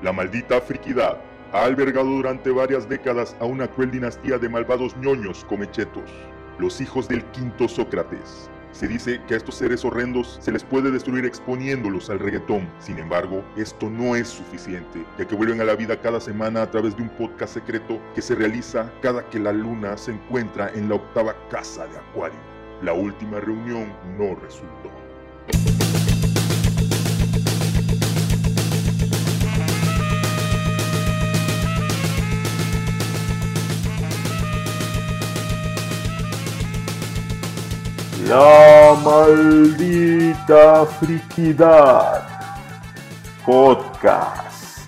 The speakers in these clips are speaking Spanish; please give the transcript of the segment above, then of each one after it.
La maldita friquidad ha albergado durante varias décadas a una cruel dinastía de malvados ñoños comechetos, los hijos del quinto Sócrates. Se dice que a estos seres horrendos se les puede destruir exponiéndolos al reggaetón. Sin embargo, esto no es suficiente, ya que vuelven a la vida cada semana a través de un podcast secreto que se realiza cada que la luna se encuentra en la octava casa de Acuario. La última reunión no resultó. La maldita friquidad. Podcast.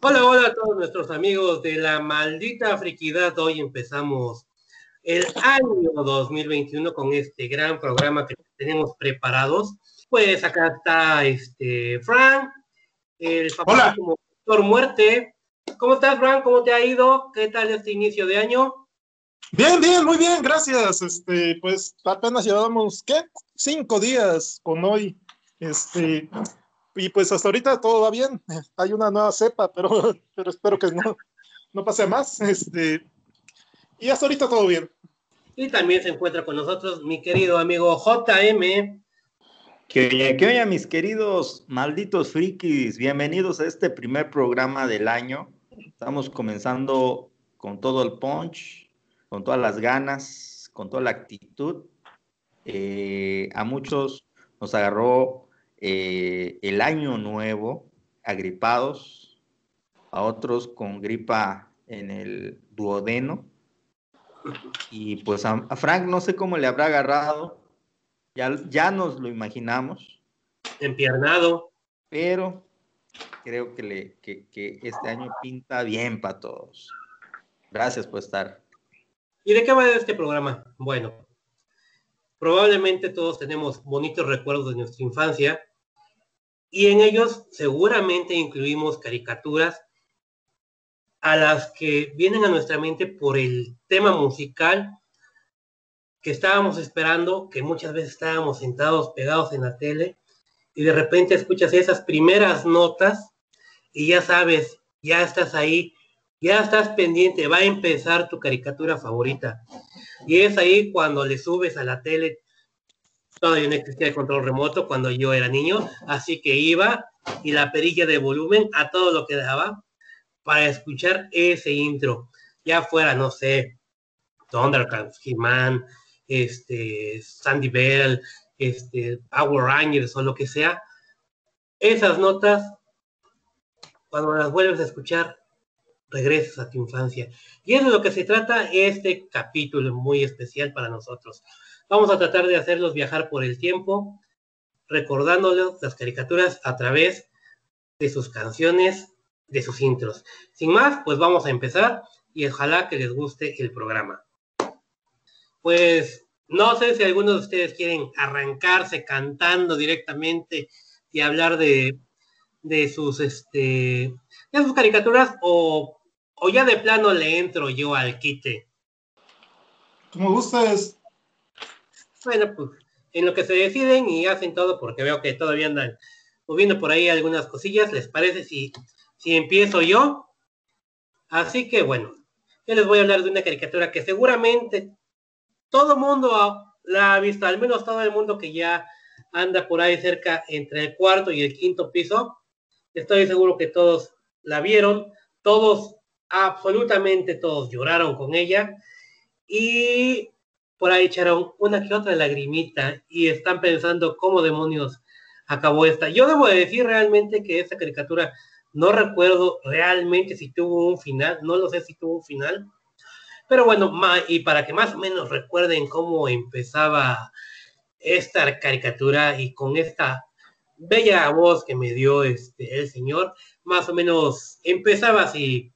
Hola, hola a todos nuestros amigos de la maldita friquidad. Hoy empezamos el año 2021 con este gran programa que tenemos preparados. Pues acá está este Frank, el papá como doctor muerte, ¿Cómo estás, Frank? ¿Cómo te ha ido? ¿Qué tal este inicio de año? Bien, bien, muy bien, gracias. Este, pues apenas llevamos, ¿qué? Cinco días con hoy. Este, y pues hasta ahorita todo va bien. Hay una nueva cepa, pero, pero espero que no, no pase más. Este, y hasta ahorita todo bien. Y también se encuentra con nosotros mi querido amigo JM. Que oye, mis queridos malditos frikis, bienvenidos a este primer programa del año. Estamos comenzando con todo el punch, con todas las ganas, con toda la actitud. Eh, a muchos nos agarró eh, el año nuevo, agripados, a otros con gripa en el duodeno. Y pues a Frank no sé cómo le habrá agarrado, ya, nos lo imaginamos. Empiernado. Pero creo que, le, que, este año pinta bien para todos. Gracias por estar. ¿Y de qué va este programa? Bueno, probablemente todos tenemos bonitos recuerdos de nuestra infancia y en ellos seguramente incluimos caricaturas a las que vienen a nuestra mente por el tema musical que estábamos esperando, que muchas veces estábamos sentados pegados en la tele y de repente escuchas esas primeras notas y ya sabes, ya estás ahí, ya estás pendiente, va a empezar tu caricatura favorita. Y es ahí cuando le subes a la tele, todavía no existía el control remoto cuando yo era niño, así que iba y la perilla de volumen a todo lo que daba para escuchar ese intro. Ya fuera, no sé, Thundercats, He-Man, este, Sandy Bell, este, Power Rangers o lo que sea, esas notas, cuando las vuelves a escuchar, regresas a tu infancia. Y eso es lo que se trata este capítulo muy especial para nosotros. Vamos a tratar de hacerlos viajar por el tiempo, recordándoles las caricaturas a través de sus canciones, de sus intros. Sin más, pues vamos a empezar y ojalá que les guste el programa pues no sé si algunos de ustedes quieren arrancarse cantando directamente y hablar de, sus este de sus caricaturas o, ya de plano le entro yo al quite. Como gustes. Bueno, pues en lo que se deciden y hacen todo, porque veo que todavía andan moviendo por ahí algunas cosillas, ¿les parece si, si empiezo yo? Así que bueno, yo les voy a hablar de una caricatura que seguramente todo mundo la ha visto, al menos todo el mundo que ya anda por ahí cerca entre el cuarto y el quinto piso. Estoy seguro que todos la vieron, todos, absolutamente todos lloraron con ella y por ahí echaron una que otra lagrimita y están pensando cómo demonios acabó esta. Yo debo decir realmente que esta caricatura no recuerdo realmente si tuvo un final, no lo sé si tuvo un final, pero bueno, y para que más o menos recuerden cómo empezaba esta caricatura y con esta bella voz que me dio este el señor, más o menos empezaba así.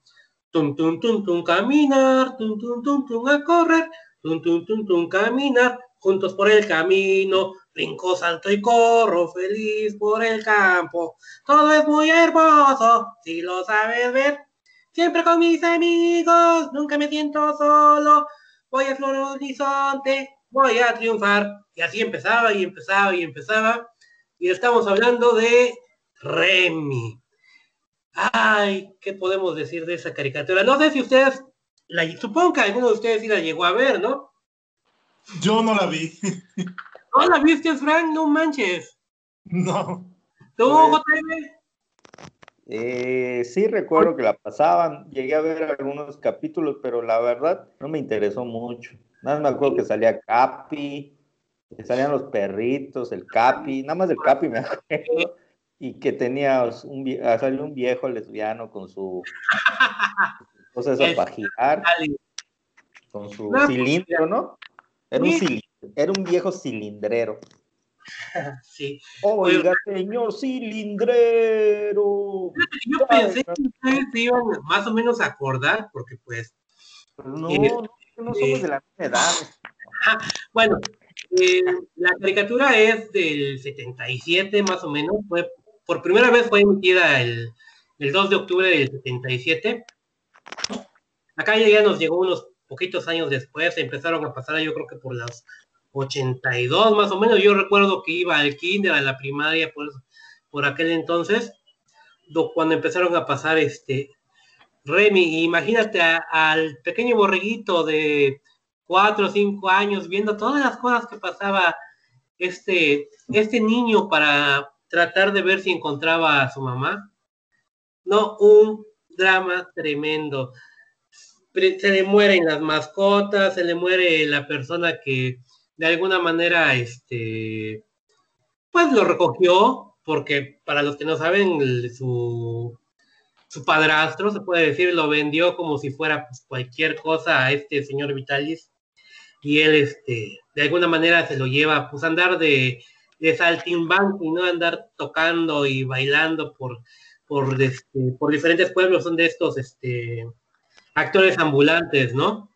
Tum, tum, tum, tum, caminar, tum, tum, tum, tum, a correr, tum, tum, tum, tum, caminar, juntos por el camino, brinco, salto y corro, feliz por el campo. Todo es muy hermoso, si lo sabes ver. Siempre con mis amigos, nunca me siento solo. Voy a Flor Horizonte, voy a triunfar. Y así empezaba y empezaba y empezaba. Y estamos hablando de Remy. Ay, ¿qué podemos decir de esa caricatura? No sé si ustedes, la, supongo que alguno de ustedes sí la llegó a ver, ¿no? Yo no la vi. ¿No la viste, Frank? No manches. No. ¿Tú, Pues-? Eh, sí, recuerdo que la pasaban. Llegué a ver algunos capítulos, pero la verdad no me interesó mucho. Nada más me acuerdo que salía Capi, que salían los perritos, el Capi, nada más del Capi me acuerdo. Y que tenía un, ah, salió un viejo lesbiano con su cosa esa El- para girar, con su No, cilindro, ¿no? Era un, Sí. cilindro, era un viejo cilindrero. Sí. Oiga, señor cilindrero. Yo pensé que ustedes se iban más o menos a acordar, porque pues, No, Eh, no, no somos de la misma edad. bueno, eh, la caricatura es del 77 más o menos, fue, por primera vez fue emitida el, el 2 de octubre del 77. Acá ya, nos llegó unos poquitos años después, empezaron a pasar yo creo que por los 82 más o menos, yo recuerdo que iba al kinder, a la primaria, por, por aquel entonces, do- cuando empezaron a pasar este Remy, imagínate al pequeño borreguito de cuatro o cinco años viendo todas las cosas que pasaba este, este niño para tratar de ver si encontraba a su mamá. No, un drama tremendo. Se le mueren las mascotas, se le muere la persona que de alguna manera, este, pues lo recogió, porque para los que no saben, su, su padrastro, se puede decir, lo vendió como si fuera pues, cualquier cosa a este señor Vitalis. Y él, este, de alguna manera se lo lleva, pues andar de, de saltimbanqui, ¿no? Andar tocando y bailando por, por, este, por diferentes pueblos, son de estos, este, actores ambulantes, ¿no?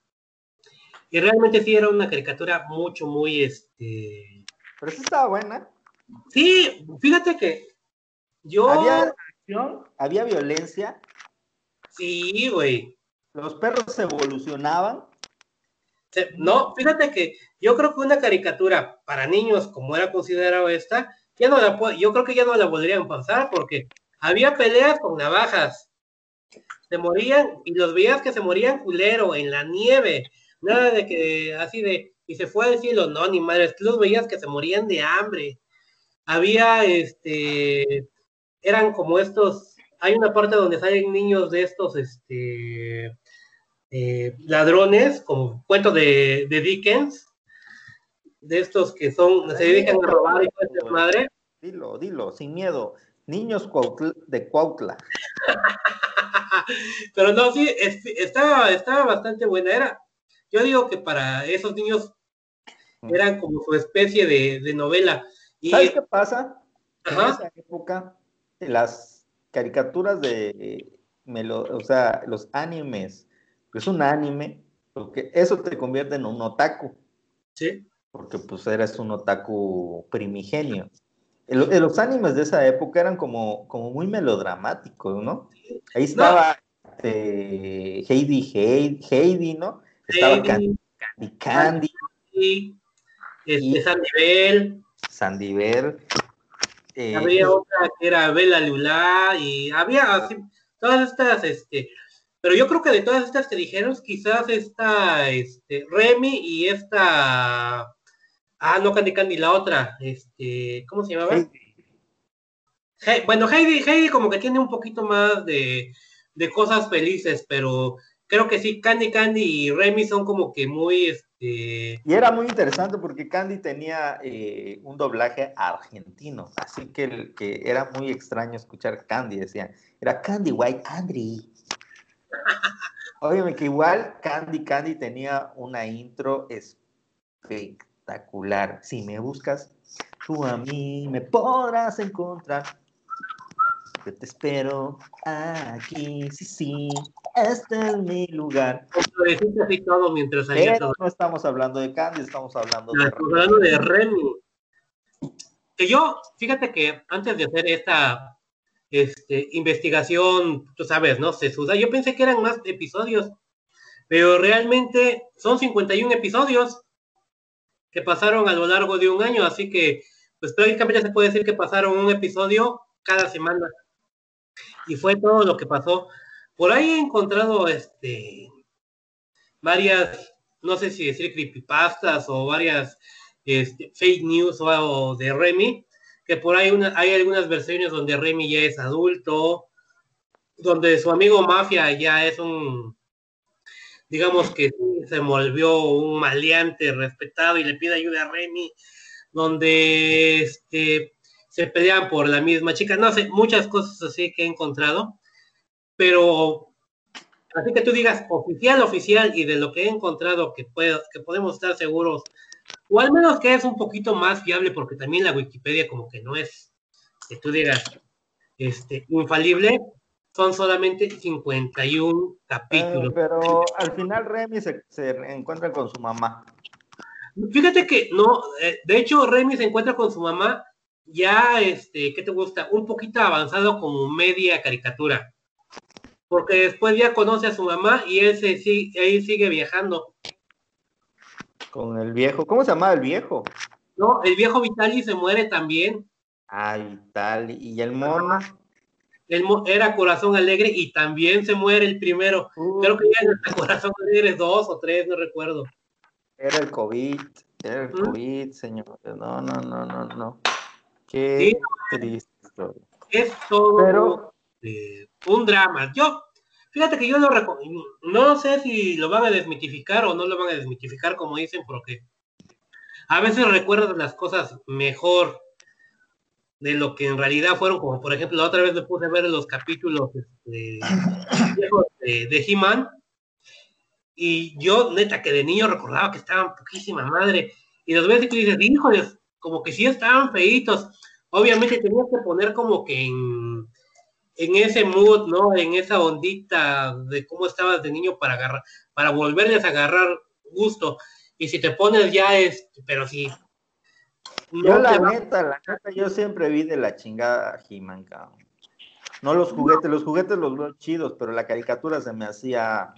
Y realmente sí era una caricatura mucho, muy, este... Pero sí estaba buena. Sí, fíjate que yo... Había acción, había violencia, Sí, güey. los perros evolucionaban. No, fíjate que yo creo que una caricatura para niños como era considerado esta, ya no la yo creo que ya no la volverían pasar porque había peleas con navajas. Se morían y los veías que se morían culero en la nieve. Nada de que así de y se fue al cielo, no, ni madres, los veías que se morían de hambre. Había este eran como estos, hay una parte donde salen niños de estos este eh, ladrones, como cuento de, de Dickens, de estos que son, se dedican a robar y ese madre. Dilo, dilo, sin miedo. Niños de Cuautla. Pero no, sí, es- estaba, estaba bastante buena. Era, yo digo que para esos niños eran como su especie de, de novela. Y, ¿Sabes qué pasa? En esa época, las caricaturas de, eh, melo- o sea, los animes, es un anime, porque eso te convierte en un otaku, sí, porque pues eres un otaku primigenio. El- el- los animes de esa época eran como, como muy melodramáticos, ¿no? Ahí estaba este, Heidi, Heidi, Heidi, ¿no? Estaba. Candy Candy, Candy, este, Sandivel, Sandiver. eh, había otra que era Bella Lula, y había así, todas estas, este, pero yo creo que de todas estas que dijeron, quizás esta, este, Remy y esta, ah, no Candy Candy, la otra, este, ¿cómo se llamaba? Heidi. He- bueno, Heidi, Heidi como que tiene un poquito más de, de cosas felices, pero creo que sí, Candy Candy y Remy son como que muy, este, Y era muy interesante porque Candy tenía eh, un doblaje argentino, así que, era muy extraño escuchar Candy, decían, era Candy White Candy. Óyeme que igual Candy Candy tenía una intro espectacular. Si me buscas, tú a mí me podrás encontrar. Yo te espero aquí, sí, sí, este es mi lugar. y todo mientras Pero todo. no estamos hablando de Candy, estamos hablando de Ah, Estamos hablando de Remy. Que yo, fíjate que antes de hacer esta este, investigación, tú sabes, ¿no? Se suda. Yo pensé que eran más episodios, pero realmente son 51 episodios. que pasaron a lo largo de un año, así que pues prácticamente se puede decir que pasaron un episodio cada semana. Y fue todo lo que pasó. Por ahí he encontrado este varias, no sé si decir creepypastas o varias este, fake news o, de Remy, que por ahí una, hay algunas versiones donde Remy ya es adulto, donde su amigo Mafia ya es un, digamos que se volvió un maleante respetado y le pide ayuda a Remy, donde este, se pelean por la misma chica, no sé, muchas cosas así que he encontrado, pero así que tú digas oficial, oficial y de lo que he encontrado que, puedo, que podemos estar seguros o al menos que es un poquito más fiable, porque también la Wikipedia como que no es, que tú digas, este, infalible, son solamente 51 capítulos. pero al final Remy se, encuentra con su mamá. Fíjate que no, eh, de hecho Remy se encuentra con su mamá ya, este, ¿qué te gusta? Un poquito avanzado como media caricatura. Porque después ya conoce a su mamá y él, se, él sigue viajando. Con el viejo. ¿Cómo se llama el viejo? No, el viejo Vitali se muere también. Ah, Vitali. ¿Y el mono? El era Corazón Alegre y también se muere el primero. Creo que ya era Corazón Alegre dos o tres, no recuerdo. Era el COVID. Era el COVID, señor. No, no, no, no, no. Qué triste. Es todo eh, un drama. Yo Fíjate que yo lo no sé si lo van a desmitificar o no lo van a desmitificar como dicen, porque a veces recuerdas las cosas mejor de lo que en realidad fueron, como por ejemplo la otra vez me puse a ver los capítulos este, de, de He-Man y yo neta que de niño recordaba que estaban poquísima madre y los ves y tú dices, híjoles, como que sí estaban feitos. Obviamente tenías que poner como que en en ese mood, ¿no? En esa ondita de cómo estabas de niño para agarrar, para volverles a agarrar gusto. Y si te pones ya es, pero si. yo la neta, la neta, yo siempre vi de la chingada He-Man, No los juguetes, los juguetes los veo chidos, pero la caricatura se me hacía.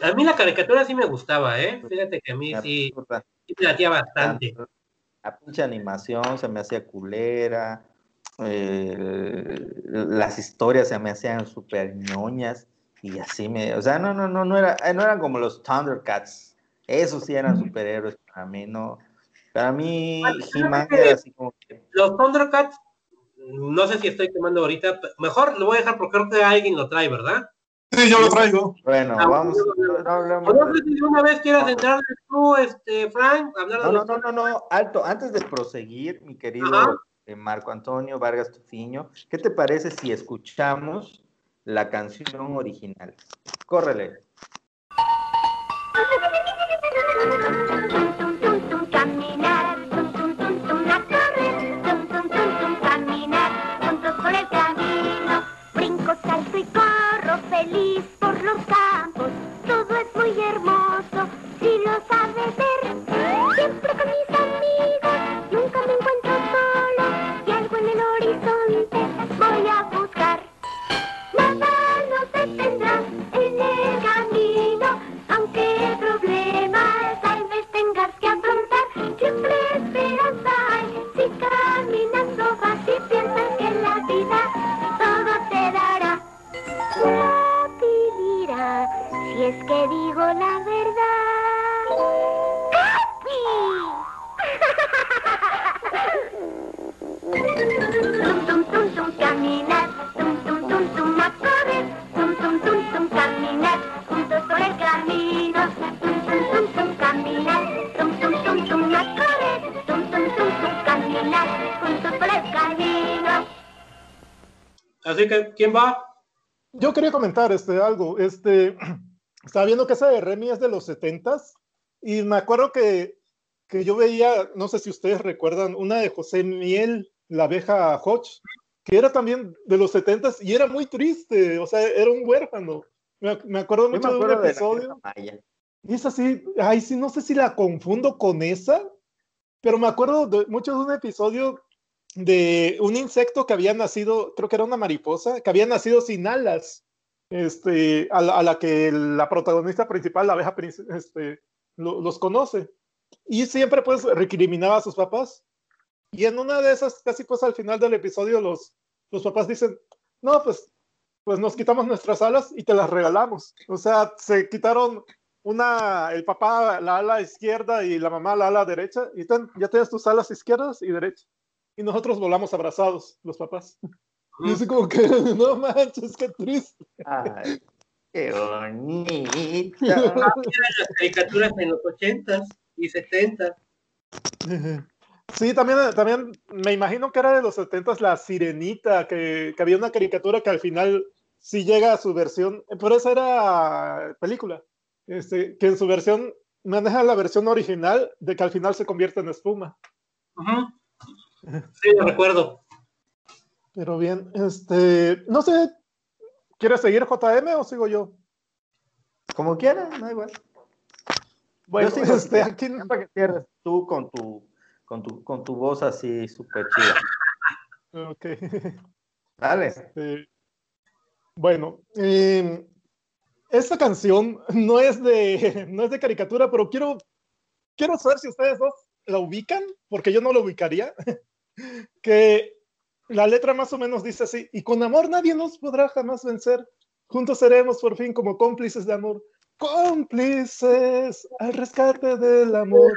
A mí la caricatura sí me gustaba, ¿eh? Fíjate que a mí sí, sí me hacía bastante. La pinche animación se me hacía culera eh, las historias se me hacían súper ñoñas y así me, o sea, no, no, no, no, era, no eran como los Thundercats, esos sí eran superhéroes para mí, no, para mí He-Man era así como que... Los Thundercats, no sé si estoy quemando ahorita, mejor lo voy a dejar porque creo que alguien lo trae, ¿verdad? Sí, yo lo traigo. Bueno, ah, vamos. No, no, sé si una vez quieras entrar tú, este, Frank, hablar no, no, no, no, no, alto, antes de proseguir, mi querido Marco Antonio Vargas Tufiño. ¿Qué te parece si escuchamos la canción original? Córrele. por los campos, todo es muy hermoso, si lo sabes. ¿Quién va? Yo quería comentar este, algo. Este, estaba viendo que esa de Remy es de los 70 y me acuerdo que, que yo veía, no sé si ustedes recuerdan, una de José Miel, la abeja Hodge, que era también de los 70 y era muy triste, o sea, era un huérfano. Me, acuerdo mucho de un episodio. y es así, ay, sí, no sé si la confundo con esa, pero me acuerdo mucho de un episodio de un insecto que había nacido, creo que era una mariposa, que había nacido sin alas, este, a, la, que la protagonista principal, la abeja, este, los conoce. y siempre pues recriminaba a sus papás. Y en una de esas, casi pues al final del episodio, los, los papás dicen, no, pues, pues nos quitamos nuestras alas y te las regalamos. O sea, se quitaron una, el papá la ala izquierda y la mamá la ala derecha, y ya tienes tus alas izquierdas y derechas. Y nosotros volamos abrazados, los papás. Y así como que, no manches, qué triste. Ay, qué bonito. las caricaturas en los 80 y 70 Sí, también, también me imagino que era de los 70 la sirenita, que, que, había una caricatura que al final sí llega a su versión, pero esa era película, este, que en su versión maneja la versión original de que al final se convierte en espuma. Sí, lo recuerdo. Pero bien, este, no sé, ¿quieres seguir JM o sigo yo? Como quieras, no igual. Bueno, yo este, aquí... Para que cierres tú con tu, con tu, con tu voz así súper chida. Ok. Dale. Este, bueno, eh, esta canción no es de, no es de caricatura, pero quiero, quiero saber si ustedes dos la ubican, porque yo no la ubicaría. Que la letra más o menos dice así, y con amor nadie nos podrá jamás vencer, juntos seremos por fin como cómplices de amor, cómplices al rescate del amor,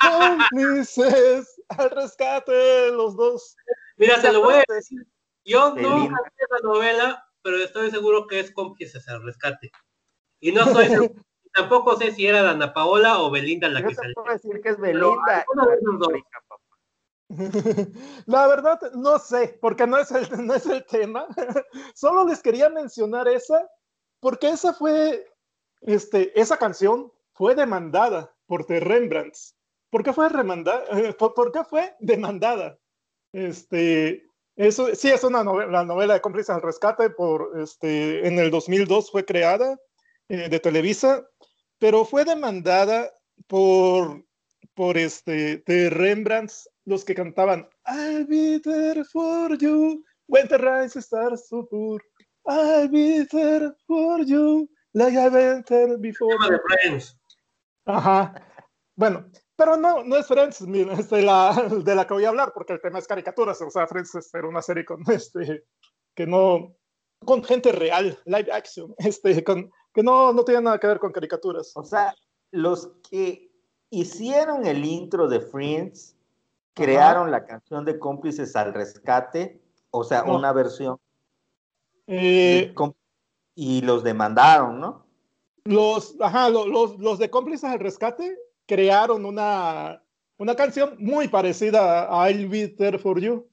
cómplices al rescate de los dos. Mira, te lo voy a decir, yo no canté esa novela, pero estoy seguro que es cómplices al rescate. Y no soy tampoco sé si era Ana Paola o Belinda la yo que salió. puedo decir que es Belinda. La verdad, no sé, porque no es el, no es el tema. Solo les quería mencionar esa, porque esa fue, este, esa canción fue demandada por The Rembrandts. ¿Por qué fue demandada? ¿Por qué fue demandada? Este, eso sí es una novela, la novela de cómplices al rescate por, este, en el 2002 fue creada eh, de Televisa, pero fue demandada por, por este, de Rembrandts los que cantaban I'll be there for you when the rise starts to pour. I'll be there for you like I've been there before. de Friends. Ajá. Bueno, pero no, no es Friends es de la, de la que voy a hablar, porque el tema es caricaturas. O sea, Friends es una serie con este, que no, con gente real, live action, este, con, que no, no tiene nada que ver con caricaturas. O sea, los que hicieron el intro de Friends crearon la canción de cómplices al rescate, o sea, una versión. Eh, y los demandaron, ¿no? Los, ajá, los, los, de cómplices al rescate crearon una, una canción muy parecida a I'll Be There For You.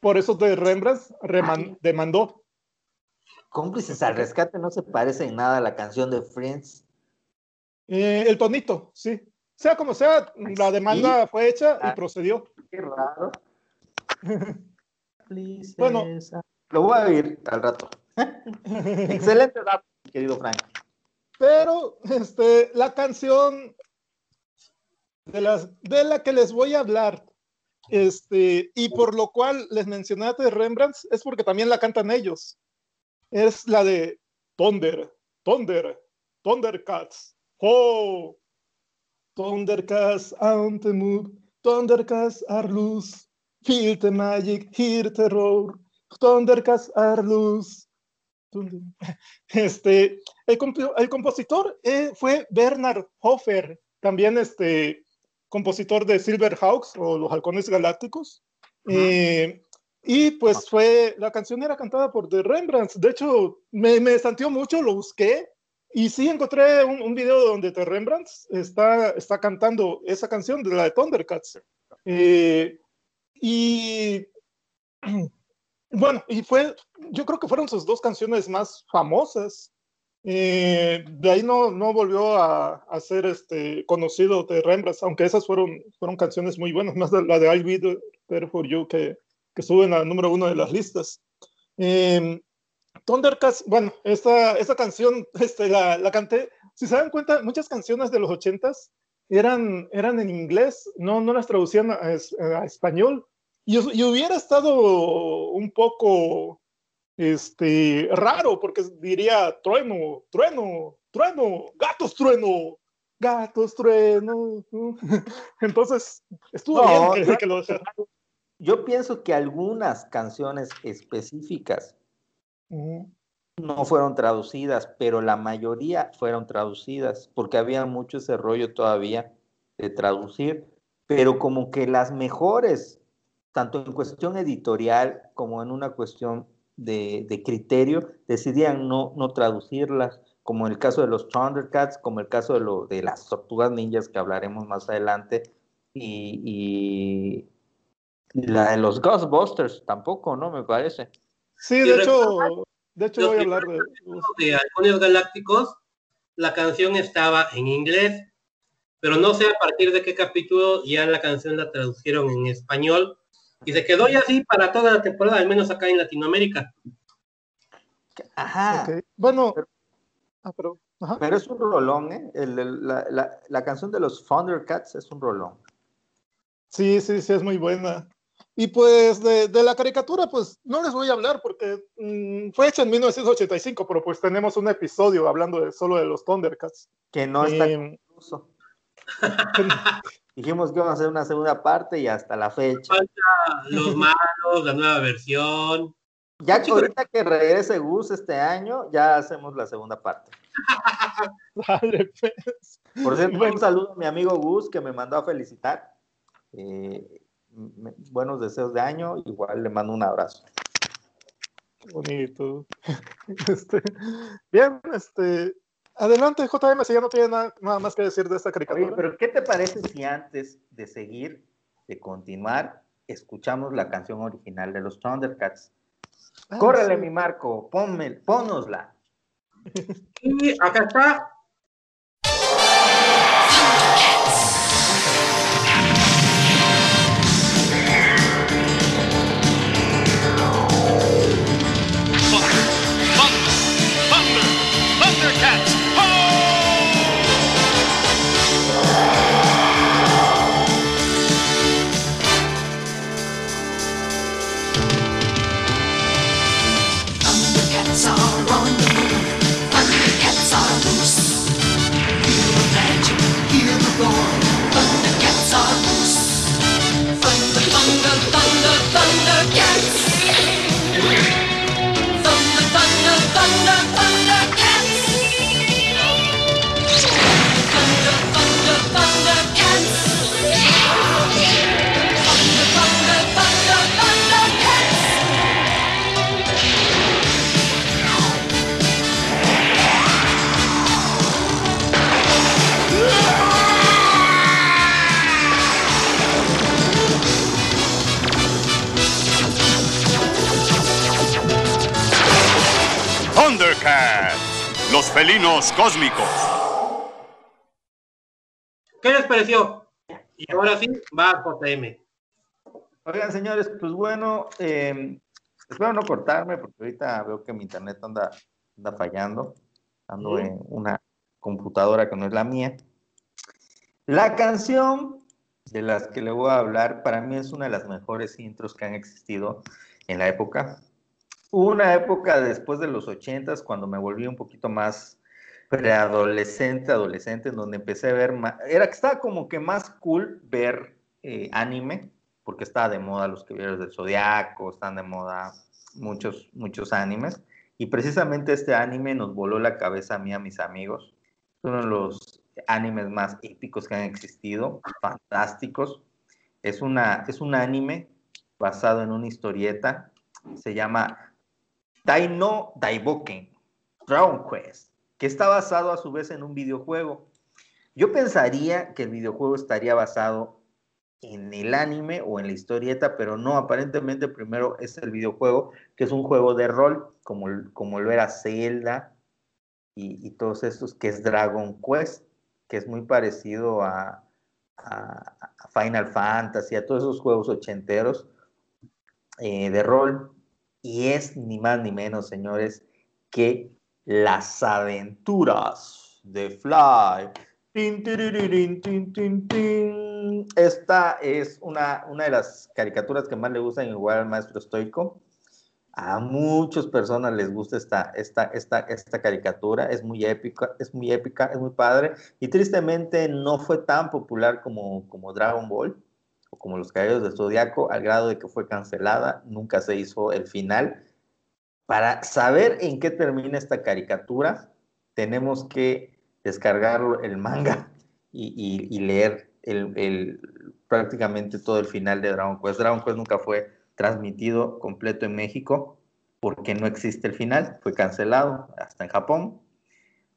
Por eso de Rembrandt demandó. Cómplices al rescate no se parece en nada a la canción de Friends. Eh, el tonito, sí. Sea como sea, la demanda fue hecha y ah. procedió. Qué raro. bueno, lo voy a oír al rato. Excelente dato, querido Frank. Pero este, la canción de, las, de la que les voy a hablar, este, y por lo cual les mencioné de Rembrandt, es porque también la cantan ellos. Es la de Thunder, Thunder, Thundercats. ¡Oh! Thundercats on the move, Thundercats are loose. Feel the magic, hear the roar. Thundercats are loose. Este, el, el compositor eh, fue Bernard Hofer, también este, compositor de Silverhawks o Los Halcones Galácticos. Eh, y pues fue, la canción era cantada por The Rembrandt. De hecho, me, me mucho, lo busqué y sí, encontré un, un, video donde The Rembrandt está, está cantando esa canción de la de Thundercats. Eh, y bueno, y fue, yo creo que fueron sus dos canciones más famosas. Eh, de ahí no, no volvió a, a, ser este, conocido de Rembrandt, aunque esas fueron, fueron canciones muy buenas, más la de I'll Be There For You, que, que sube en la número uno de las listas. Eh, Thundercats, bueno, esta, esta canción este, la, la, canté. Si se dan cuenta, muchas canciones de los ochentas eran, eran en inglés, no, no las traducían a, a español. Y, y, hubiera estado un poco este, raro, porque diría trueno, trueno, trueno, gatos trueno. gatos, truenos. Entonces, estuvo bien que, lo Yo pienso que algunas canciones específicas no fueron traducidas, pero la mayoría fueron traducidas, porque había mucho ese rollo todavía de traducir, pero como que las mejores, tanto en cuestión editorial como en una cuestión de, criterio, decidían no, no traducirlas, como en el caso de los Thundercats, como el caso de, lo, de las tortugas ninjas que hablaremos más adelante, y, la de los Ghostbusters tampoco, ¿no? Me parece. Sí, de hecho, de hecho voy a hablar de... De Halcones Galácticos, la canción estaba en inglés, pero no sé a partir de qué capítulo ya la canción la tradujeron en español y se quedó ya así para toda la temporada, al menos acá en Latinoamérica. Ajá. Bueno, ah, pero, es un rolón, ¿eh? la, canción de los Thundercats es un rolón. Sí, sí, sí, es muy buena. Y pues de, la caricatura, pues no les voy a hablar porque mm, fue hecha en 1985, pero pues tenemos un episodio hablando de, solo de los Thundercats. Que no está incluso. Dijimos que íbamos a hacer una segunda parte y hasta la fecha. Falta los malos, la nueva versión. Ya que ahorita que regrese Gus este año, ya hacemos la segunda parte. Pues. Por cierto, un saludo a mi amigo Gus que me mandó a felicitar. Eh, buenos deseos de año, igual le mando un abrazo. bonito. Este, bien, este, Adelante, JM, si ya no tiene nada, más que decir de esta caricatura. pero ¿qué te parece si antes de seguir, de continuar, escuchamos la canción original de los Thundercats? Ah, Córrele, mi Marco, ponme, pónosla. Y acá está los felinos cósmicos. ¿Qué les pareció? Y ahora sí, va a JM. Oigan, señores, pues bueno, em, espero no cortarme porque ahorita veo que mi internet anda, anda fallando. Ando en una computadora que no es la mía. La canción de las que le voy a hablar, para mí es una de las mejores intros que han existido en la época. Una época después de los ochentas cuando me volví un poquito más preadolescente, adolescente, en donde empecé a ver, era que estaba como que más cool ver eh, anime, porque estaba de moda los vieron del Zodiaco, están de moda muchos, muchos animes, y precisamente este anime nos voló la cabeza a mí, a mis amigos. uno de los animes más épicos que han existido, fantásticos. Es, una, es un anime basado en una historieta, se llama Daino Daiboken, Dragon Quest, que está basado a su vez en un videojuego. Yo pensaría que el videojuego estaría basado en el anime o en la historieta, pero no, aparentemente primero es el videojuego, que es un juego de rol, como, como lo era Zelda y, todos estos, que es Dragon Quest, que es muy parecido a, Final Fantasy, a todos esos juegos ochenteros eh, de rol y es ni más ni menos, señores, que las aventuras de Fly. Esta es una, una de las caricaturas que más le gustan igual al maestro estoico. A muchas personas les gusta esta, esta, esta, esta caricatura, es muy épica, es muy épica, es muy padre y tristemente no fue tan popular como, como Dragon Ball o como Los Caballeros del Zodiaco, al grado de que fue cancelada, nunca se hizo el final. Para saber en qué termina esta caricatura, tenemos que descargar el manga y, y, leer el, el, prácticamente todo el final de Dragon Quest. Dragon Quest nunca fue transmitido completo en México porque no existe el final, fue cancelado hasta en Japón.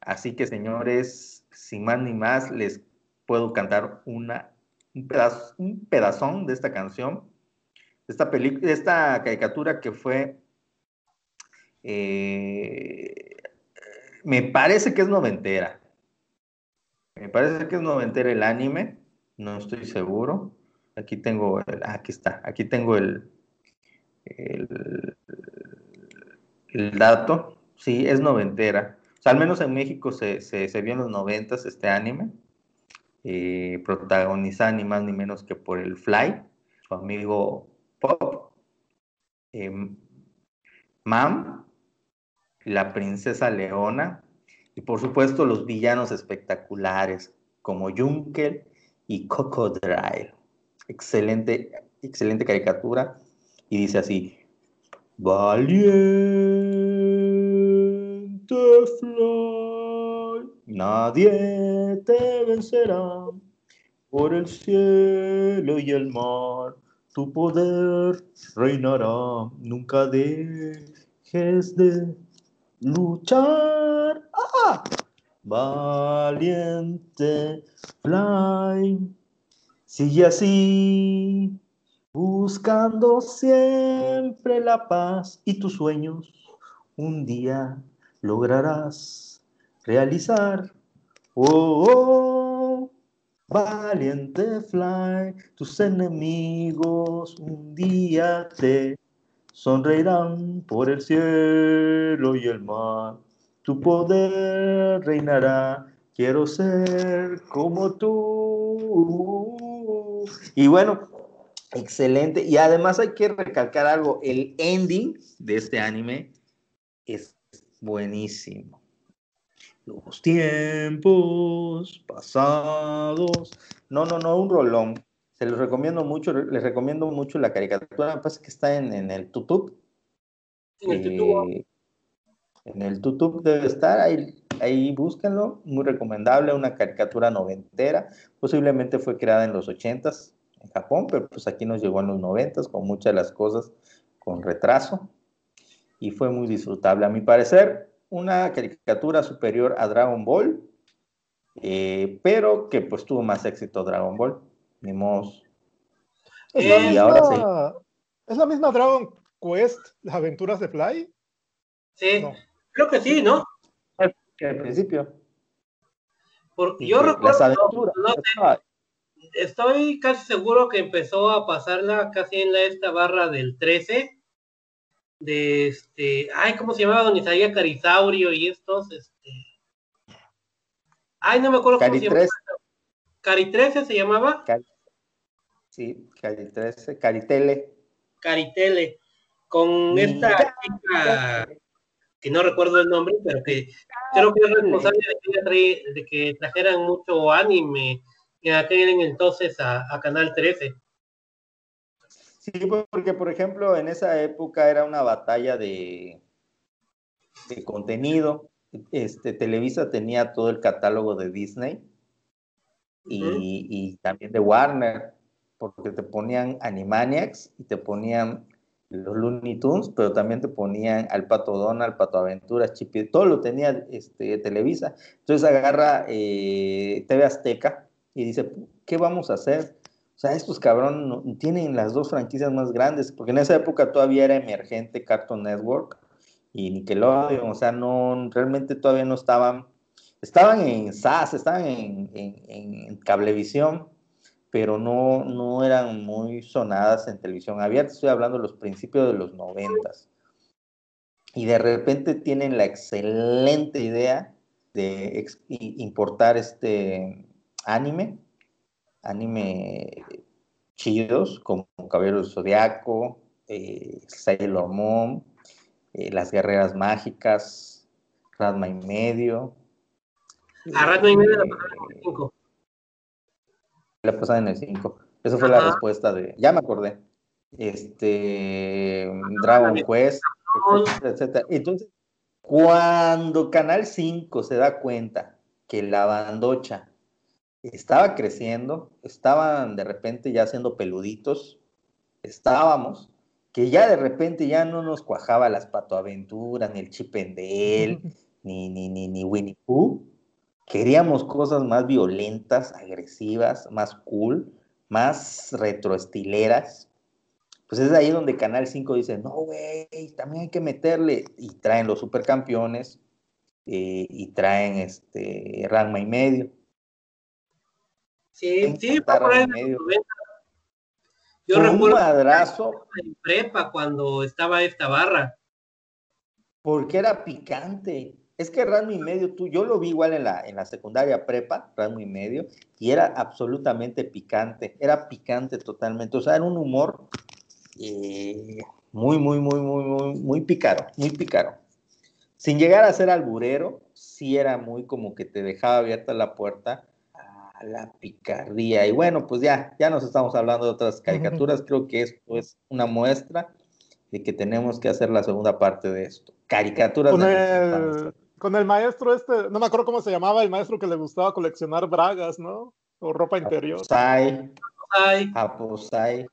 Así que señores, sin más ni más, les puedo cantar una, un, pedazo, un pedazón de esta canción, de esta, de esta caricatura que fue, eh, me parece que es noventera. Me parece que es noventera el anime, no estoy seguro. Aquí tengo, el, aquí está, aquí tengo el, el, dato, sí, es noventera. O sea, al menos en México se, se, vio en los noventas este anime, eh, protagonizada ni más ni menos que por el Fly, su amigo Pop, em, Mam, la princesa Leona, y por supuesto los villanos espectaculares como Junkel y Cocodrile. Excelente, excelente caricatura y dice así, valiente fly, nadie te vencerá por el cielo y el mar, tu poder reinará, nunca dejes de luchar. ¡Ah! Valiente fly, sigue así buscando siempre la paz y tus sueños un día lograrás realizar. Oh, oh, valiente fly, tus enemigos un día te sonreirán por el cielo y el mar. Tu poder reinará, quiero ser como tú. Y bueno, Excelente. Y además hay que recalcar algo, el ending de este anime es buenísimo. Los tiempos pasados. No, no, no, un rolón. Se los recomiendo mucho, les recomiendo mucho la caricatura. Parece que está en, el YouTube. En el YouTube. Eh, en el YouTube debe estar, ahí, ahí búsquenlo. Muy recomendable, una caricatura noventera. Posiblemente fue creada en los ochentas en Japón, pero pues aquí nos llegó en los noventas con muchas de las cosas con retraso y fue muy disfrutable. A mi parecer, una caricatura superior a Dragon Ball, eh, pero que pues tuvo más éxito Dragon Ball, ni ¿Es, la misma, ¿Es la misma Dragon Quest, las aventuras de Fly? Sí, creo que sí, ¿no? al principio. yo recuerdo, estoy casi seguro que empezó a pasarla casi en la, esta barra del 13 de este, ay, ¿cómo se llamaba? Donde salía Carisaurio y estos, este, ay, no me acuerdo cómo se llamaba. Cari 13 se llamaba. sí, Cari 13, Caritele. Caritele, con esta chica que no recuerdo el nombre, pero que creo que es responsable de que trajeran mucho anime en aquel entonces a, Canal 13. Sí, porque por ejemplo en esa época era una batalla de, de contenido. Este, Televisa tenía todo el catálogo de Disney y, y, también de Warner, porque te ponían Animaniacs y te ponían los Looney Tunes, pero también te ponían al Pato Donald, Pato Aventuras, Chipi, todo lo tenía este, Televisa. Entonces agarra eh, TV Azteca, y dice, ¿qué vamos a hacer? O sea, estos cabrón tienen las dos franquicias más grandes, porque en esa época todavía era emergente Cartoon Network y Nickelodeon, o sea, no, realmente todavía no estaban, estaban en SAS, estaban en, en, Cablevisión, pero no, no eran muy sonadas en televisión abierta, estoy hablando de los principios de los noventas. Y de repente tienen la excelente idea de importar este, anime, anime chidos como Caballero del Zodiaco, eh, Sailor Moon, eh, Las Guerreras Mágicas, Radma y Medio. A Radma y Medio la pasaron en el 5. La pasaron en el 5. Esa fue la respuesta de. Ya me acordé. Este. Dragon Quest, etcétera, etcétera. Entonces, cuando Canal 5 se da cuenta que la bandocha estaba creciendo, estaban de repente ya siendo peluditos, estábamos, que ya de repente ya no nos cuajaba las patoaventuras, ni el chipendel, ni, ni, ni, ni Winnie Pooh. Queríamos cosas más violentas, agresivas, más cool, más retroestileras. Pues es ahí donde Canal 5 dice, no, güey, también hay que meterle. Y traen los supercampeones eh, y traen este Ranma y medio. Sí, sí, por ahí medio. Yo recuerdo un madrazo. en prepa cuando estaba esta barra. Porque era picante. Es que Ranma y medio, tú, yo lo vi igual en la, en la secundaria prepa, Ranma y medio, y era absolutamente picante. Era picante totalmente. O sea, era un humor eh, muy, muy, muy, muy, muy, muy picaro, muy picaro. Sin llegar a ser alburero, sí era muy como que te dejaba abierta la puerta la picardía. Y bueno, pues ya, ya nos estamos hablando de otras caricaturas. Creo que esto es una muestra de que tenemos que hacer la segunda parte de esto. Caricaturas. Con, el, con el maestro este, no me acuerdo cómo se llamaba, el maestro que le gustaba coleccionar bragas, ¿no? O ropa interior. Aposai. Aposai.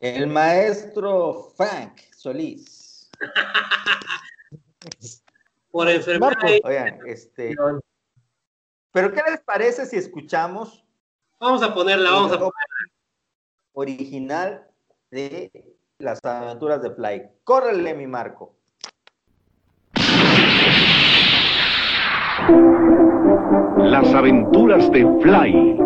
El maestro Frank Solís. Por enfermedad. Oigan, este. Pero ¿qué les parece si escuchamos? Vamos a ponerla, vamos a ponerla. Original de las aventuras de Fly. Córrele, mi Marco. Las aventuras de Fly.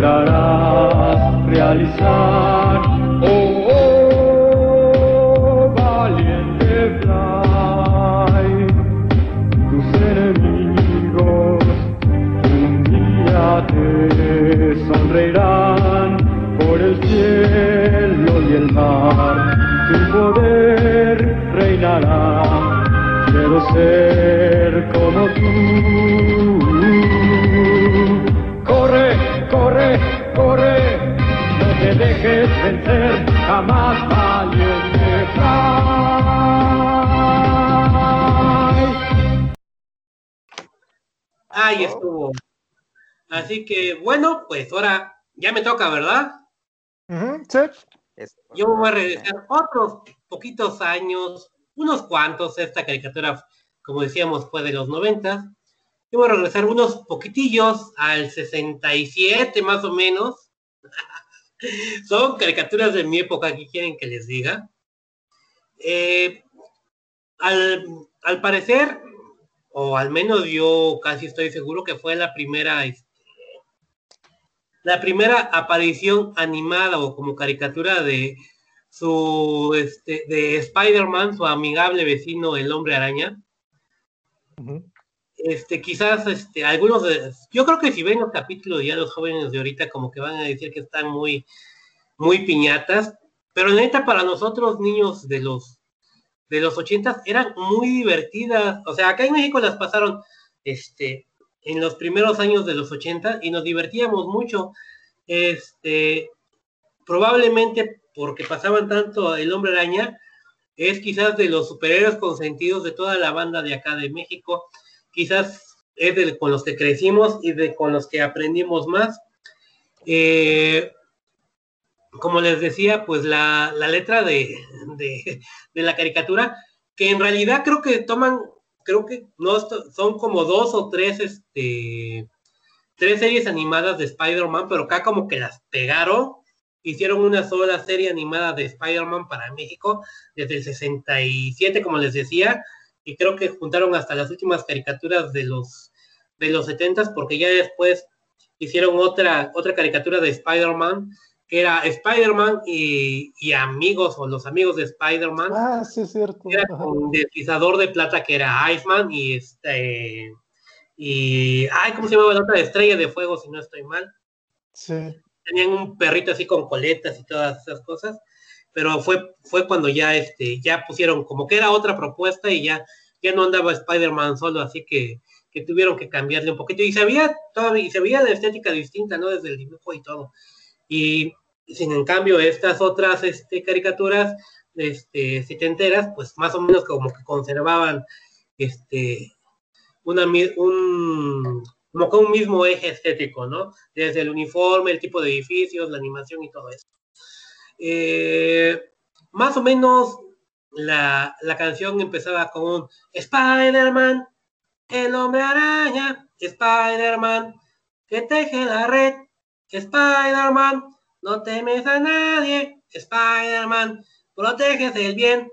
Lograrás realizar. Oh, oh, valiente fly, tus enemigos un día te sonreirán por el cielo y el mar, tu poder reinará quiero ser como tú. Corre, no te dejes vencer, jamás valiente Ahí estuvo. Así que bueno, pues ahora ya me toca, ¿verdad? sí. Yo voy a regresar otros poquitos años unos cuantos, esta caricatura, como decíamos, fue de los 90. Yo a regresar unos poquitillos al 67 más o menos. Son caricaturas de mi época que quieren que les diga. Eh, al, al, parecer, o al menos yo casi estoy seguro que fue la primera, este, la primera aparición animada o como caricatura de su este, de Spider-Man, su amigable vecino, el hombre araña. Este, quizás este, algunos de, yo creo que si ven los capítulos ya los jóvenes de ahorita como que van a decir que están muy, muy piñatas, pero neta para nosotros niños de los de los ochentas eran muy divertidas. O sea, acá en México las pasaron este, en los primeros años de los 80 y nos divertíamos mucho. Este, probablemente porque pasaban tanto el hombre araña, es quizás de los superhéroes consentidos de toda la banda de acá de México, quizás es de, con los que crecimos y de con los que aprendimos más. Eh, como les decía, pues la, la letra de, de, de, la caricatura, que en realidad creo que toman, creo que no son como dos o tres, este, tres series animadas de Spider-Man, pero acá como que las pegaron, hicieron una sola serie animada de Spider-Man para México desde el 67, como les decía, y creo que juntaron hasta las últimas caricaturas de los de los 70 porque ya después hicieron otra otra caricatura de Spider-Man que era Spider-Man y, y, amigos o los amigos de Spider-Man. Ah, sí, es cierto. Era un deslizador de plata que era Iceman y este y ay, ¿cómo se llamaba la otra? Estrella de fuego, si no estoy mal. Sí. Tenían un perrito así con coletas y todas esas cosas, pero fue fue cuando ya este ya pusieron como que era otra propuesta y ya ya no andaba Spider-Man solo, así que que tuvieron que cambiarle un poquito y se veía todavía y se la estética distinta, ¿no? Desde el dibujo y todo. Y sin en cambio estas otras este, caricaturas este, enteras, pues más o menos como que conservaban este, un, como que un mismo eje estético, ¿no? Desde el uniforme, el tipo de edificios, la animación y todo eso. Eh, más o menos la, la canción empezaba con un Spider-Man, el hombre araña, Spider-Man, que teje la red, Spider-Man, no temes a nadie, Spider-Man, proteges el bien.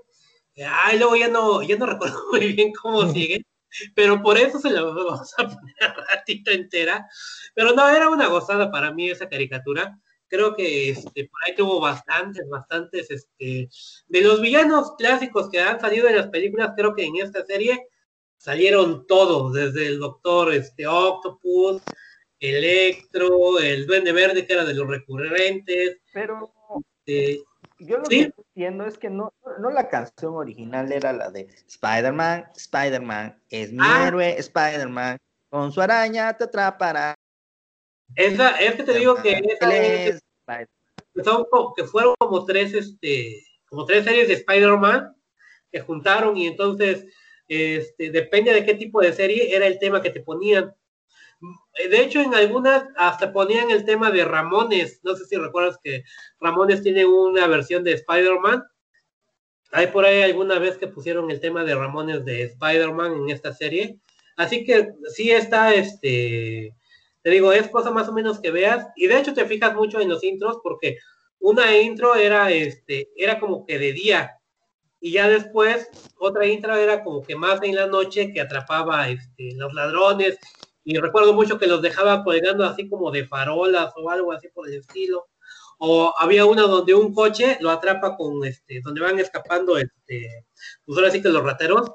Ay, luego ya no, ya no recuerdo muy bien cómo sigue, pero por eso se lo vamos a poner a ratito entera. Pero no, era una gozada para mí esa caricatura. Creo que este, por ahí tuvo bastantes, bastantes, este, de los villanos clásicos que han salido en las películas, creo que en esta serie salieron todos, desde el Doctor este, Octopus, Electro, el Duende Verde, que era de los recurrentes. Pero eh, yo lo ¿sí? que entiendo es que no, no la canción original era la de Spider-Man, Spider-Man es mi ah. héroe, Spider-Man, con su araña te atrapará. Esa, es que te digo que esa es, son, que fueron como tres, este, como tres series de Spider-Man que juntaron y entonces, este, depende de qué tipo de serie, era el tema que te ponían. De hecho, en algunas hasta ponían el tema de Ramones. No sé si recuerdas que Ramones tiene una versión de Spider-Man. Hay por ahí alguna vez que pusieron el tema de Ramones de Spider-Man en esta serie. Así que sí está, este, te digo, es cosa más o menos que veas. Y de hecho te fijas mucho en los intros porque una intro era, este, era como que de día. Y ya después otra intro era como que más en la noche que atrapaba este, los ladrones y recuerdo mucho que los dejaba colgando así como de farolas o algo así por el estilo. O había una donde un coche lo atrapa con este, donde van escapando este, pues ahora sí que los rateros,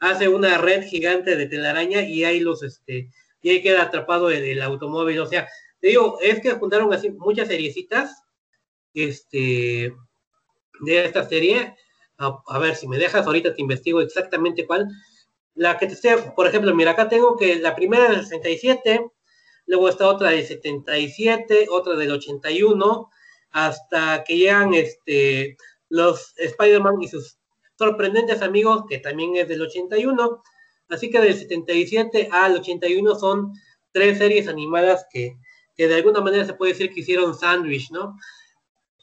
hace una red gigante de telaraña y ahí los este, y ahí queda atrapado el, el automóvil. O sea, te digo, es que juntaron así muchas seriecitas, este, de esta serie. A, a ver, si me dejas, ahorita te investigo exactamente cuál la que te esté, por ejemplo, mira, acá tengo que la primera del 67, luego está otra del 77, otra del 81, hasta que llegan este, los Spider-Man y sus sorprendentes amigos, que también es del 81. Así que del 77 al 81 son tres series animadas que, que de alguna manera se puede decir que hicieron sandwich, ¿no?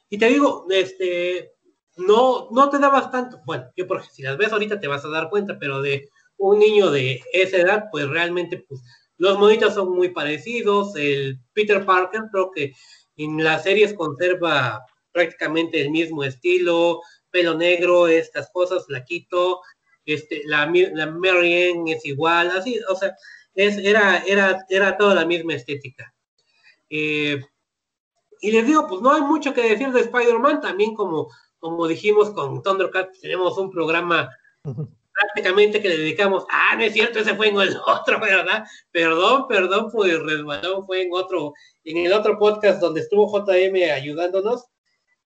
Y te digo, este, no, no te dabas tanto, bueno, yo porque si las ves ahorita te vas a dar cuenta, pero de un niño de esa edad, pues realmente pues, los monitos son muy parecidos. El Peter Parker creo que en las series conserva prácticamente el mismo estilo, pelo negro, estas cosas, flaquito, este, la, la Mary es igual, así, o sea, es, era, era, era toda la misma estética. Eh, y les digo, pues no hay mucho que decir de Spider-Man, también como, como dijimos con Thundercat, tenemos un programa prácticamente que le dedicamos, ah, no es cierto, ese fue en el otro, ¿verdad? Perdón, perdón, pues resbalón fue en otro, en el otro podcast donde estuvo JM ayudándonos,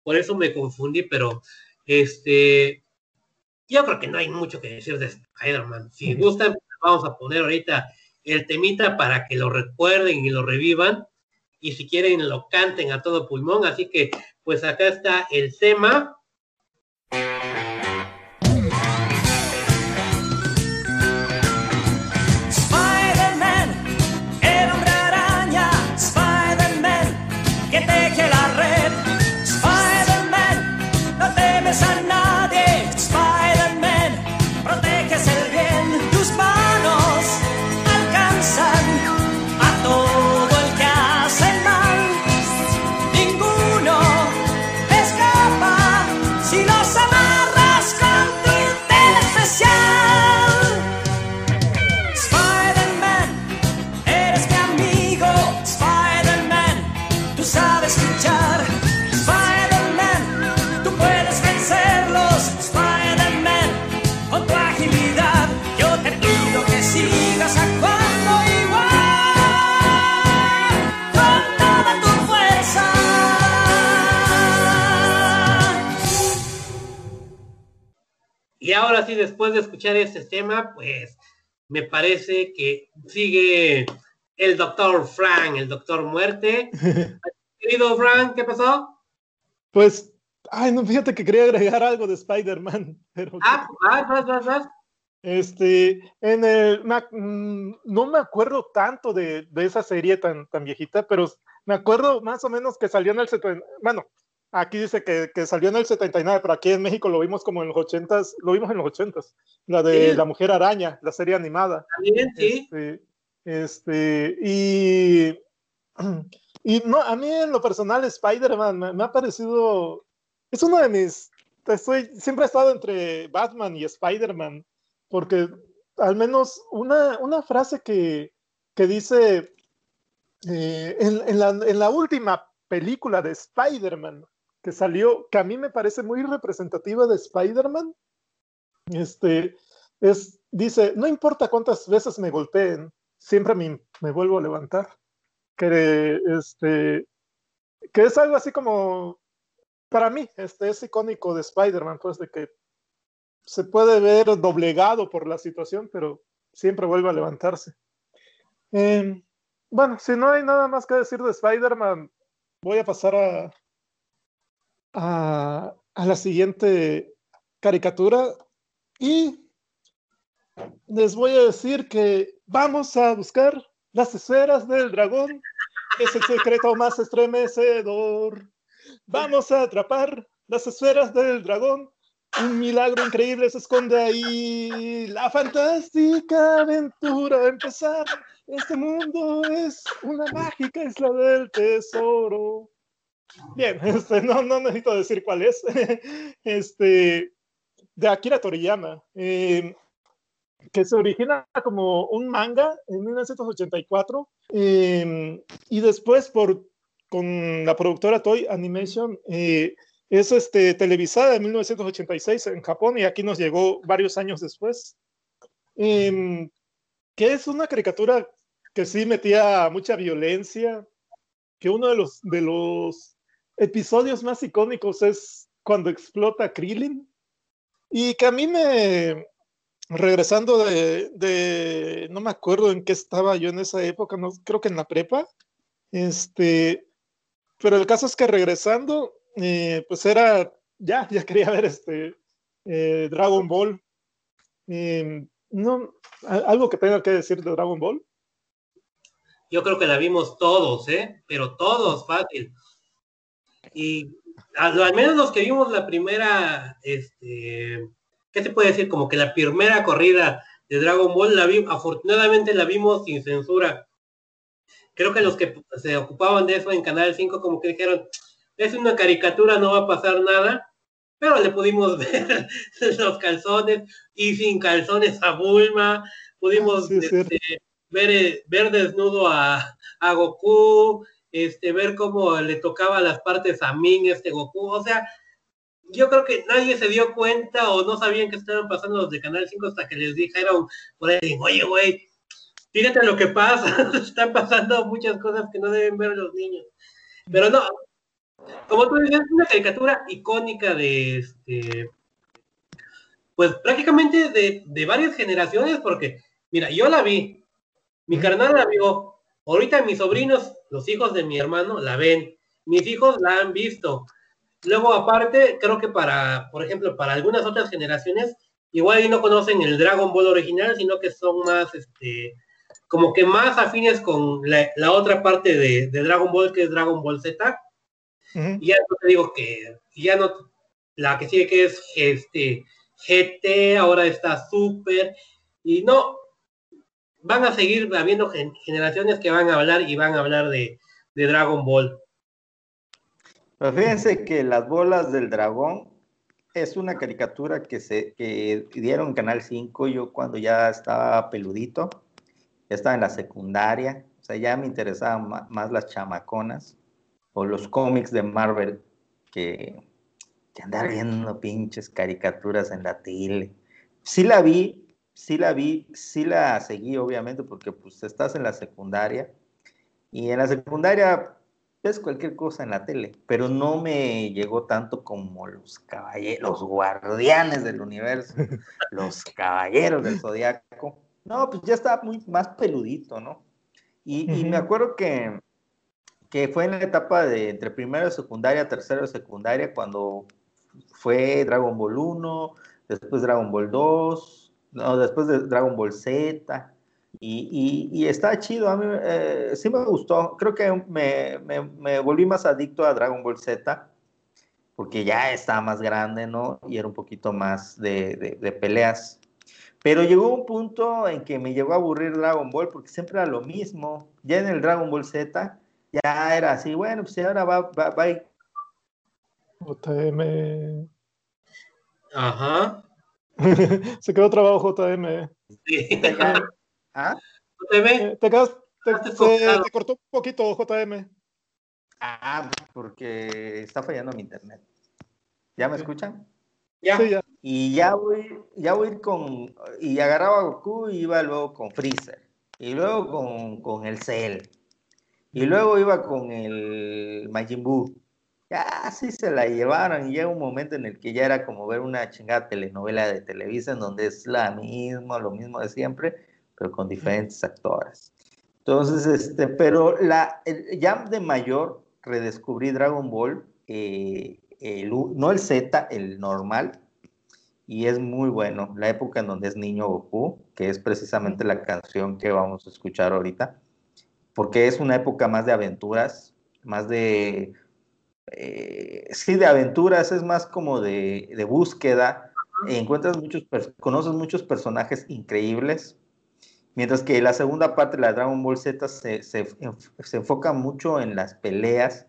por eso me confundí, pero este, yo creo que no hay mucho que decir de Spider-Man. Si gustan, vamos a poner ahorita el temita para que lo recuerden y lo revivan, y si quieren lo canten a todo pulmón, así que pues acá está el tema sí, después de escuchar este tema, pues me parece que sigue el doctor Frank, el doctor Muerte. Querido Frank, ¿qué pasó? Pues, ay, no, fíjate que quería agregar algo de Spider-Man, pero... Ah, vas, vas, vas, vas. Este, en el, me- mm, no me acuerdo tanto de, de esa serie tan, tan viejita, pero me acuerdo más o menos que salió en el 70, bueno, aquí dice que, que salió en el 79, pero aquí en México lo vimos como en los 80s, lo vimos en los 80s, la de Sí. La Mujer Araña, la serie animada. También, sí. Este, este, y, y no, a mí en lo personal Spider-Man me, me ha parecido, es uno de mis, estoy, siempre he estado entre Batman y Spider-Man, porque al menos una, una frase que, que dice eh, en, en la, en la última película de Spider-Man que salió, que a mí me parece muy representativa de Spider-Man, este, es, dice, no importa cuántas veces me golpeen, siempre me, me vuelvo a levantar. Que, este, que es algo así como, para mí, este, es icónico de Spider-Man, pues de que se puede ver doblegado por la situación, pero siempre vuelve a levantarse. Eh, bueno, si no hay nada más que decir de Spider-Man, voy a pasar a, a, la siguiente caricatura y les voy a decir que vamos a buscar las esferas del dragón. Es el secreto más estremecedor. Vamos a atrapar las esferas del dragón. Un milagro increíble se esconde ahí. La fantástica aventura a empezar. Este mundo es una mágica isla del tesoro. Bien, este, no, no necesito decir cuál es. Este, de Akira Toriyama. Eh, que se origina como un manga en 1984 eh, y después por con la productora Toy Animation eh, es este, televisada en 1986 en Japón y aquí nos llegó varios años después. Eh, que es una caricatura que sí metía mucha violencia, que uno de los, de los episodios más icónicos es cuando explota Krillin y que a mí me, regresando de, de, no me acuerdo en qué estaba yo en esa época, no, creo que en la prepa, este, pero el caso es que regresando, eh, pues era, ya, ya quería ver este eh, Dragon Ball. Eh, no, algo que tenga que decir de Dragon Ball. Yo creo que la vimos todos, ¿eh? Pero todos, fácil. Y al, al menos los que vimos la primera, este, ¿qué se puede decir? Como que la primera corrida de Dragon Ball, la vi, afortunadamente la vimos sin censura. Creo que los que se ocupaban de eso en Canal 5 como que dijeron, es una caricatura, no va a pasar nada, pero le pudimos ver los calzones y sin calzones a Bulma, pudimos Sí, es este, ver, eh, ver desnudo a, a Goku, este, ver cómo le tocaba las partes a Min, este Goku, o sea, yo creo que nadie se dio cuenta o no sabían que estaban pasando los de Canal 5 hasta que les dijeron, por ahí, oye, güey, fíjate lo que pasa, están pasando muchas cosas que no deben ver los niños. Pero no, como tú decías, es una caricatura icónica de este, pues prácticamente de, de varias generaciones, porque, mira, yo la vi, mi carnal la vio, ahorita mis sobrinos, los hijos de mi hermano, la ven, mis hijos la han visto. Luego, aparte, creo que para, por ejemplo, para algunas otras generaciones, igual no conocen el Dragon Ball original, sino que son más, este, como que más afines con la, la otra parte de, de, Dragon Ball, que es Dragon Ball Z. Uh -huh. Y ya no te digo que, ya no, la que sigue que es este GT, ahora está Super, y no, van a seguir habiendo generaciones que van a hablar y van a hablar de, de Dragon Ball. Pero fíjense que las bolas del dragón es una caricatura que se que dieron Canal 5 yo cuando ya estaba peludito, ya estaba en la secundaria, o sea, ya me interesaban más, más las chamaconas o los cómics de Marvel que, que andar viendo pinches caricaturas en la tele. Sí la vi, sí la vi, sí la seguí obviamente porque pues estás en la secundaria y en la secundaria ves cualquier cosa en la tele, pero no me llegó tanto como los caballeros, los guardianes del universo, los caballeros del zodiaco. No, pues ya estaba muy más peludito, ¿no? Y, y me acuerdo que, que fue en la etapa de entre primero de secundaria, tercero de secundaria, cuando fue Dragon Ball 1, después Dragon Ball 2, no, después de Dragon Ball Z. Y, y, y está chido, a mí eh, sí me gustó. Creo que me, me, me volví más adicto a Dragon Ball Z, porque ya estaba más grande, ¿no? Y era un poquito más de, de, de peleas. Pero llegó un punto en que me llegó a aburrir Dragon Ball, porque siempre era lo mismo. Ya en el Dragon Ball Z, ya era así, bueno, pues ahora va, va, va. Ajá. Se quedó trabajo, JM. Sí. ¿Ah? ¿No te ve? Eh, Te, quedas, te, enfocado. te cortó un poquito, JM. Ah, porque está fallando mi internet. ¿Ya me Sí. escuchan? Ya. Sí, ya. Y ya voy, ya voy a ir con. Y agarraba a Goku y iba luego con Freezer. Y luego con, con el Cell. Y luego iba con el Majin Buu. Ya así se la llevaron. Y llega un momento en el que ya era como ver una chingada telenovela de Televisa en donde es la misma, lo mismo de siempre, pero con diferentes actores. Entonces, este, pero la, ya de mayor redescubrí Dragon Ball, eh, el no el Z, el normal, y es muy bueno. La época en donde es niño Goku, que es precisamente la canción que vamos a escuchar ahorita, porque es una época más de aventuras, más de, eh, sí, de aventuras, es más como de, de búsqueda. Encuentras muchos, conoces muchos personajes increíbles, mientras que la segunda parte, la Dragon Ball Z, se, se, se enfoca mucho en las peleas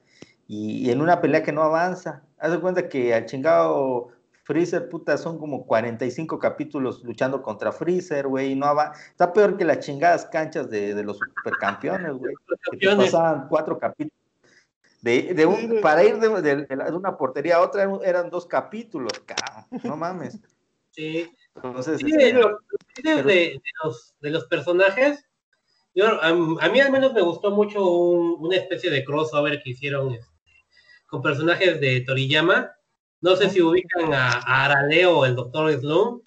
y, y en una pelea que no avanza. Haz de cuenta que al chingado Freezer, puta, son como 45 capítulos luchando contra Freezer, güey, no va. Está peor que las chingadas canchas de, de los supercampeones, güey. Que te pasaban cuatro capítulos. De, de un- para ir de, de- de una portería a otra eran, eran dos capítulos, cabrón. No mames. Sí. Entonces, Sí, este, de, lo- pero- de- de los, de los personajes, yo, a, a mí al menos me gustó mucho un- una especie de crossover que hicieron este, con personajes de Toriyama. No sé si ubican a, a Arale o el Doctor Slum,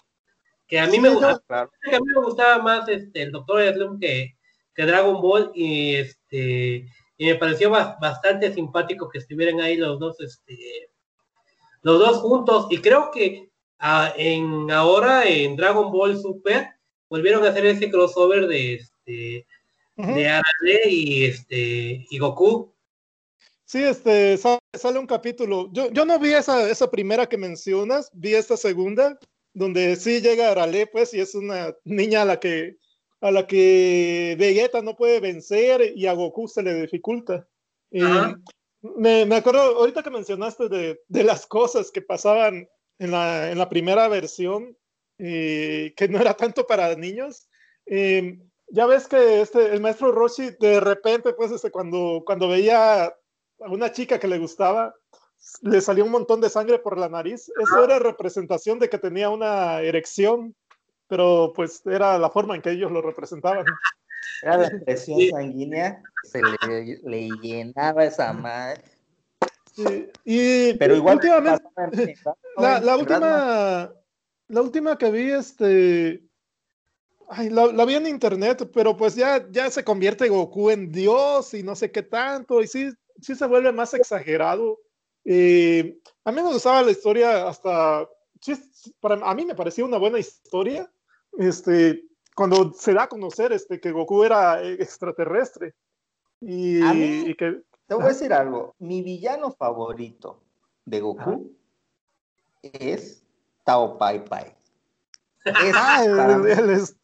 que a mí Sí, me gusta, claro. que a mí me gustaba más este, el Doctor Slum que, que Dragon Ball y este y me pareció bas- bastante simpático que estuvieran ahí los dos este los dos juntos. Y creo que ah, en ahora en Dragon Ball Super volvieron a hacer ese crossover de este de Arale y este y Goku. Sí, este, sa- sale un capítulo. Yo, yo no vi esa, esa primera que mencionas, vi esta segunda, donde sí llega Arale, pues, y es una niña a la que, a la que Vegeta no puede vencer y a Goku se le dificulta. Me, me acuerdo, ahorita que mencionaste de, de las cosas que pasaban en la, en la primera versión, y que no era tanto para niños. eh, ya ves que este, el maestro Roshi de repente, pues, este, cuando, cuando veía a una chica que le gustaba, le salió un montón de sangre por la nariz. Eso era representación de que tenía una erección, pero pues era la forma en que ellos lo representaban. Era la presión Sí. sanguínea, se le, le llenaba esa madre. Sí, Y, Pero igual últimamente, la, la última, la última que vi, este, ay, la, la vi en internet, pero pues ya, ya se convierte Goku en Dios y no sé qué tanto, y sí, sí se vuelve más exagerado. Eh, a mí me gustaba la historia hasta, sí, para, a mí me parecía una buena historia, este, cuando se da a conocer este, que Goku era eh, extraterrestre. Y, A mí- y que, Te voy a decir algo. Mi villano favorito de Goku es Tao Pai Pai. Es ah, para él- mí- él es-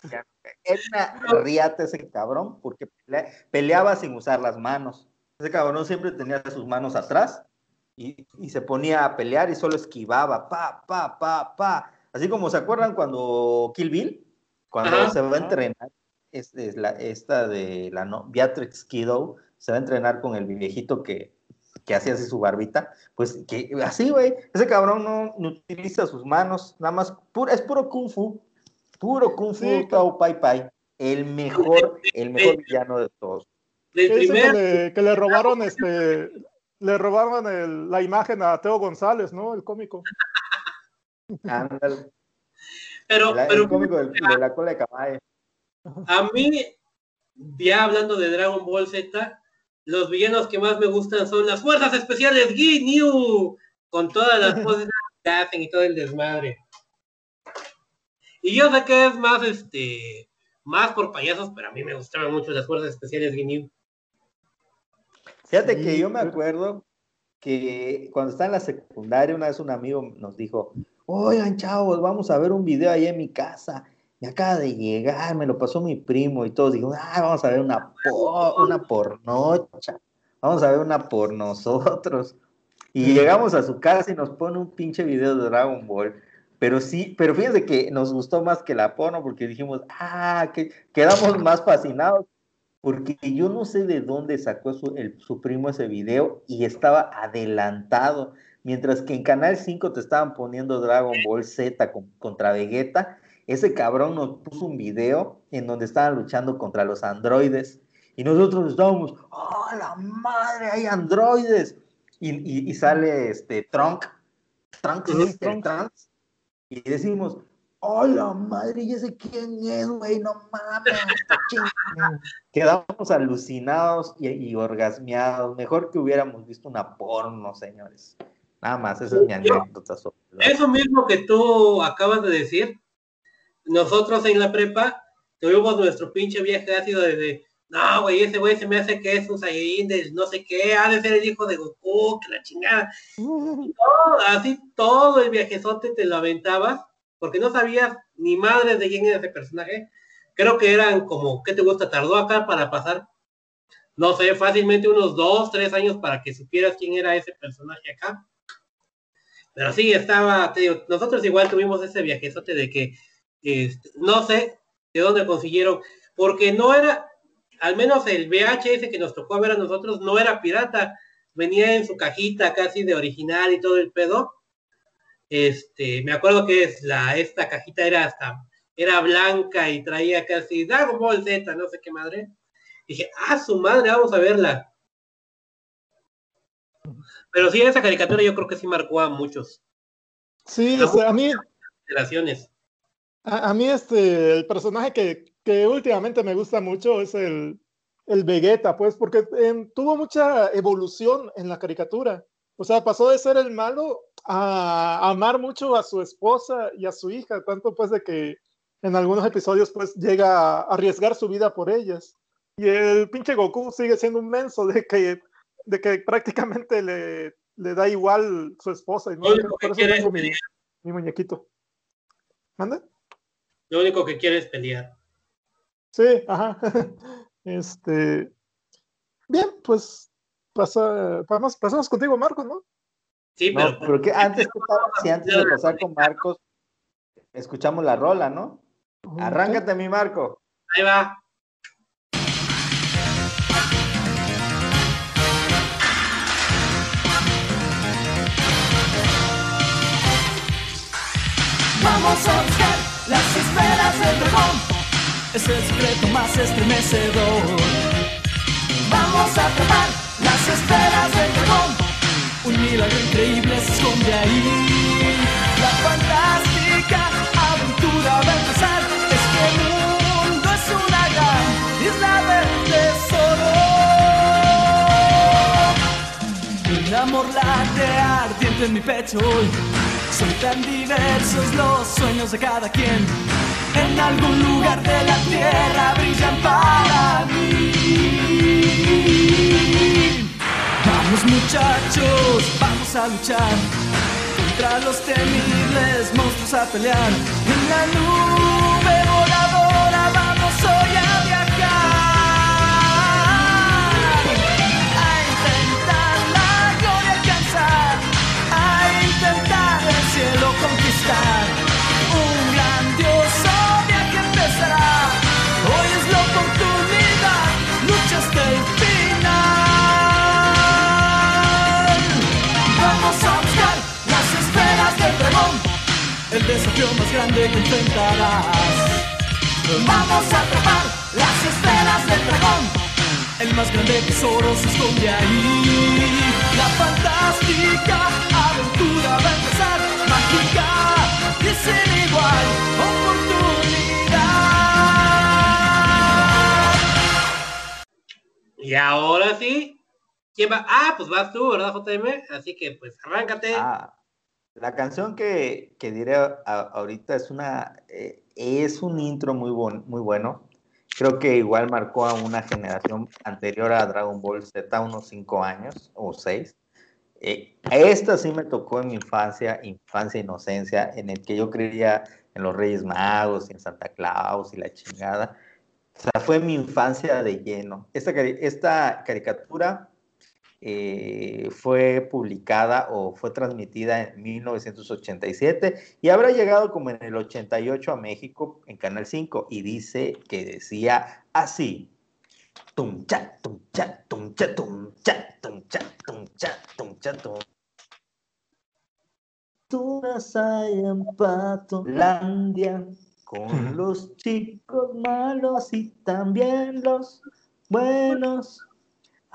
Era una riata ese cabrón porque pelea- peleaba sin usar las manos. Ese cabrón siempre tenía sus manos atrás y, y se ponía a pelear y solo esquivaba, pa, pa, pa, pa. Así como se acuerdan cuando Kill Bill, cuando Ajá. se va a entrenar, es, es la, esta de la no, Beatrix Kiddo, se va a entrenar con el viejito que, que hacía así su barbita, pues que así, güey, ese cabrón no, no utiliza sus manos, nada más, puro, es puro kung fu, puro kung fu, Sí, Tao Pai Pai, el mejor, el mejor villano de todos. Que dicen que primer, le, que le robaron este le robaron el- la imagen a Teo González, ¿no? El cómico. Ándale. pero, El, el pero cómico del- de la cola de caballo. a mí, ya hablando de Dragon Ball Z, los villanos que más me gustan son las fuerzas especiales Ginyu, con todas las poses que hacen y todo el desmadre. Y yo sé que es más, este, más por payasos, pero a mí me gustaban mucho las fuerzas especiales Ginyu. Fíjate Sí, que yo me acuerdo que cuando estaba en la secundaria, una vez un amigo nos dijo, oigan chavos, vamos a ver un video ahí en mi casa. Me acaba de llegar, me lo pasó mi primo y todos dijimos, ah, vamos a ver una, por, una pornocha, vamos a ver una por nosotros. Y llegamos a su casa y nos pone un pinche video de Dragon Ball. Pero sí, pero fíjense que nos gustó más que la porno porque dijimos, ah, que quedamos más fascinados porque yo no sé de dónde sacó su, el- su primo ese video y estaba adelantado. Mientras que en Canal 5 te estaban poniendo Dragon Ball Z con- contra Vegeta, ese cabrón nos puso un video en donde estaban luchando contra los androides. Y nosotros estábamos, ¡oh, la madre! ¡Hay androides! Y, y- y sale este Trunk, Trunks, el Trunks. Trunks, y decimos, ¡oh, la madre! ¿Y ese quién es, güey? No mames, está chingón". Quedamos alucinados y, y orgasmeados. Mejor que hubiéramos visto una porno, señores. Nada más, esa es mi anécdota sobre Eso mismo que tú acabas de decir, nosotros en la prepa tuvimos nuestro pinche viaje ácido desde, no, güey, ese güey se me hace que es un Saiyajin del no sé qué, ha de ser el hijo de Goku, que la chingada. Todo, así todo el viajezote te lo aventabas, porque no sabías ni madre de quién era ese personaje. Creo que eran como, ¿qué te gusta? Tardó acá para pasar, no sé, fácilmente unos dos, tres años para que supieras quién era ese personaje acá. Pero sí, estaba, nosotros igual tuvimos ese viajezote de que, este, no sé de dónde consiguieron, porque no era, al menos el VHS que nos tocó ver a nosotros no era pirata, venía en su cajita casi de original y todo el pedo. Este, me acuerdo que es la, esta cajita era hasta, era blanca y traía casi Dragon Ball Z, no sé qué madre. Dije, ah, su madre, vamos a verla. Pero sí, esa caricatura yo creo que sí marcó a muchos Sí, este, a mí, generaciones. a, a mí este, el personaje que, que últimamente me gusta mucho es el, el Vegeta, pues, porque em, tuvo mucha evolución en la caricatura. O sea, pasó de ser el malo a amar mucho a su esposa y a su hija, tanto pues de que en algunos episodios pues llega a arriesgar su vida por ellas. Y el pinche Goku sigue siendo un menso de que, de que prácticamente le, le da igual su esposa. Y no, Lo único que por eso quiere tengo es mi, mi muñequito. ¿Manda? Lo único que quiere es pelear. Sí, ajá. Este. Bien, pues pasa, pasamos, pasamos contigo, Marco, ¿no? Sí, No, pero pero que antes, ¿qué tal si antes de pasar con Marcos, escuchamos la rola, ¿no? Arráncate, mi Marco. ahí va. Vamos a buscar las esferas del dragón. Es el secreto más estremecedor. Vamos a atrapar las esferas del dragón. Un milagro increíble se esconde ahí. La fantástica aventura va a empezar. Amor late ardiente en mi pecho hoy. Son tan diversos los sueños de cada quien. En algún lugar de la tierra brillan para mí. Vamos muchachos, vamos a luchar contra los temibles monstruos a pelear. En la nube voladora el desafío más grande que enfrentarás. Vamos a atrapar las esferas del dragón. El más grande tesoro se esconde ahí. La fantástica aventura va a empezar. Mágica y sin igual oportunidad. Y ahora sí, ¿quién va? Ah, pues vas tú, ¿verdad, JM? Así que pues arráncate. Ah, la canción que, que diré a- ahorita es una eh, es un intro muy, bon- muy bueno. Creo que igual marcó a una generación anterior a Dragon Ball Z, unos 5 años o 6. esta sí me tocó en mi infancia, infancia, inocencia, en el que yo creía en los Reyes Magos y en Santa Claus y la chingada. O sea, fue mi infancia de lleno. Esta, esta caricatura eh, fue publicada o fue transmitida en 1987 y habrá llegado como en el 88 a México en Canal 5 y dice que decía así. Tum cha, tum cha, tum cha, tum cha, tum cha, tum cha, tum cha, tum. Aventuras hay en Patolandia con los chicos malos y también los buenos.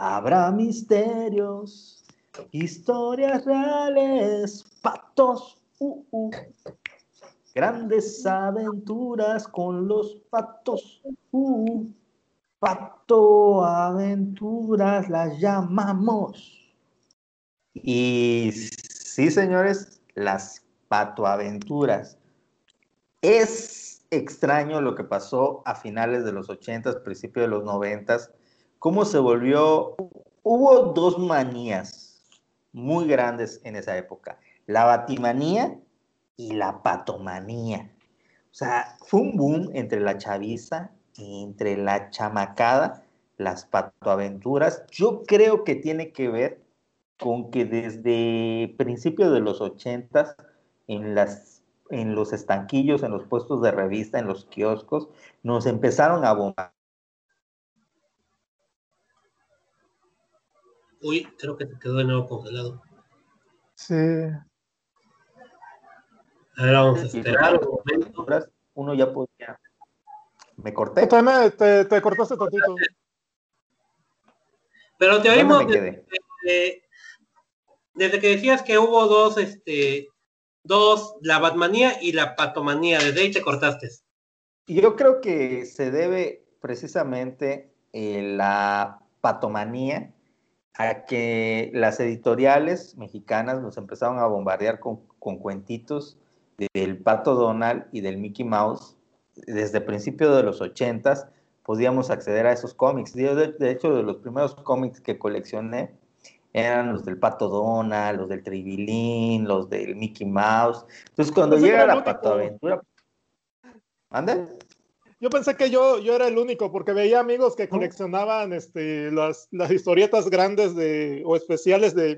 Habrá misterios, historias reales, patos, uh, uh. grandes aventuras con los patos, uh. pato aventuras las llamamos. Y sí, señores, las patoaventuras. Es extraño lo que pasó a finales de los 80s, principios de los 90s, cómo se volvió... Hubo dos manías muy grandes en esa época, la batimanía y la patomanía. O sea, fue un boom entre la chaviza, entre la chamacada, las patoaventuras. Yo creo que tiene que ver con que desde principios de los 80s, en las en los estanquillos, en los puestos de revista, en los kioscos, nos empezaron a bombar. Uy, creo que te quedó de nuevo congelado. Sí. A ver, vamos a esperar un momento. Uno ya podía. Me corté. JM, te, te cortaste tantito. Pero te ¿Dónde oímos desde que decías que hubo dos, este, dos, la Batmanía y la Patomanía. Desde ahí te cortaste. Yo creo que se debe precisamente eh, la patomanía a que las editoriales mexicanas nos empezaron a bombardear con, con cuentitos del Pato Donald y del Mickey Mouse. Desde principios de los ochentas podíamos acceder a esos cómics. Yo, de, de hecho, de los primeros cómics que coleccioné eran los del Pato Donald, los del Tribilín, los del Mickey Mouse. Entonces, cuando llega la único. patoaventura... ¿Mande? Yo pensé que yo, yo era el único, porque veía amigos que coleccionaban este, las, las historietas grandes de, o especiales de,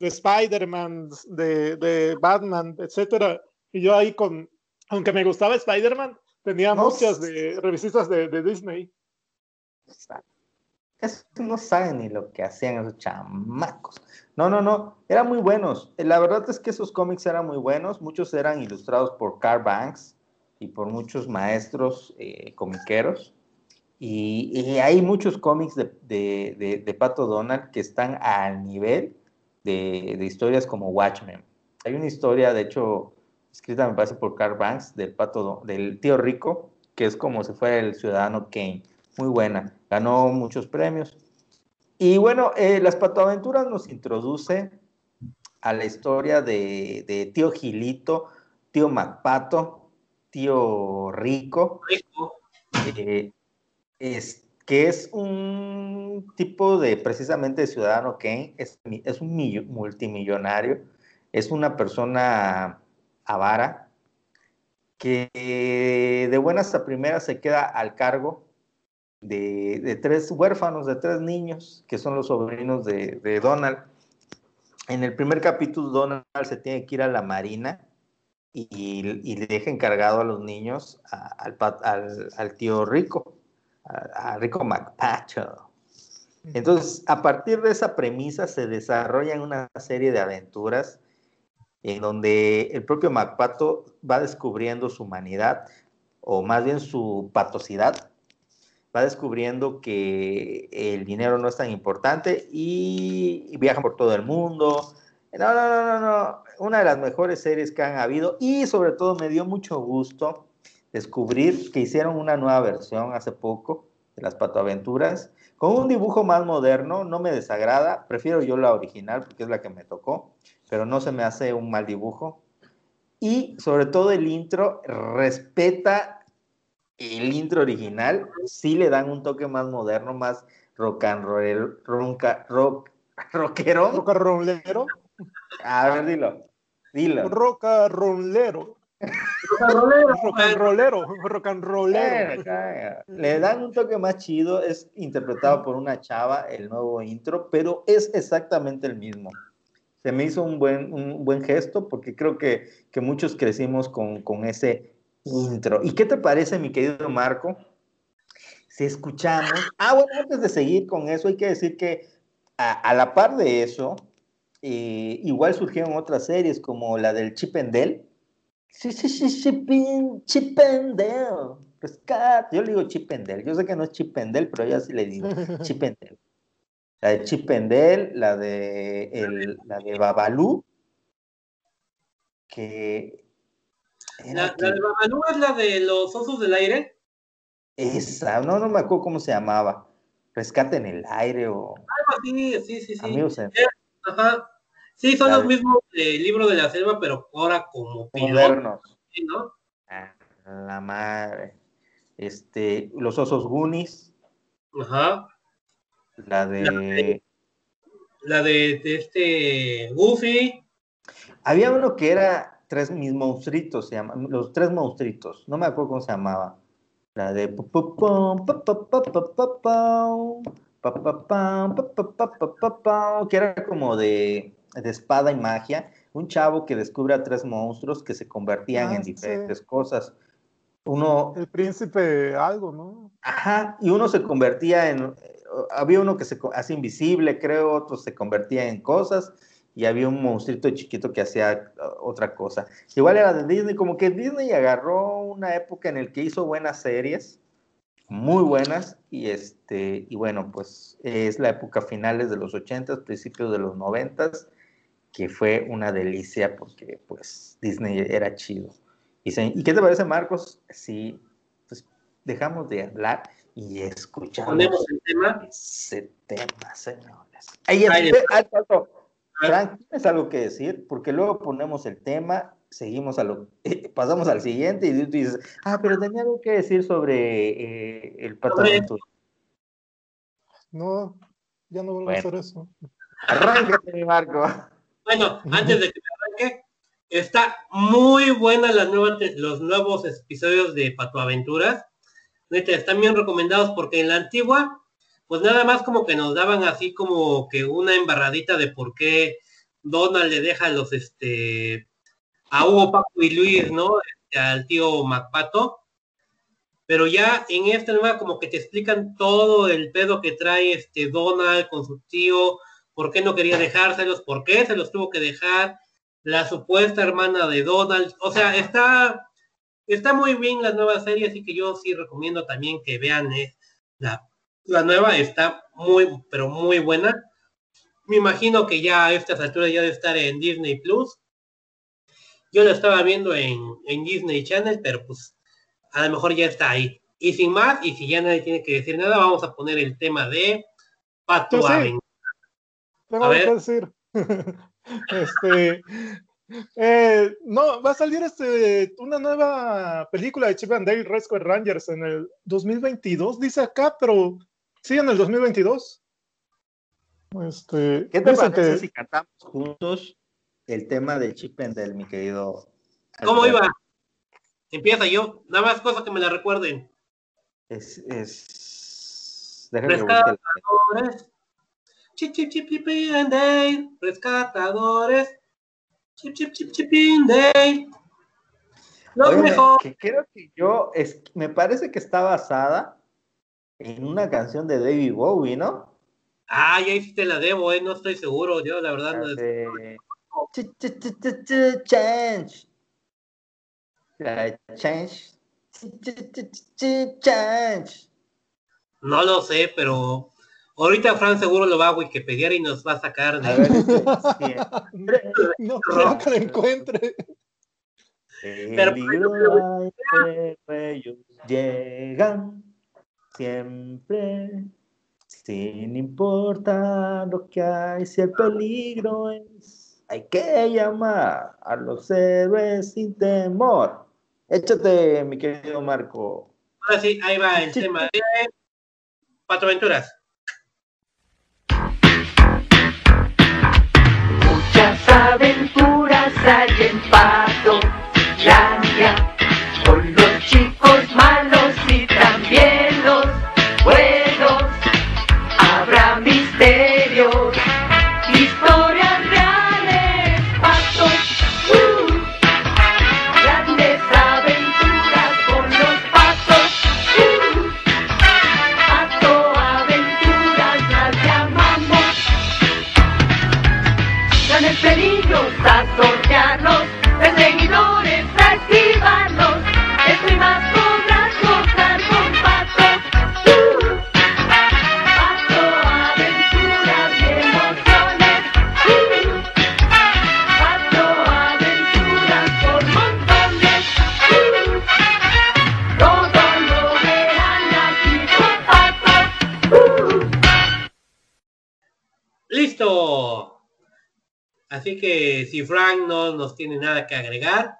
de Spider-Man, de, de Batman, etcétera. Y yo ahí con, aunque me gustaba Spider-Man, tenía No, muchas de revistas de, de Disney. Es no saben ni lo que hacían esos chamacos. No, no, no, eran muy buenos. La verdad es que esos cómics eran muy buenos. Muchos eran ilustrados por Carl Banks y por muchos maestros eh, comiqueros. Y, y hay muchos cómics de, de, de, de, Pato Donald que están al nivel de, historias como Watchmen. Hay una historia, de hecho, escrita me parece por Carl Banks, del, Pato, del tío rico, que es como si fuera el ciudadano Kane. Muy buena, ganó muchos premios. Y bueno, eh, las patoaventuras nos introduce a la historia de, de tío Gilito, tío Macpato, tío Rico, Rico. eh, es, que es un tipo de precisamente de ciudadano Kane, es, es un multimillonario, es una persona avara que de buenas a primeras se queda al cargo de, de, tres huérfanos, de tres niños, que son los sobrinos de, de, Donald. En el primer capítulo, Donald se tiene que ir a la marina y, y le deja encargado a los niños a, al, al, al, tío Rico, a, a Rico MacPacho. Entonces, a partir de esa premisa se desarrollan una serie de aventuras en donde el propio MacPato va descubriendo su humanidad, o más bien su patosidad, va descubriendo que el dinero no es tan importante y, y viajan por todo el mundo. No, no, no, no, no. Una de las mejores series que han habido y sobre todo me dio mucho gusto descubrir que hicieron una nueva versión hace poco de las Patoaventuras con un dibujo más moderno. No me desagrada, prefiero yo la original porque es la que me tocó, pero no se me hace un mal dibujo. Y sobre todo el intro respeta el intro original, sí le dan un toque más moderno, más rock and roll, ronca- rock, rockero. Rock and rollero. A ver, dilo. Dilo. Rock and rollero. Rock and rollero. Rock and rollero. Eh, Le dan un toque más chido, es interpretado por una chava, el nuevo intro, pero es exactamente el mismo. Se me hizo un buen, un buen gesto porque creo que, que muchos crecimos con, con ese intro. ¿Y qué te parece, mi querido Marco? Si escuchamos... Ah, bueno, antes de seguir con eso, hay que decir que a, a la par de eso, eh, igual surgieron otras series como la del Chip and Dale. Sí, sí, sí, Chip, and- Chip and Dale. Rescate. Yo le digo Chip and Dale. Yo sé que no es Chip and Dale, pero yo sí le digo Chip and Dale. La de Chip and Dale, la de, el, la de Babalú, que... era La, que- la de Babalú es la de los osos del aire. esa, no, no me acuerdo cómo se llamaba. Rescate en el aire o Algo así, sí, sí, sí. Amigos en Ajá. Sí, son La los de- mismos del libro de la selva, pero ahora como modernos. ¿no? Ah, la madre. Este, los osos Goonies, Ajá. la de... La de, de este Goofy. Había uno que era tres mis monstruitos, se llama, los tres monstruitos, no me acuerdo cómo se llamaba. La de que era como de, de espada y magia. Un chavo que descubre a tres monstruos que se convertían Ah, en sí. diferentes cosas. Uno, El príncipe algo, ¿no? Ajá, y uno se convertía en, eh, había uno que se hacía invisible, creo, otro se convertía en cosas, y había un monstruito chiquito que hacía uh, otra cosa. Igual era de Disney, como que Disney agarró una época en el que hizo buenas series, muy buenas, y este, y bueno, pues es la época finales de los 80s, principios de los 90s, que fue una delicia porque pues Disney era chido. Y, se- ¿y qué te parece, Marcos? Si pues, dejamos de hablar y escuchamos Ponemos el tema. ese tema, señores. Ahí Ahí es, está. paso. Frank, ¿tienes algo que decir? Porque luego ponemos el tema, seguimos a lo, pasamos al siguiente y tú dices, ah, pero tenía algo que decir sobre eh, el Aventura". No, ya no vuelvo Bueno. a hacer eso. Arráncate, mi Marco. Bueno, antes de que me arranque, está muy buena la nueva te- los nuevos episodios de Patoaventuras. Neta, están bien recomendados porque en la antigua, pues nada más como que nos daban así como que una embarradita de por qué Donald le deja los este a Hugo, Paco y Luis, ¿no? Este, al tío Macpato. Pero ya en esta nueva como que te explican todo el pedo que trae este Donald con su tío, por qué no quería dejárselos, por qué se los tuvo que dejar, la supuesta hermana de Donald, o sea, está, está muy bien la nueva serie, así que yo sí recomiendo también que vean eh, la, la nueva, está muy, pero muy buena. Me imagino que ya a estas alturas ya debe estar en Disney Plus. Yo la estaba viendo en, en Disney Channel, pero pues a lo mejor ya está ahí. Y sin más, y si ya nadie tiene que decir nada, vamos a poner el tema de Pato. Aventura. Tengo A algo que decir. este, eh, no, va a salir este, una nueva película de Chip and Dale Rescue Rangers en el 2022, dice acá, pero sí, en el 2022. Este, ¿Qué te parece que- si cantamos juntos el tema del Chip and Dale, mi querido? ¿Cómo Alberto? iba? Empieza yo, nada más cosas que me la recuerden. Es, es... Déjame Chip, chip, chip, chip, and Dale. Rescatadores. Chip, chip, chip, chip, and. Los Óyeme, mejores. que creo que yo, es, me parece que está basada en una canción de David Bowie, ¿no? Ah, ya hiciste la debo, eh, no estoy seguro. Yo la verdad no ch- Change. Change. Ch- ch- ch- ch- Change. No lo sé, pero ahorita Fran seguro lo va a Wikipedia y nos va a sacar A de... ver. No que lo encuentre. Pero- ellos llegan siempre, sin importar lo que hay, si el peligro es, hay que llamar a los héroes sin temor. Échate, mi querido Marco. Ahora sí, ahí va el tema de Cuatro Aventuras. Aventuras hay en Patolandia, con los chicos malos Así que si Frank no nos tiene nada que agregar,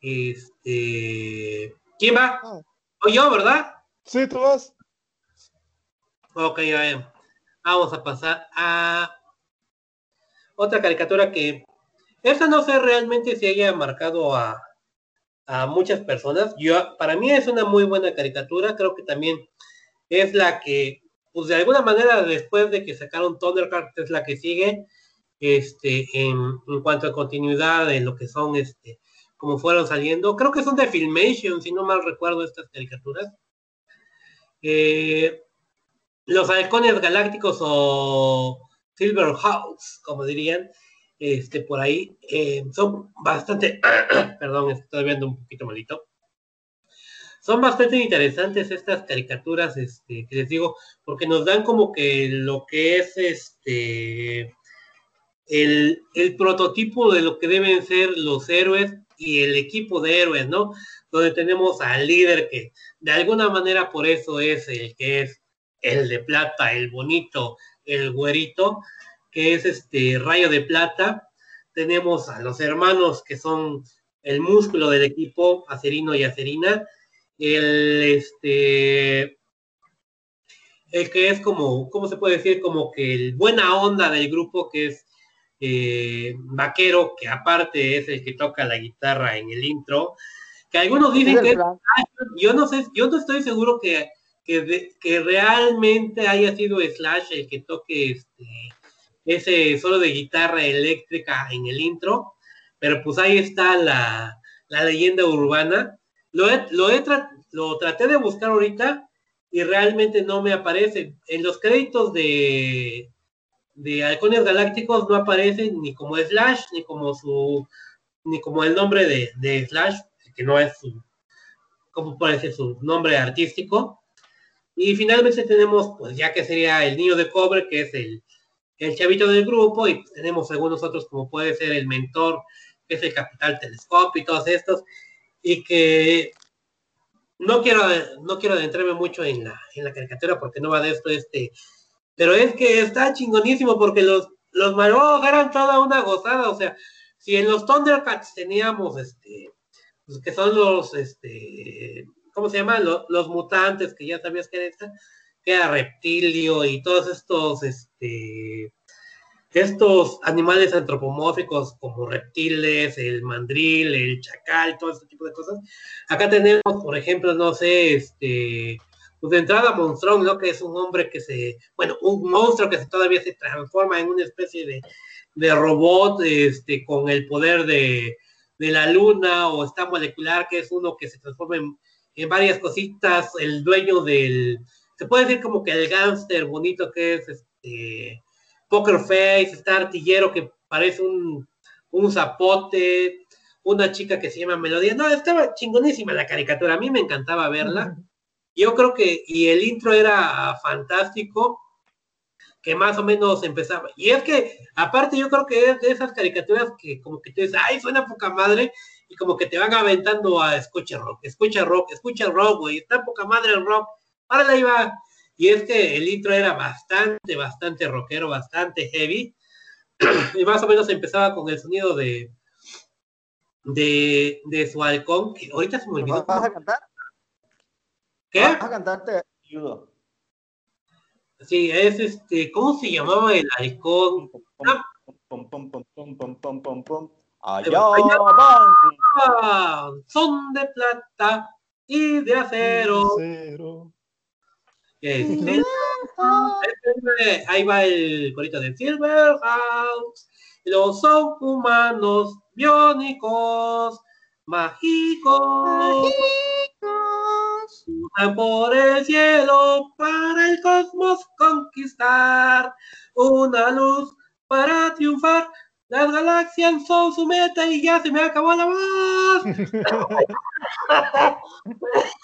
este... ¿Quién va? Ah. O yo, ¿verdad? Sí, tú vas. Ok, ya, vamos a pasar a otra caricatura que esta no sé realmente si haya marcado a, a muchas personas. Yo, para mí es una muy buena caricatura, creo que también es la que, pues de alguna manera después de que sacaron Thundercats es la que sigue, este, en, cuanto a continuidad de lo que son, este, como fueron saliendo. Creo que son de Filmation, si no mal recuerdo estas caricaturas. Eh, los halcones galácticos o Silverhawks, como dirían, este, por ahí, eh, son bastante, perdón, estoy viendo un poquito malito. Son bastante interesantes estas caricaturas, este, que les digo, porque nos dan como que lo que es este el, el prototipo de lo que deben ser los héroes y el equipo de héroes, ¿no? Donde tenemos al líder que de alguna manera por eso es el que es el de plata, el bonito, el güerito, que es este rayo de plata. Tenemos a los hermanos que son el músculo del equipo, Acerino y Acerina. El este el que es como, ¿cómo se puede decir? Como que el buena onda del grupo, que es eh, Vaquero, que aparte es el que toca la guitarra en el intro. Que algunos dicen que yo no sé, yo no estoy seguro que, que, que realmente haya sido Slash el que toque este, ese solo de guitarra eléctrica en el intro, pero pues ahí está la, la leyenda urbana. Lo, he- lo, he tra- lo traté de buscar ahorita y realmente no me aparece. En los créditos de, de Halcones Galácticos no aparece ni como Slash, ni como su, ni como el nombre de, de Slash, que no es su, como ser su nombre artístico. Y finalmente tenemos, pues ya que sería el niño de cobre, que es el, el chavito del grupo, y pues, tenemos algunos otros como puede ser el mentor, que es el capital telescopio y todos estos, y que no quiero, no quiero adentrarme mucho en la, en la caricatura porque no va de esto este, pero es que está chingonísimo porque los, los malvados eran toda una gozada, o sea, si en los Thundercats teníamos este, pues, que son los, este, ¿cómo se llaman? Los, los mutantes, que ya sabías que era que era reptilio y todos estos, este, estos animales antropomórficos como reptiles, el mandril, el chacal, todo este tipo de cosas. Acá tenemos, por ejemplo, no sé, este, pues de entrada Monstrón, ¿no? Que es un hombre que se, bueno, un monstruo que todavía se transforma en una especie de, de robot, este, con el poder de, de la luna, o está molecular, que es uno que se transforma en, en varias cositas, el dueño del, se puede decir como que el gángster bonito que es este Poker Face, está artillero que parece un, un zapote, una chica que se llama Melodía. No, estaba chingonísima la caricatura, a mí me encantaba verla. Yo creo que, y el intro era fantástico, que más o menos empezaba. Y es que, aparte, yo creo que es de esas caricaturas que como que te dices, ay, suena poca madre, y como que te van aventando a escucha rock, escucha rock, escucha rock, güey, está poca madre el rock, ahora ahí va. Y es que el intro era bastante, bastante rockero, bastante heavy, y más o menos empezaba con el sonido de de, de su halcón, que ahorita se me olvidó. ¿Vas a cantar? ¿Qué? ¿Vas a cantarte? Ayudo. Sí, es este, ¿cómo se llamaba el halcón? Pum, pum, pum, pum, pum, pum, pum, pum. Allá van. son de plata y de acero. Cero. Este, este, ahí va el corito de Silverhouse. Los son humanos biónicos, mágicos. Por el cielo para el cosmos conquistar. Una luz para triunfar. Las galaxias son su meta y ya se me acabó la voz.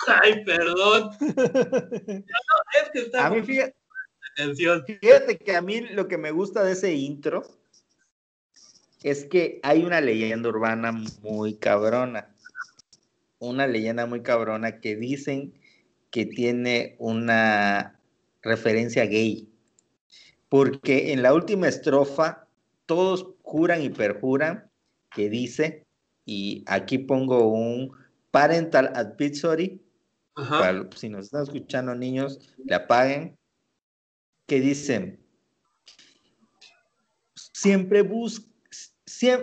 Ay, perdón. Es que está A mí, fíjate, la canción. fíjate que a mí lo que me gusta de ese intro es que hay una leyenda urbana muy cabrona. Una leyenda muy cabrona que dicen que tiene una referencia gay. Porque en la última estrofa todos juran y perjuran que dice, y aquí pongo un parental advisory, para- si nos están escuchando niños, le apaguen, que dicen, siempre busca,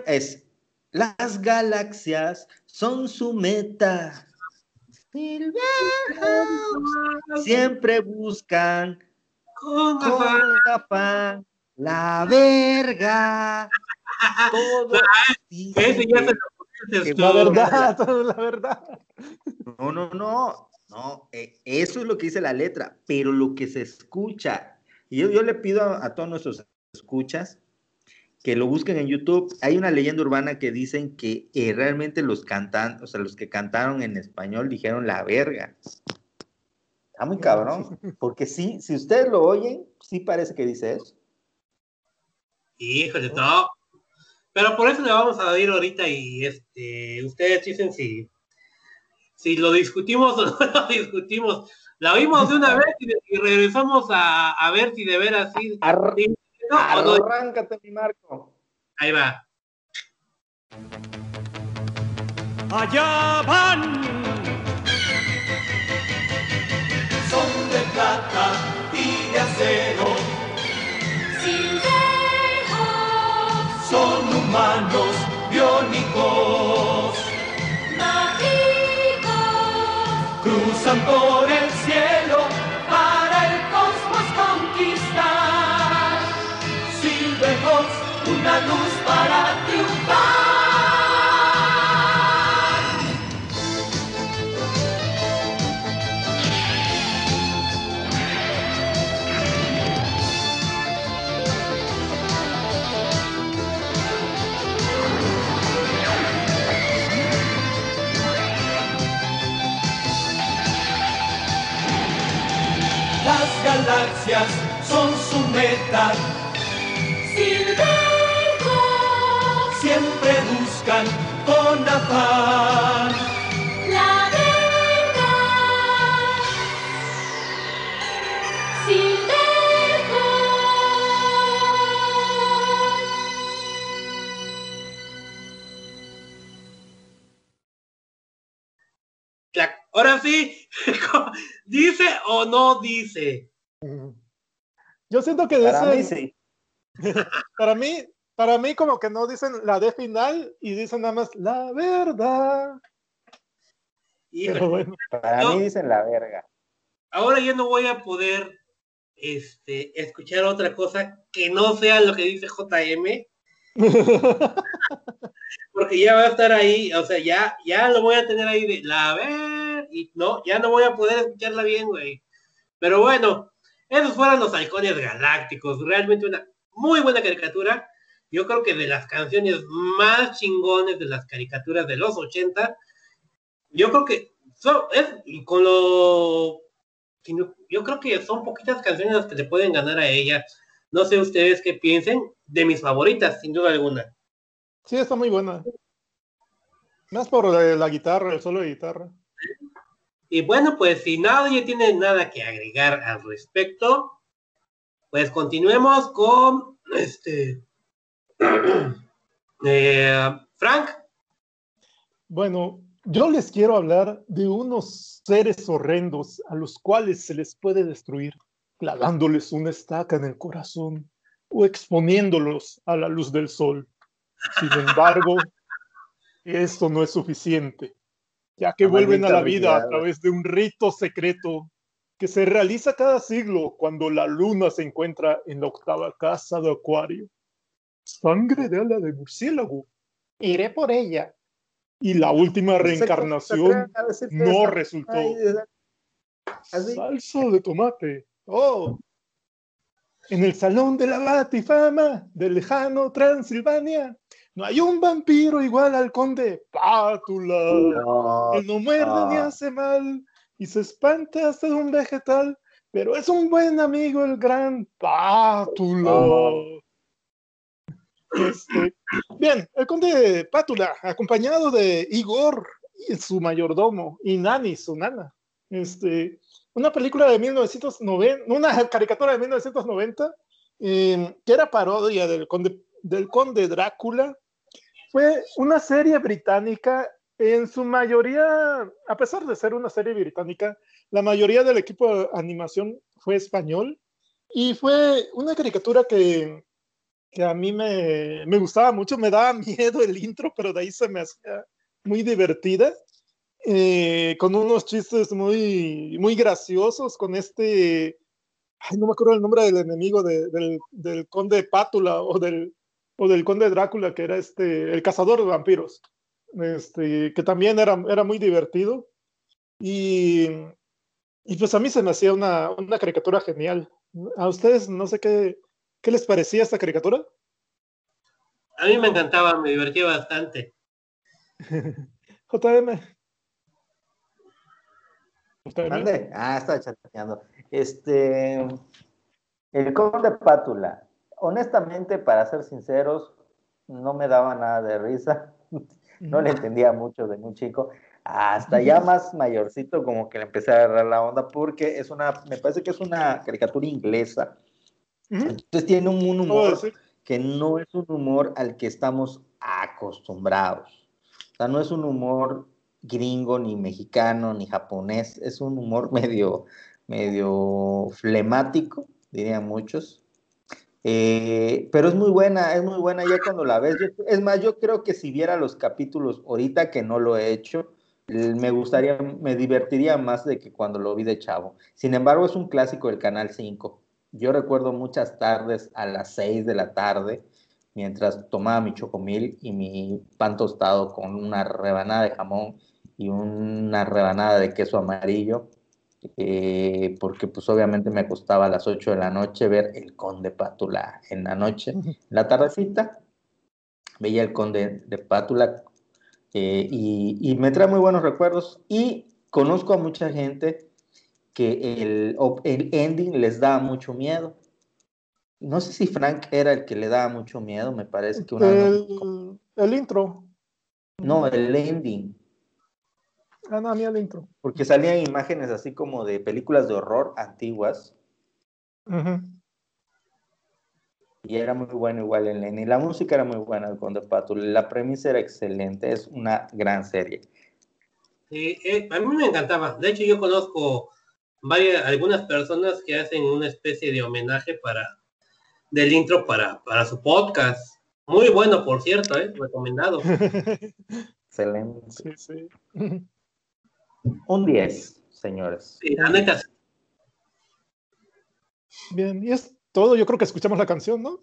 es, las galaxias son su meta. Siempre buscan Con afán. la verga. Todo Ese ya se lo pusiste. La verdad, la verdad. No, no, no, no, eh, eso es lo que dice la letra, pero lo que se escucha, y yo, yo le pido a, a todos nuestros escuchas que lo busquen en YouTube. Hay una leyenda urbana que dicen que eh, realmente los cantan, o sea, los que cantaron en español dijeron la verga. Está muy cabrón, porque sí, si ustedes lo oyen, sí parece que dice eso. Híjole, no. Pero por eso le vamos a ir ahorita y este, ustedes dicen si, si lo discutimos o no lo discutimos. La oímos de una vez y, y regresamos a, a ver si de veras sí. Ar- sí, no. Arráncate, mi Marco. Ahí va. Allá van. Son de plata y de acero. Son humanos biónicos. Cruzan por el cielo galaxias son su meta. Siempre buscan con afán. La- ahora sí, ¿dice o no dice? Yo siento que Para mí dicen, sí. para mí, para mí como que no dicen la D final y dicen nada más la verdad. Híjole, Pero bueno, Para No. mí dicen la verga. ahora yo no voy a poder este, escuchar otra cosa que no sea lo que dice JM, porque ya va a estar ahí, o sea, ya, ya lo voy a tener ahí de la ver, y no, ya no voy a poder escucharla bien, güey. Pero bueno, esos fueron los halcones galácticos, realmente una muy buena caricatura. Yo creo que de las canciones más chingones de las caricaturas de los 80, yo creo que son- es con lo yo creo que son poquitas canciones las que le pueden ganar a ella. No sé ustedes qué piensen, de mis favoritas, sin duda alguna. Sí, está muy buena. Más por la guitarra, el solo de guitarra. Y bueno, pues si nadie tiene nada que agregar al respecto, pues continuemos con este eh, Frank. Bueno, yo les quiero hablar de unos seres horrendos a los cuales se les puede destruir clavándoles una estaca en el corazón o exponiéndolos a la luz del sol. Sin embargo, esto no es suficiente, ya que vuelven a la vida a través de un rito secreto que se realiza cada siglo cuando la luna se encuentra en la octava casa de Acuario. Sangre de ala de murciélago. Iré por ella. Y la última reencarnación no resultó. Salsa de tomate. Oh. En el salón de la batifama del lejano Transilvania no hay un vampiro igual al conde Pátula. No, Él no muerde ni no. hace mal y se espanta hasta de un vegetal, pero es un buen amigo el gran Pátula. No. Este, bien, el conde Pátula, acompañado de Igor y su mayordomo, y Nani, su nana. Este, una película de 1990, una caricatura de 1990, eh, que era parodia del conde, del conde Drácula. Fue una serie británica, en su mayoría, a pesar de ser una serie británica, la mayoría del equipo de animación fue español. Y fue una caricatura que, que a mí me, me gustaba mucho, me daba miedo el intro, pero de ahí se me hacía muy divertida, eh, con unos chistes muy, muy graciosos, con este, ay, no me acuerdo el nombre del enemigo de- del, del conde Pátula o del, o del conde Drácula, que era este, el cazador de vampiros, este, que también era, era muy divertido. Y, y pues a mí se me hacía una, una caricatura genial. A ustedes no sé qué, qué les parecía esta caricatura. A mí me encantaba, me divertía bastante. JM. ¿Mande? Ah, estaba chateando. Este, el conde Pátula, honestamente, para ser sinceros, no me daba nada de risa. No le entendía mucho de muy chico. Hasta ya más mayorcito, como que le empecé a agarrar la onda, porque es una, me parece que es una caricatura inglesa. Entonces tiene un, humor decir. que no es un humor al que estamos acostumbrados. O sea, no es un humor gringo, ni mexicano, ni japonés, es un humor medio, medio flemático, dirían muchos. Eh, pero es muy buena, es muy buena ya cuando la ves. Es más, yo creo que si viera los capítulos ahorita que no lo he hecho, me gustaría, me divertiría más de que cuando lo vi de chavo. Sin embargo, es un clásico del Canal 5. Yo recuerdo muchas tardes a las 6 de la tarde, mientras tomaba mi chocomil y mi pan tostado con una rebanada de jamón y una rebanada de queso amarillo, eh, porque pues obviamente me acostaba a las 8 de la noche ver El Conde Pátula en la noche. En la tardecita veía El Conde de Pátula eh, y, y me trae muy buenos recuerdos y conozco a mucha gente que el, el ending les da mucho miedo. No sé si Frank era el que le daba mucho miedo, me parece que una no- el intro. no, el ending, Ah, no, a mí el intro. porque salían imágenes así como de películas de horror antiguas Ujú. y era muy bueno igual el ending. La música era muy buena el Conde Pátula, la premisa era excelente, es una gran serie. Sí, eh, a mí me encantaba. De hecho, yo conozco varias, algunas personas que hacen una especie de homenaje para del intro para, para su podcast. Muy bueno, por cierto, ¿eh? recomendado. Excelente. sí, sí. Un 10, señores. Sí, la neta, Bien, y es todo. Yo creo que escuchamos la canción, ¿no?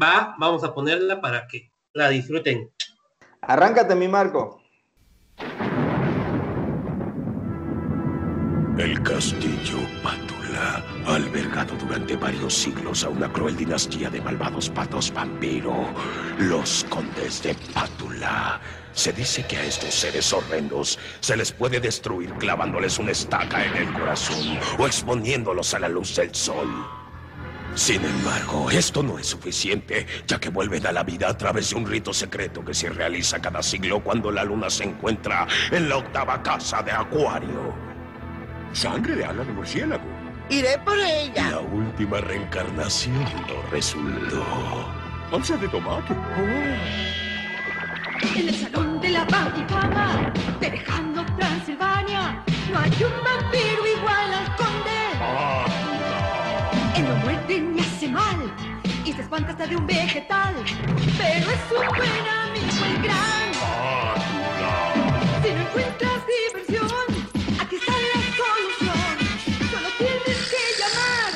va, vamos a ponerla para que la disfruten. Arráncate, mi Marco. El castillo Pátula ha albergado durante varios siglos a una cruel dinastía de malvados patos vampiro, los condes de Pátula. Se dice que a estos seres horrendos se les puede destruir clavándoles una estaca en el corazón o exponiéndolos a la luz del sol. Sin embargo, esto no es suficiente, ya que vuelven a la vida a través de un rito secreto que se realiza cada siglo cuando la luna se encuentra en la octava casa de Acuario. Sangre de ala de murciélago. Iré por ella. La última reencarnación no resultó. Once de tomate. En el salón de la Vaticana, de Lejano Transilvania, no hay un vampiro igual al conde. Él no muerde ni hace mal, y se espanta hasta de un vegetal, pero es un buen amigo el gran. Si no encuentras diversión, aquí está la solución. Solo tienes que llamar.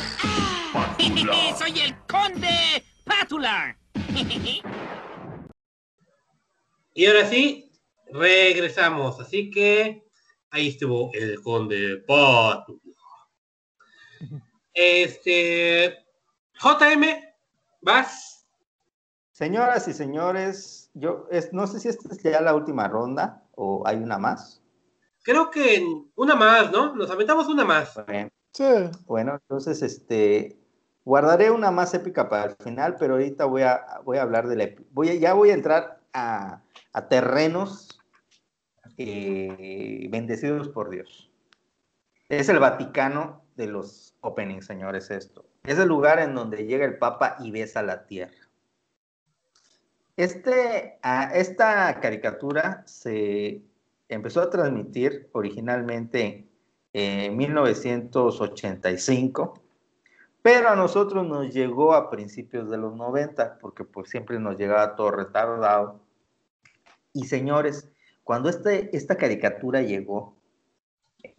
Soy el conde Pátula. Y ahora sí, regresamos. Así que ahí estuvo el conde Pátula. Este. JM, vas. Señoras y señores, yo es, no sé si esta es ya la última ronda o hay una más. Creo que una más, ¿no? Nos aventamos una más. Bueno, Sí. bueno, entonces este guardaré una más épica para el final, pero ahorita voy a, voy a hablar de la voy a- ya voy a entrar a, terrenos eh, bendecidos por Dios. Es el Vaticano de los openings, señores, esto. Es el lugar en donde llega el Papa y besa la tierra. Este, esta caricatura se empezó a transmitir originalmente en 1985, pero a nosotros nos llegó a principios de los 90, porque pues siempre nos llegaba todo retardado. Y señores, cuando este, esta caricatura llegó,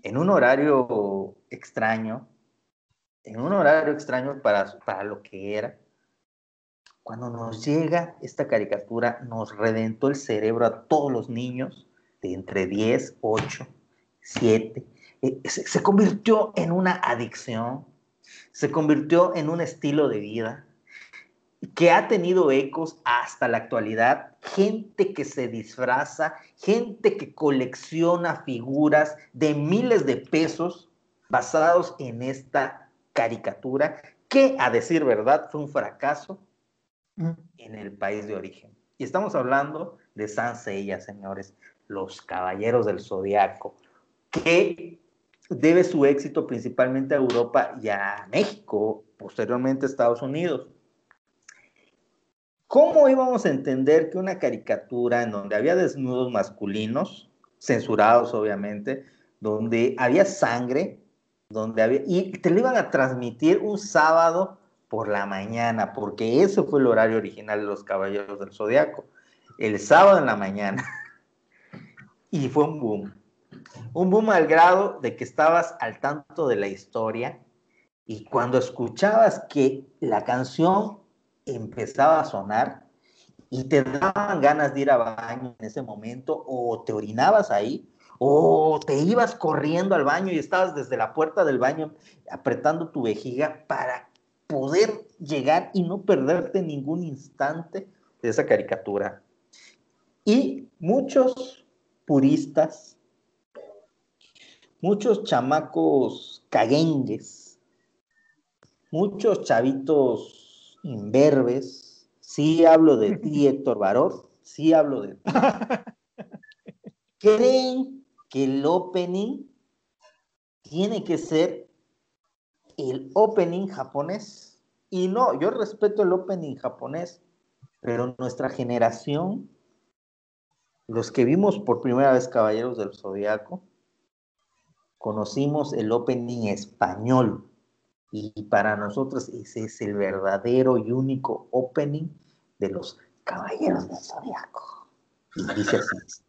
en un horario extraño, en un horario extraño para, para lo que era, cuando nos llega esta caricatura, nos reventó el cerebro a todos los niños de entre 10, 8, 7. Eh, Se, se convirtió en una adicción, se convirtió en un estilo de vida que ha tenido ecos hasta la actualidad. Gente que se disfraza, gente que colecciona figuras de miles de pesos basados en esta caricatura, que a decir verdad fue un fracaso en el país de origen. Y estamos hablando de Sansella, señores, los caballeros del zodiaco, que debe su éxito principalmente a Europa y a México, posteriormente a Estados Unidos. ¿Cómo íbamos a entender que una caricatura en donde había desnudos masculinos, censurados obviamente, donde había sangre, donde había y te lo iban a transmitir un sábado por la mañana, porque ese fue el horario original de los Caballeros del Zodiaco, el sábado en la mañana. y fue un boom. Un boom al grado de que estabas al tanto de la historia y cuando escuchabas que la canción empezaba a sonar y te daban ganas de ir a baño en ese momento o te orinabas ahí o te ibas corriendo al baño y estabas desde la puerta del baño apretando tu vejiga para poder llegar y no perderte ningún instante de esa caricatura. Y muchos puristas, muchos chamacos caguengues, muchos chavitos imberbes, sí hablo de ti, Héctor Barón, sí hablo de ti, creen que el opening tiene que ser el opening japonés. Y no, yo respeto el opening japonés, pero nuestra generación, los que vimos por primera vez Caballeros del Zodiaco, conocimos el opening español. Y para nosotros ese es el verdadero y único opening de los Caballeros del Zodiaco. Y dice así.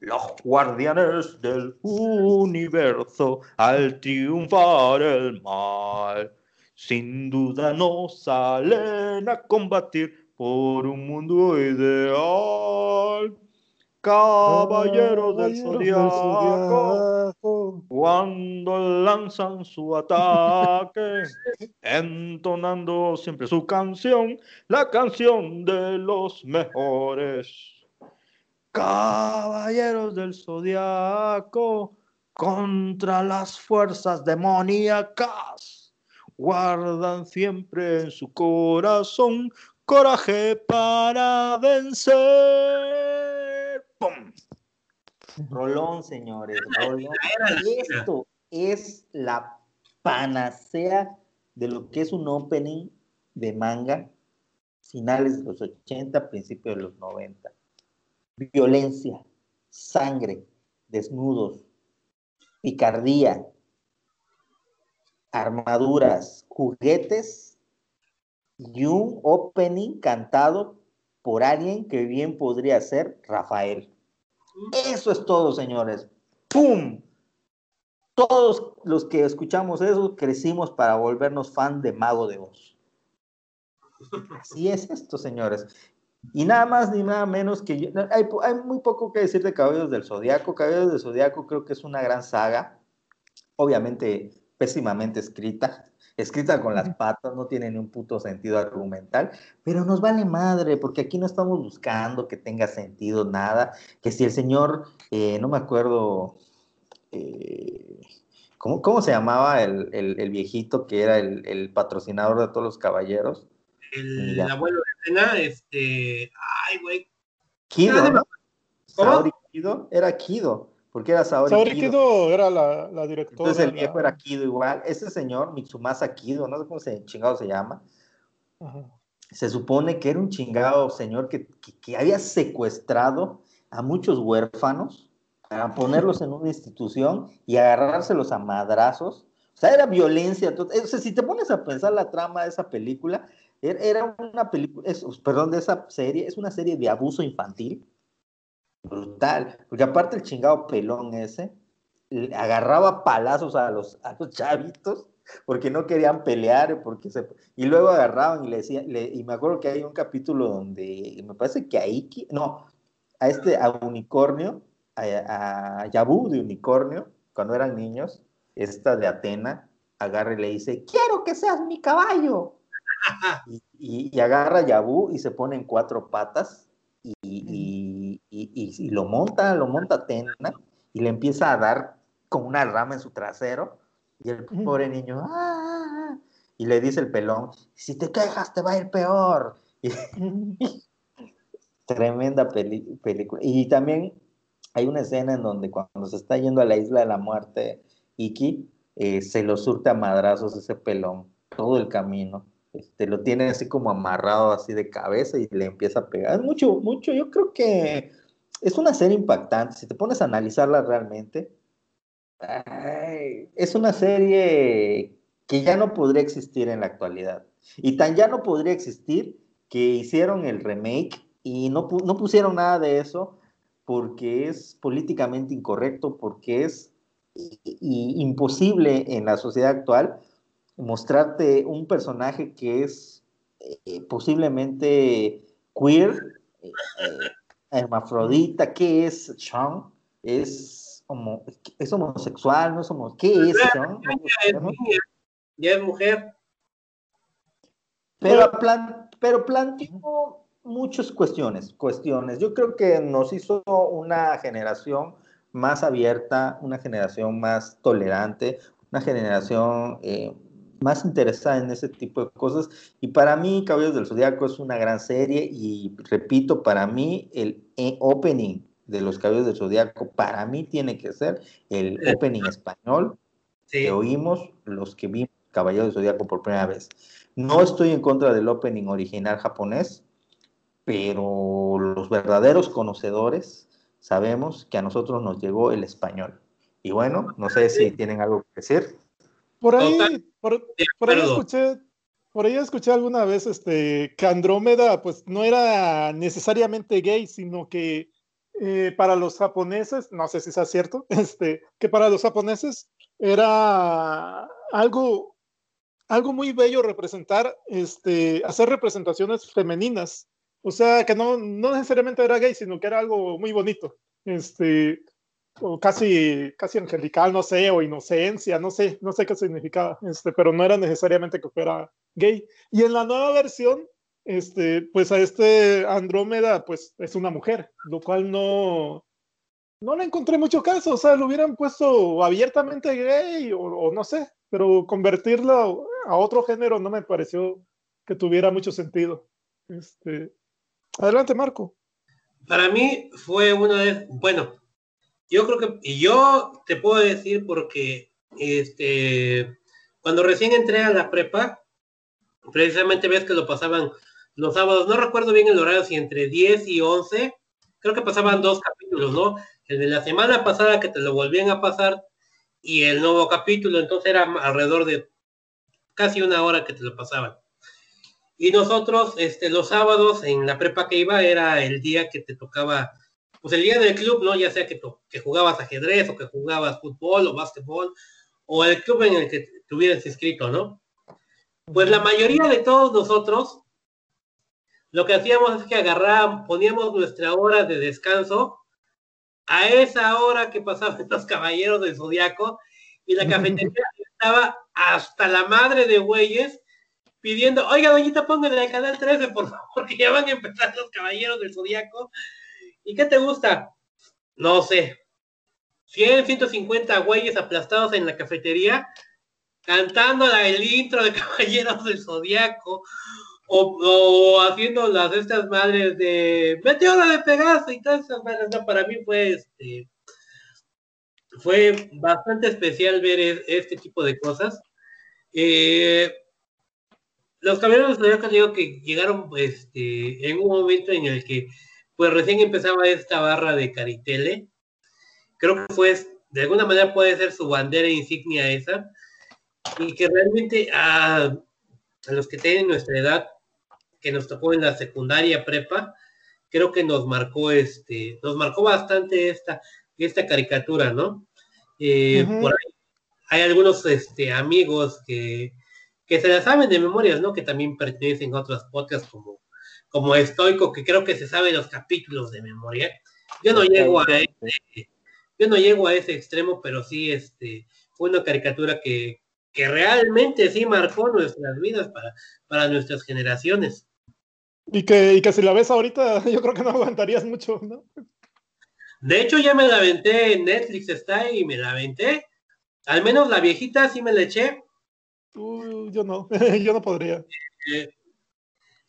Los guardianes del universo al triunfar el mal, sin duda no salen a combatir por un mundo ideal. Caballeros del Caballeros Zodiaco. cuando lanzan su ataque, entonando siempre su canción, la canción de los mejores. Caballeros del Zodiaco, contra las fuerzas demoníacas, guardan siempre en su corazón coraje para vencer. ¡Pum! Rolón, señores, rolón. Esto es la panacea de lo que es un opening de manga finales de los 80, principios de los 90. Violencia, sangre, desnudos, picardía, armaduras, juguetes y un opening cantado por alguien que bien podría ser Rafael. Eso es todo, señores. ¡Pum! Todos los que escuchamos eso crecimos para volvernos fan de Mago de Oz. Así es esto, señores. Y nada más ni nada menos que hay muy poco que decir de Caballeros del Zodiaco. Caballeros del Zodiaco creo que es una gran saga, obviamente pésimamente escrita, escrita con las patas, no tiene ni un puto sentido argumental, pero nos vale madre, porque aquí no estamos buscando que tenga sentido nada, que si el señor, eh, no me acuerdo, eh, ¿cómo, cómo se llamaba el, el- el viejito que era el, el patrocinador de todos los caballeros? El, abuelo de Cena, este, ay, güey, Kido, Ah, ¿no? ¿Cómo? Saori Kido, era Kido, porque era Saori, Saori Kido. Kido era la, la directora. Entonces el la- viejo era Kido igual. Ese señor, Mitsumasa Kido, no sé cómo se chingado se llama, Ajá. se supone que era un chingado señor que, que- que había secuestrado a muchos huérfanos para ponerlos en una institución y agarrárselos a madrazos. O sea, era violencia. O sea, si te pones a pensar la trama de esa película, er- era una película, es- perdón, de esa serie, es una serie de abuso infantil. Brutal. Porque aparte el chingado pelón ese le agarraba palazos a los, a los chavitos porque no querían pelear, porque se, y luego agarraban y le decían, le- y me acuerdo que hay un capítulo donde me parece que a Iki, no, a este, a Unicornio, a, a Yabu de Unicornio, cuando eran niños, esta de Atena, agarra y le dice, quiero que seas mi caballo. Y, y- y agarra a Yabu y se pone en cuatro patas y, lo monta, lo monta Atena y le empieza a dar con una rama en su trasero y el pobre niño, "Ah", y le dice el pelón, si te quejas te va a ir peor. Y- tremenda peli- película. Y también hay una escena en donde cuando se está yendo a la isla de la muerte, Iki, eh, se lo surte a madrazos ese pelón todo el camino. Este, lo tiene así como amarrado así de cabeza y le empieza a pegar. Mucho, mucho, yo creo que es una serie impactante. Si te pones a analizarla realmente, es una serie que ya no podría existir en la actualidad. Y tan ya no podría existir que hicieron el remake y no, no pusieron nada de eso porque es políticamente incorrecto, porque es i- i- imposible en la sociedad actual mostrarte un personaje que es eh, posiblemente queer, eh, eh, hermafrodita, ¿qué es Sean? ¿Es, homo- ¿Es homosexual? ¿No es homo- ¿Qué es Sean? No lo ya es ya mujer. Pero, plan- pero planteó muchas cuestiones, cuestiones. Yo creo que nos hizo una generación más abierta, una generación más tolerante, una generación eh, más interesada en ese tipo de cosas. Y para mí, Caballeros del Zodiaco es una gran serie y repito, para mí el eh, opening de los Caballeros del Zodiaco, para mí tiene que ser el opening español Sí. que oímos los que vimos Caballero del Zodíaco por primera vez. No estoy en contra del opening original japonés, pero los verdaderos conocedores sabemos que a nosotros nos llegó el español. Y bueno, no sé si tienen algo que decir. Por ahí, por, por ahí escuché, por ahí escuché alguna vez este, que Andrómeda pues no era necesariamente gay, sino que eh, para los japoneses, no sé si sea cierto, este, que para los japoneses era algo, algo muy bello representar, este, hacer representaciones femeninas O sea, que no, no necesariamente era gay, sino que era algo muy bonito. Este, o casi, casi angelical, no sé, o inocencia, no sé, no sé qué significaba, este, pero no era necesariamente que fuera gay. Y en la nueva versión, este, pues a este Andrómeda, pues es una mujer, lo cual no, no le encontré mucho caso, o sea, lo hubieran puesto abiertamente gay o, o no sé, pero convertirlo a otro género no me pareció que tuviera mucho sentido. Este, adelante, Marco. Para mí fue una de, bueno, yo creo que, y yo te puedo decir porque, este, cuando recién entré a la prepa, precisamente ves que lo pasaban los sábados, no recuerdo bien el horario, si entre 10 y 11, creo que pasaban dos capítulos, ¿no? El de la semana pasada que te lo volvían a pasar y el nuevo capítulo, entonces era alrededor de casi una hora que te lo pasaban. Y nosotros, este, los sábados en la prepa que iba era el día que te tocaba, pues el día del club, ¿no? Ya sea que, que jugabas ajedrez o que jugabas fútbol o básquetbol o el club en el que te hubieras inscrito, ¿no? Pues la mayoría de todos nosotros, lo que hacíamos es que agarrábamos, poníamos nuestra hora de descanso a esa hora que pasaban los caballeros del zodiaco y la cafetería estaba hasta la madre de güeyes pidiendo, oiga, doñita, póngale al canal 13, por favor, que ya van a empezar los caballeros del zodiaco. ¿Y qué te gusta? No sé. 100, 150 güeyes aplastados en la cafetería cantando el intro de Caballeros del Zodiaco o, o haciendo las estas madres de Meteora de Pegaso y todas esas madres. No, para mí fue este fue bastante especial ver este tipo de cosas. Eh, los Caballeros del Zodiaco digo que llegaron este, en un momento en el que pues recién empezaba esta barra de Caritele. Creo que fue, de alguna manera puede ser su bandera insignia esa. Y que realmente a, a los que tienen nuestra edad, que nos tocó en la secundaria prepa, creo que nos marcó este, nos marcó bastante esta, esta caricatura, ¿no? Eh, Ujú. Por ahí hay algunos este, amigos que, que se la saben de memorias, ¿no? Que también pertenecen a otros podcasts como, como Estoico, que creo que se sabe los capítulos de memoria. Yo no llego a ese, yo no llego a ese extremo, pero sí este, fue una caricatura que, que realmente sí marcó nuestras vidas para, para nuestras generaciones. Y que, y que si la ves ahorita, yo creo que no aguantarías mucho, ¿no? De hecho, ya me la aventé en Netflix, está ahí, y me la aventé. Al menos la viejita sí me la eché. Uh, yo no, yo no podría. Eh,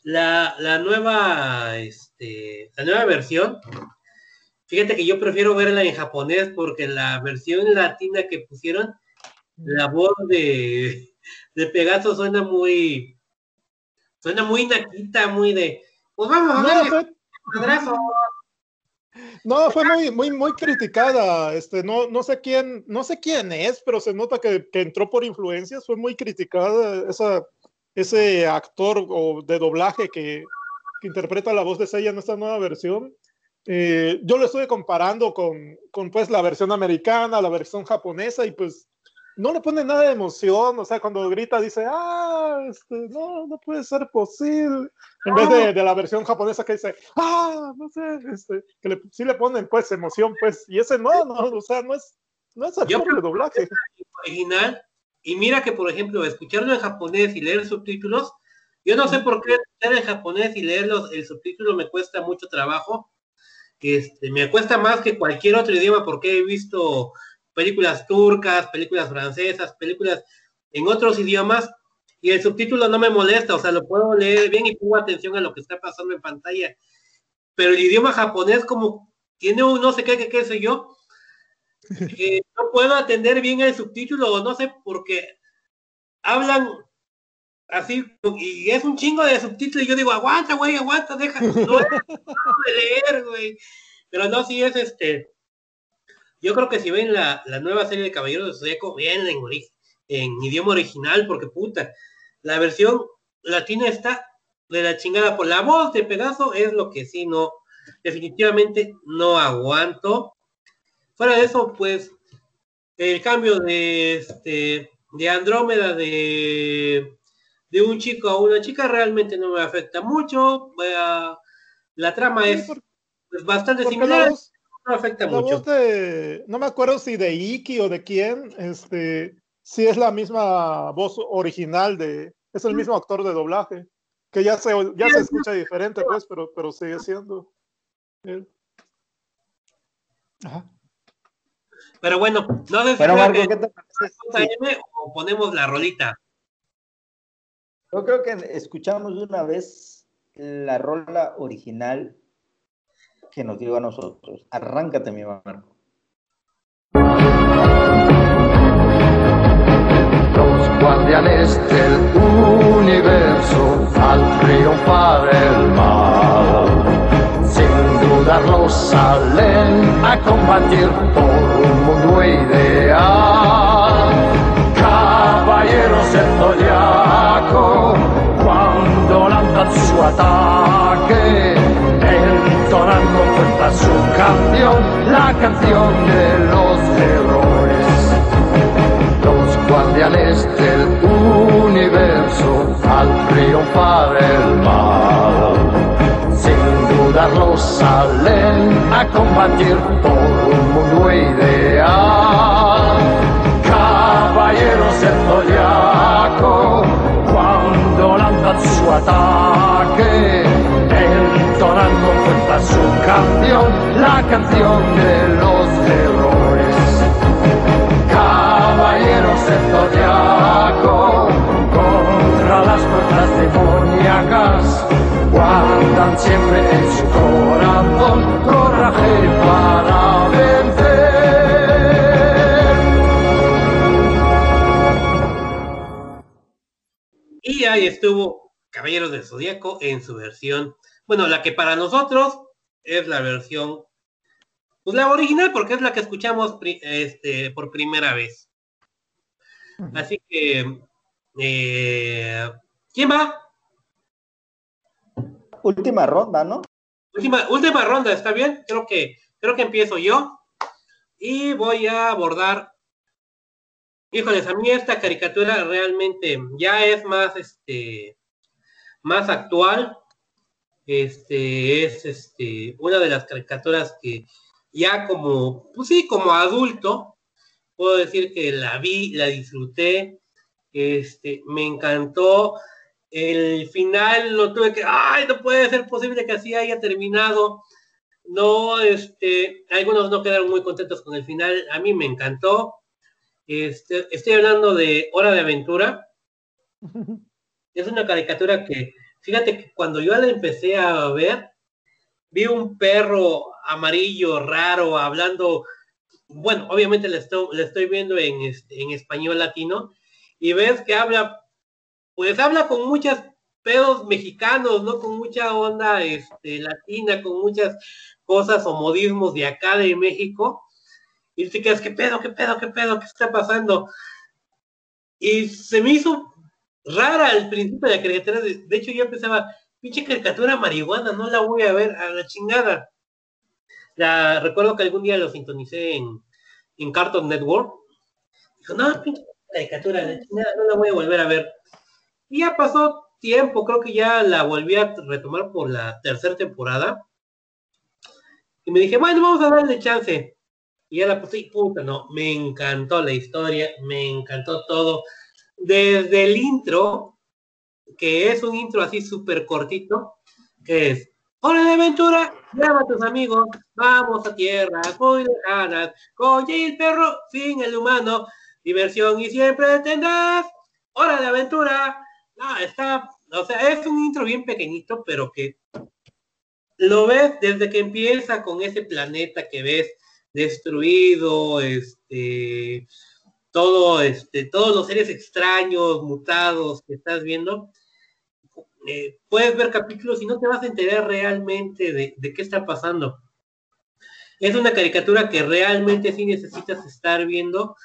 la, la nueva, este, la nueva versión, fíjate que yo prefiero verla en japonés porque la versión latina que pusieron, la voz de, de Pegaso suena muy, suena muy naquita, muy de, pues vamos a No, fue, no, fue muy, muy, muy criticada. Este, no, no sé quién, no sé quién es, pero se nota que, que entró por influencias. Fue muy criticada esa, ese actor o de doblaje que, que interpreta la voz de Seiya en esta nueva versión. Eh, yo lo estuve comparando con, con pues la versión americana, la versión japonesa y pues no le pone nada de emoción, o sea, cuando grita dice, ah, este, no, no puede ser posible, en vez de, de la versión japonesa que dice, ah, no sé, este, que le, sí le ponen pues emoción, pues, y ese no, no, o sea, no es, no es Yo actor de doblaje. original y mira que por ejemplo escucharlo en japonés y leer subtítulos yo no sé por qué escuchar en japonés y leerlos el subtítulo me cuesta mucho trabajo. Este me cuesta más que cualquier otro idioma porque he visto películas turcas películas francesas películas en otros idiomas y el subtítulo no me molesta o sea lo puedo leer bien y pongo atención a lo que está pasando en pantalla. Pero el idioma japonés como tiene un no sé qué qué qué sé yo eh, no puedo atender bien el subtítulo no sé porque hablan así y es un chingo de subtítulos y yo digo aguanta güey aguanta deja no, no de leer güey pero no sí es este yo creo que si ven la, la nueva serie de Caballeros de Zodíaco bien en, ori- en idioma original porque puta la versión latina está de la chingada por la voz de Pegaso es lo que sí no definitivamente no aguanto fuera de eso, pues, el cambio de este de Andrómeda de, de un chico a una chica realmente no me afecta mucho. A- la trama Sí, es por- pues, bastante similar, voz, no afecta la mucho. voz de, no me acuerdo si de Iki o de quién, este, sí es la misma voz original de, es el mismo actor de doblaje, que ya se, ya se escucha diferente, pues, pero, pero sigue siendo él. Ajá. Pero bueno, no sé si Bueno, creo Marco, que ¿qué te parece? JM o ponemos la rolita. Yo creo que escuchamos de una vez la rola original que nos dio a nosotros. Arráncate, mi Marco. Los guardianes del universo al triunfar el mal, sin dudarlo salen a combatir por un mundo ideal. Caballeros zodiaco, cuando lanzan su ataque, entonan con fuerza su canción, la canción de los héroes los guardianes del universo al triunfar el mal. Dudarlo salen a combatir por un mundo ideal. Caballeros zodiaco, cuando lanzan su ataque, entonan con fuerza su canción, la canción de los héroes caballeros del zodiaco contra las fuerzas demoníacas guardan siempre en su corazón coraje para vencer. Y ahí estuvo Caballeros del Zodíaco en su versión, bueno, la que para nosotros es la versión, pues la original, porque es la que escuchamos pri- este, por primera vez. Así que, eh, ¿quién va? Última ronda, ¿no? Última, última ronda, ¿está bien? Creo que, creo que empiezo yo. Y voy a abordar. Híjoles, a mí esta caricatura realmente ya es más, este, más actual. Este, es, este, una de las caricaturas que ya como, pues sí, como adulto, puedo decir que la vi, la disfruté, este, me encantó. El final lo tuve que, ay, no puede ser posible que así haya terminado. No, este, algunos no quedaron muy contentos con el final. A mí me encantó. Este, estoy hablando de Hora de Aventura. Es una caricatura que, fíjate que cuando yo la empecé a ver, vi un perro amarillo raro hablando, bueno, obviamente le estoy, estoy viendo en, este, en español latino, y ves que habla, pues habla con muchos pedos mexicanos, ¿no? Con mucha onda este, latina, con muchas cosas o modismos de acá de México. Y te quedas, ¿qué pedo, qué pedo, qué pedo, qué está pasando? Y se me hizo rara al principio de la caricatura. De, hecho, yo pensaba, pinche caricatura marihuana, no la voy a ver a la chingada. La, recuerdo que algún día lo sintonicé en, en Cartoon Network. Dijo, no, pinche caricatura, la chingada, no la voy a volver a ver. Y ya pasó tiempo, creo que ya la volví a retomar por la tercera temporada. Y me dije, bueno, vamos a darle chance. Y ya la puse y puta, no, me encantó la historia, me encantó todo. Desde el intro, que es un intro así súper cortito, que es, hora de aventura, llama a tus amigos, vamos a tierras muy lejanas, con el perro, sin el humano, diversión y siempre tendrás, hora de aventura. No, está, o sea, es un intro bien pequeñito, pero que lo ves desde que empieza con ese planeta que ves destruido, este, todo, este, todos los seres extraños, mutados que estás viendo, eh, puedes ver capítulos y no te vas a enterar realmente de, de, qué está pasando. Es una caricatura que realmente sí necesitas estar viendo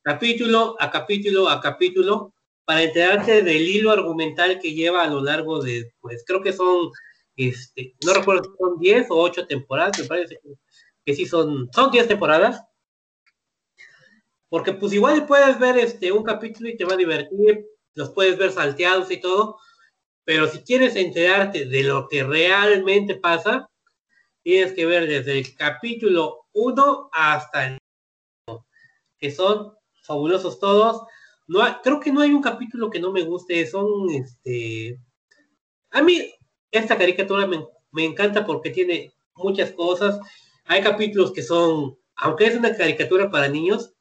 capítulo a capítulo a capítulo para enterarte del hilo argumental que lleva a lo largo de, pues creo que son, este, no recuerdo si son 10 o 8 temporadas, me parece que sí son, son 10 temporadas. Porque pues igual puedes ver este un capítulo y te va a divertir, los puedes ver salteados y todo, Pero si quieres enterarte de lo que realmente pasa, tienes que ver desde el capítulo 1 hasta el que son fabulosos todos. No creo que no hay un capítulo que no me guste, son este a mí esta caricatura me, me encanta porque tiene muchas cosas. Hay capítulos que son, aunque es una caricatura para niños,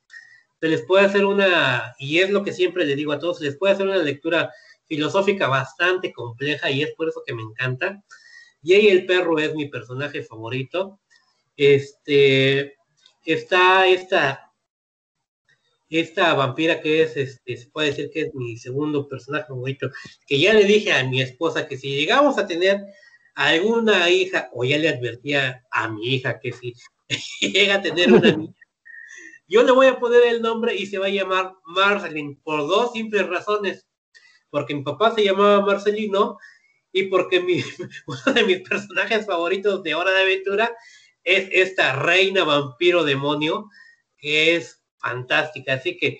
se les puede hacer una, y es lo que siempre le digo a todos, se les puede hacer una lectura filosófica bastante compleja y es por eso que me encanta. Jay el perro es mi personaje favorito. Este está esta esta vampira que es, este, se puede decir que es mi segundo personaje favorito, que ya le dije a mi esposa que si llegamos a tener alguna hija, o ya le advertía a mi hija que si llega a tener una niña, yo le voy a poner el nombre y se va a llamar Marceline, por dos simples razones, porque mi papá se llamaba Marcelino y porque mi, uno de mis personajes favoritos de Hora de Aventura es esta reina vampiro demonio, que es fantástica. Así que,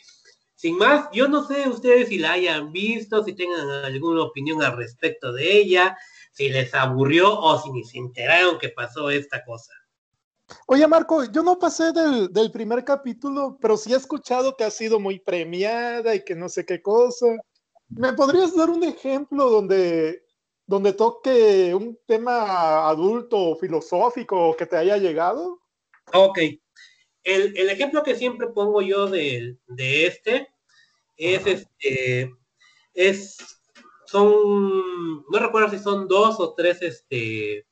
sin más, yo no sé ustedes si la hayan visto, si tengan alguna opinión al respecto de ella, si les aburrió o si ni se enteraron que pasó esta cosa. Oye, Marco, yo no pasé del, del primer capítulo, pero sí he escuchado que ha sido muy premiada y que no sé qué cosa. ¿Me podrías dar un ejemplo donde, donde toque un tema adulto o filosófico que te haya llegado? Ok. El, el ejemplo que siempre pongo yo de, de este es este es son no recuerdo si son dos o tres este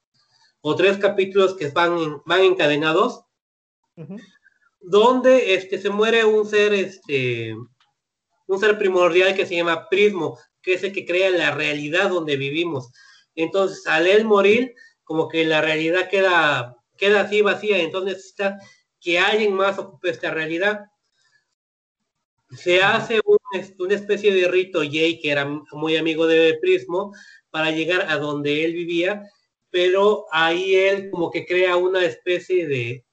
o tres capítulos que van van encadenados donde este se muere un ser este un ser primordial que se llama Prismo que es el que crea la realidad donde vivimos. Entonces al él morir como que la realidad queda queda así vacía. Entonces necesita que alguien más ocupe esta realidad. Se hace un, una especie de rito Jay que era muy amigo de Prismo para llegar a donde él vivía pero ahí él como que crea una especie de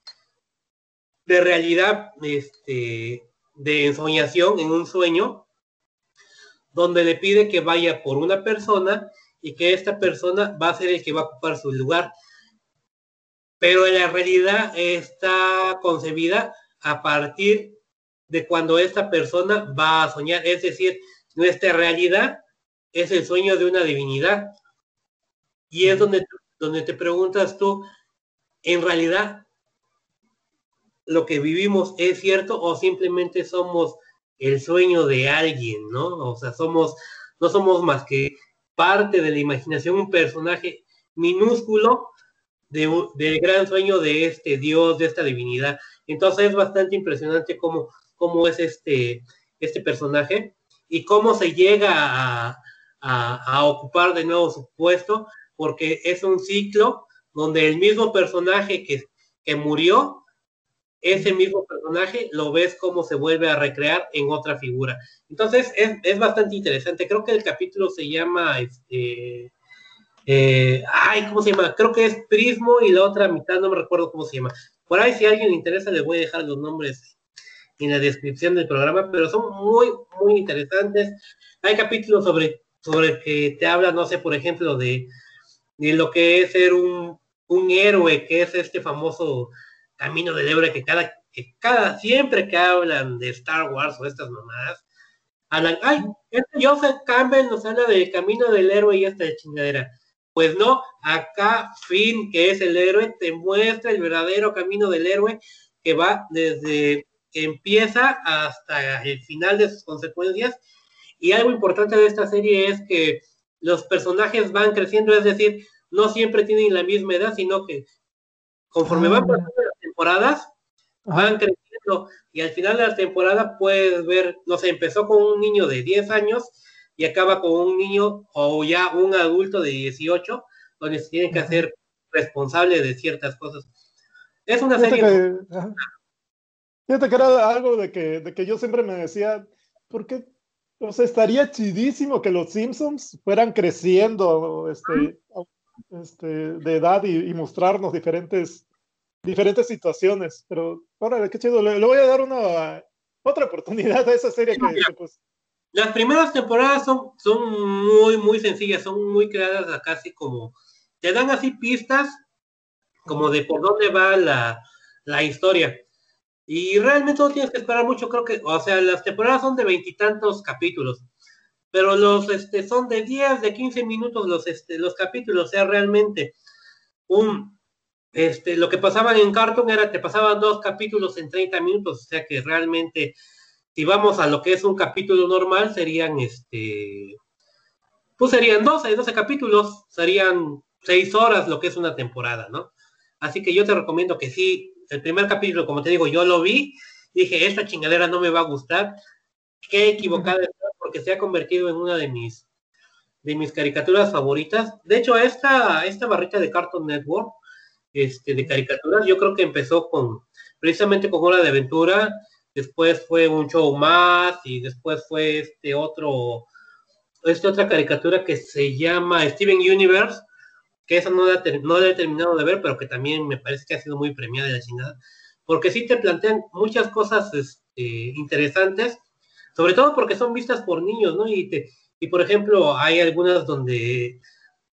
de realidad este de ensoñación en un sueño donde le pide que vaya por una persona y que esta persona va a ser el que va a ocupar su lugar pero la realidad está concebida a partir de cuando esta persona va a soñar, es decir, nuestra realidad es el sueño de una divinidad. Y es donde, donde te preguntas tú, en realidad, lo que vivimos es cierto o simplemente somos el sueño de alguien, ¿no? O sea, somos, no somos más que parte de la imaginación, un personaje minúsculo de, del gran sueño de este Dios, de esta divinidad. Entonces es bastante impresionante cómo, cómo es este, este personaje y cómo se llega a, a, a, ocupar de nuevo su puesto, porque es un ciclo donde el mismo personaje que, que murió, ese mismo personaje lo ves cómo se vuelve a recrear en otra figura. Entonces es, es bastante interesante. Creo que el capítulo se llama este, eh, ay, ¿cómo se llama? Creo que es Prismo y la otra mitad, no me recuerdo cómo se llama. Por ahí, si a alguien le interesa, les voy a dejar los nombres en la descripción del programa, pero son muy, muy interesantes. Hay capítulos sobre, sobre que te hablan, no sé, por ejemplo, de, de lo que es ser un, un héroe, que es este famoso camino del héroe que cada, que cada, siempre que hablan de Star Wars o estas mamadas, hablan, ay, este Joseph Campbell nos habla del camino del héroe y esta chingadera. Pues no, acá Finn, que es el héroe, te muestra el verdadero camino del héroe que va desde que empieza hasta el final de sus consecuencias. Y algo importante de esta serie es que los personajes van creciendo, es decir, no siempre tienen la misma edad, sino que conforme van pasando las temporadas, van creciendo. Y al final de la temporada puedes ver, no sé, empezó con un niño de 10 años y acaba con un niño o ya un adulto de 18, donde se tienen que hacer responsable de ciertas cosas. Es una Fíjate serie... que. Fíjate que era algo de que, de que yo siempre me decía, ¿por qué? O sea, estaría chidísimo que los Simpsons fueran creciendo este, este, de edad y, y mostrarnos diferentes, diferentes situaciones. Pero, órale, qué chido. Le, le voy a dar una, otra oportunidad a esa serie que, que, pues, Las primeras temporadas son, son muy, muy sencillas, son muy creadas casi como, te dan así pistas como de por dónde va la, la historia. Y realmente no tienes que esperar mucho, creo que, o sea, las temporadas son de veintitantos capítulos, pero los este, son de 10, de 15 minutos los, este, los capítulos, o sea, realmente un, este, lo que pasaban en Cartoon era, te pasaban dos capítulos en 30 minutos, o sea que realmente, si vamos a lo que es un capítulo normal, serían, este, pues serían 12, 12 capítulos, serían 6 horas lo que es una temporada, ¿no? Así que yo te recomiendo que sí, el primer capítulo, como te digo, yo lo vi, dije, esta chingadera no me va a gustar, qué equivocada estoy, porque se ha convertido en una de mis de mis caricaturas favoritas. De hecho, esta, esta barrita de Cartoon Network, este, de caricaturas, yo creo que empezó con, precisamente con Hora de Aventura, después fue un show más, y después fue este otro, esta otra caricatura que se llama Steven Universe, que esa no la, no la he terminado de ver, pero que también me parece que ha sido muy premiada de la chingada, porque sí te plantean muchas cosas este, interesantes, sobre todo porque son vistas por niños, ¿no? Y, te, y por ejemplo, hay algunas donde,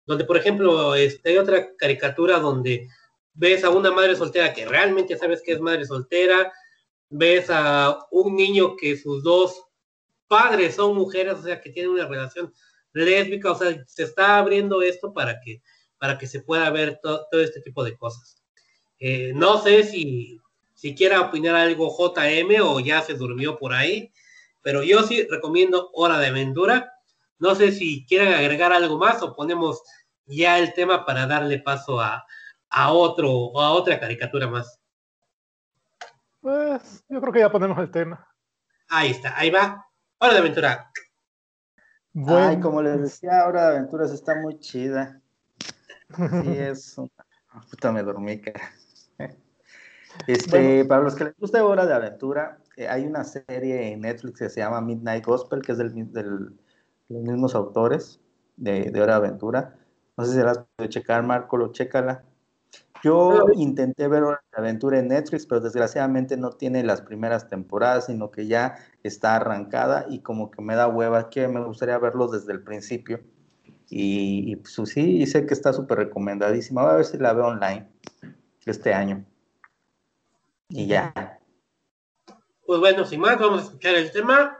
donde por ejemplo, este, hay otra caricatura donde ves a una madre soltera que realmente sabes que es madre soltera, ves a un niño que sus dos padres son mujeres, o sea, que tienen una relación lésbica, o sea, se está abriendo esto para que, para que se pueda ver to- todo este tipo de cosas. Eh, no sé si, si quiera opinar algo JM o ya se durmió por ahí, pero yo sí recomiendo Hora de Aventura. No sé si quieren agregar algo más o ponemos ya el tema para darle paso a, a otro a otra caricatura más. Pues yo creo que ya ponemos el tema. Ahí está, ahí va. Hora de Aventura. Bueno, Ay, como les decía, Hora de Aventuras está muy chida. Sí, es una... Ah, Puta, me dormí, cara. Este, para los que les gusta Hora de Aventura, eh, hay una serie en Netflix que se llama Midnight Gospel, que es del, del- de los mismos autores de, de Hora de Aventura. No sé si la has podido checar, Marco, lo chécala. Yo intenté ver Hora de Aventura en Netflix, pero desgraciadamente no tiene las primeras temporadas, sino que ya está arrancada y como que me da hueva, que me gustaría verlo desde el principio. Y, y, pues sí, y sé que está súper recomendadísima. Voy a ver si la veo online este año. Y ya. Pues bueno, sin más, vamos a escuchar el tema.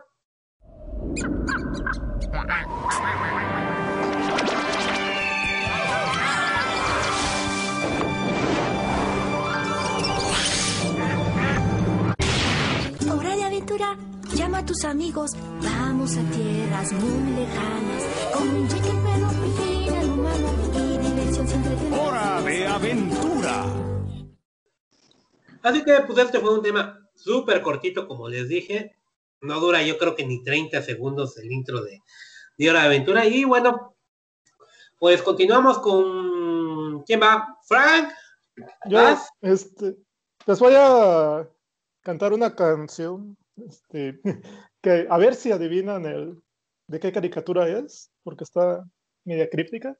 Llama a tus amigos, vamos a tierras muy lejanas, con un jeque pero fin al humano y diversión siempre tendrás. Hora de aventura. Así que pues este fue un tema súper cortito, como les dije. No dura yo creo que ni 30 segundos el intro de, de Hora de Aventura. Y bueno, pues continuamos con... ¿Quién va? Frank. yo ¿Vas? este, les voy a cantar una canción este, que a ver si adivinan el, de qué caricatura es, porque está media críptica.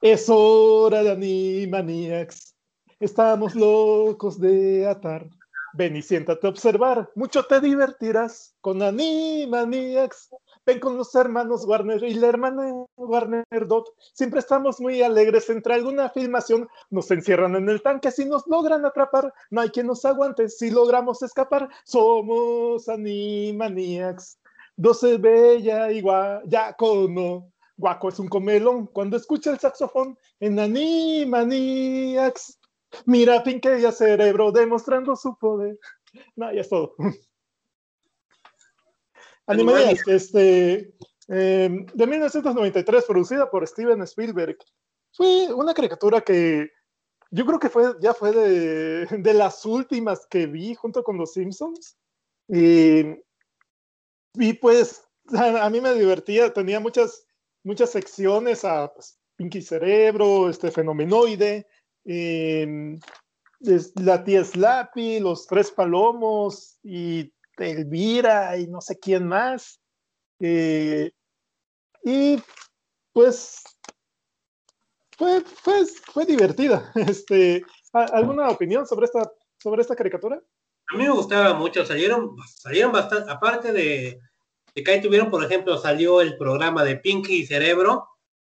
Es hora de Animaniacs. Estamos locos de atar. Ven y siéntate a observar. Mucho te divertirás con Animaniacs. Ven con los hermanos Warner y la hermana Warner Dot. Siempre estamos muy alegres entre alguna filmación. Nos encierran en el tanque si nos logran atrapar. No hay quien nos aguante si logramos escapar. Somos Animaniacs. Doce bella y guayaco no. Guaco es un comelón cuando escucha el saxofón en Animaniacs. Mira Pinky y a Cerebro demostrando su poder. No, ya es todo. Animaniacs, este, eh, de 1993, producida por Steven Spielberg. Fue una caricatura que yo creo que fue, ya fue de, de las últimas que vi junto con los Simpsons. Y, y pues a, a mí me divertía, tenía muchas, muchas secciones a pues, Pinky Cerebro, este Fenomenoide, eh, es- la tía Slappy, los tres palomos y Elvira y no sé quién más. Eh, y pues fue, fue, fue divertida. Este, ¿a- ¿Alguna opinión sobre esta, sobre esta caricatura? A mí me gustaba mucho, salieron, salieron bastante, aparte de, De que ahí tuvieron, por ejemplo, salió el programa de Pinky y Cerebro,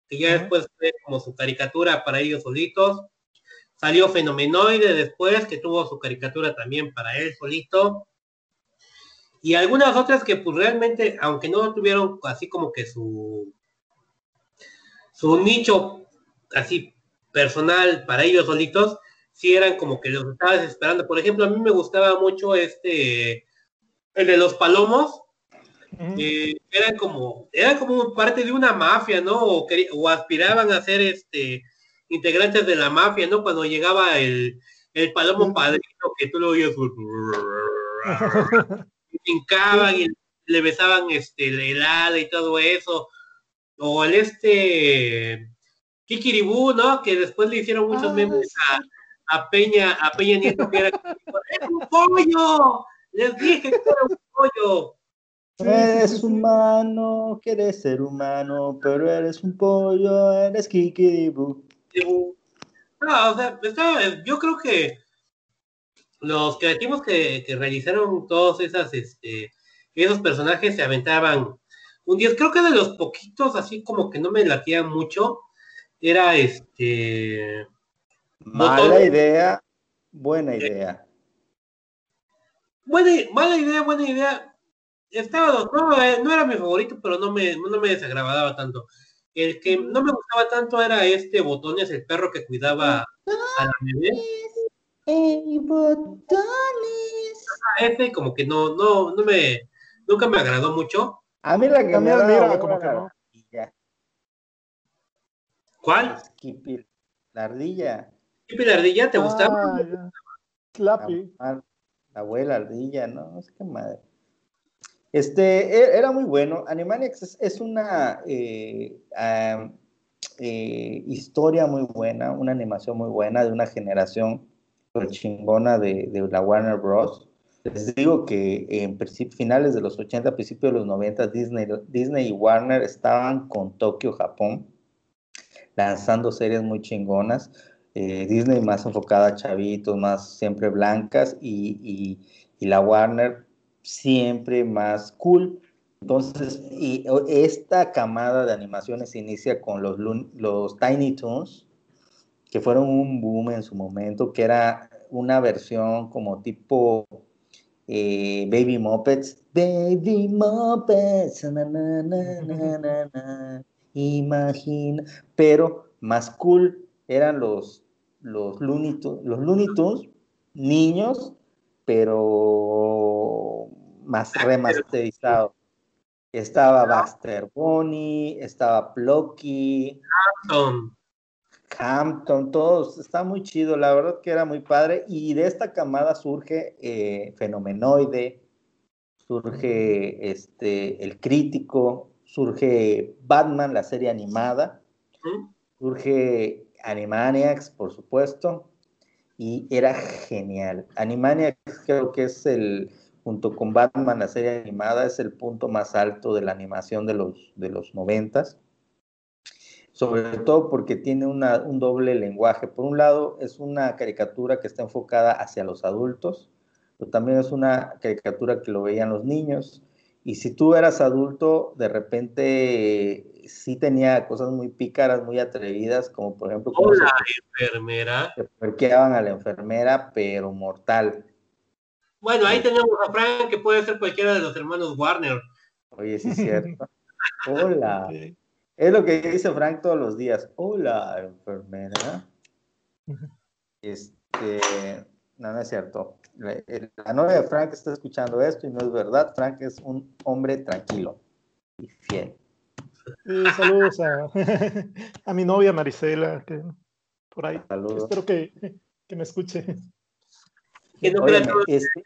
que ya después fue como su caricatura para ellos solitos. Salió Fenomenoide después, que tuvo su caricatura también para él solito. Y algunas otras que pues realmente, aunque no tuvieron así como que su su nicho así personal para ellos solitos, sí eran como que los estabas esperando. Por ejemplo, a mí me gustaba mucho este, el de los palomos, eh, eran como, eran como parte de una mafia, ¿no? O, aspiraban a ser este integrantes de la mafia, ¿no? Cuando llegaba el, el palomo padrino que tú lo oías y hincaban y le besaban este el helado y todo eso. O el este Kikiribú, ¿no? Que después le hicieron muchos memes a, a Peña, a Peña Nieto que era ¡Es un pollo! Les dije que era un pollo. Eres humano, quieres ser humano, pero eres un pollo, eres kikiribu. No, o sea, está- yo creo que los creativos que, que realizaron todos esas, este, esos personajes se aventaban un 10. Creo que de los poquitos, así como que no me latían mucho, era este. Mala Botón- idea, buena idea. Buena, mala idea, buena idea. Estaba, no, eh, no era mi favorito, pero no me, no me desagradaba tanto. El que no me gustaba tanto era este Botones, el perro que cuidaba a la bebé. Ah, Ese como que no, no, no me, nunca me agradó mucho. A mí la que me También, daba mira, hueva como que no. la ardilla. ¿Cuál? Skippy, la ardilla. ¿Qué la ardilla te gustaba? Ah, ya. Slappy. La, la abuela ardilla, no, no sé qué madre. Este, e- era muy bueno. Animaniacs es, es una eh, eh, historia muy buena, una animación muy buena de una generación chingona de, de la Warner Bros. Les digo que en finales de los 80, principios de los 90, Disney, Disney y Warner estaban con Tokio, Japón, lanzando series muy chingonas. Eh, Disney más enfocada a chavitos, más siempre blancas, y, y- y la Warner siempre más cool. Entonces, y esta camada de animaciones inicia con los, los Tiny Toons, que fueron un boom en su momento, que era una versión como tipo eh, Baby Muppets. Baby Muppets, na, na, na, na, na, na, imagina, pero más cool eran los, los, Looney Tunes, los Looney Tunes, niños, pero más remasterizados. Estaba Baxter Bonnie, estaba Plucky, Tom. Hampton, todos, está muy chido, la verdad que era muy padre. Y de esta camada surge eh, Fenomenoide, surge este, El Crítico, surge Batman, la serie animada, surge Animaniacs, por supuesto, y era genial. Animaniacs creo que es el, junto con Batman, la serie animada, es el punto más alto de la animación de los, de los noventas sobre todo porque tiene una- un doble lenguaje. Por un lado, es una caricatura que está enfocada hacia los adultos, pero también es una caricatura que lo veían los niños. Y si tú eras adulto, de repente eh, sí tenía cosas muy pícaras, muy atrevidas, como por ejemplo cómo se Hola, enfermera. se puerqueaban a la enfermera, pero mortal. Bueno, ahí tenemos a Frank, que puede ser cualquiera de los hermanos Warner. Oye, sí es cierto. Hola. Es lo que dice Frank todos los días. Hola, enfermera. Este, no, no es cierto. La, novia de Frank está escuchando esto y no es verdad. Frank es un hombre tranquilo y fiel. Sí, saludos a, a mi novia Marisela, que por ahí. Saludos. Espero que, que me escuche. Que no Óyeme, este,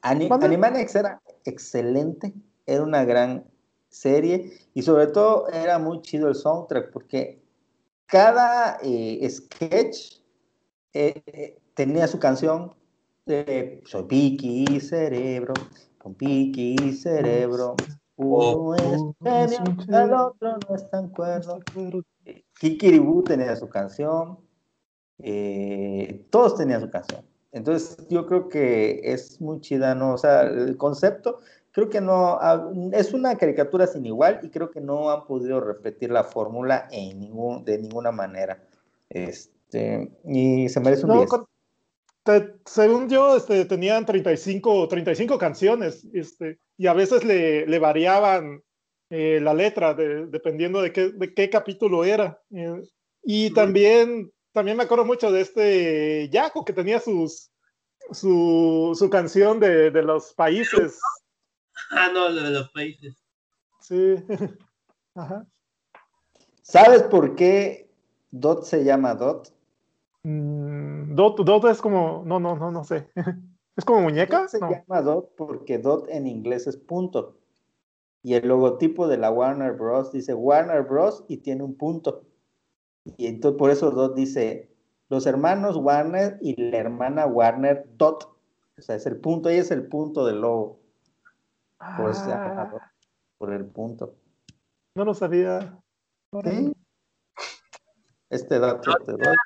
Ani- ¿Mande? Animaniacs era excelente, era una gran serie y sobre todo era muy chido el soundtrack porque cada eh, sketch eh, tenía su canción. de Soy Piki y Cerebro, con Piki y Cerebro. Uno es genio, el otro no es tan cuerdo. Eh, Kikiribú tenía su canción. eh, todos tenían su canción. Entonces yo creo que es muy chida, ¿no? O sea, el concepto creo que no, ha- es una caricatura sin igual y creo que no han podido repetir la fórmula en ningún, de ninguna manera. Este, y se merece un No, 10. con- te- según yo, este, tenían 35, 35 canciones, este, y a veces le, le variaban eh, la letra de- dependiendo de qué, de qué capítulo era. Eh, y también, también me acuerdo mucho de este Yaco que tenía sus, su, su canción de, de los países. Ah, no, lo de los países. Sí. Ajá. ¿Sabes por qué Dot se llama Dot? Mm, Dot, Dot es como, no, no, no, no sé. ¿Es como muñeca? Dot se No. llama Dot porque Dot en inglés es punto. Y el logotipo de la Warner Bros. dice Warner Bros. y tiene un punto. Y entonces por eso Dot dice los hermanos Warner y la hermana Warner Dot. O sea, es el punto, ahí es el punto del logo. Por eso se llama Ah, Dot, por el punto. no lo sabía. Sí. Este dato te doy,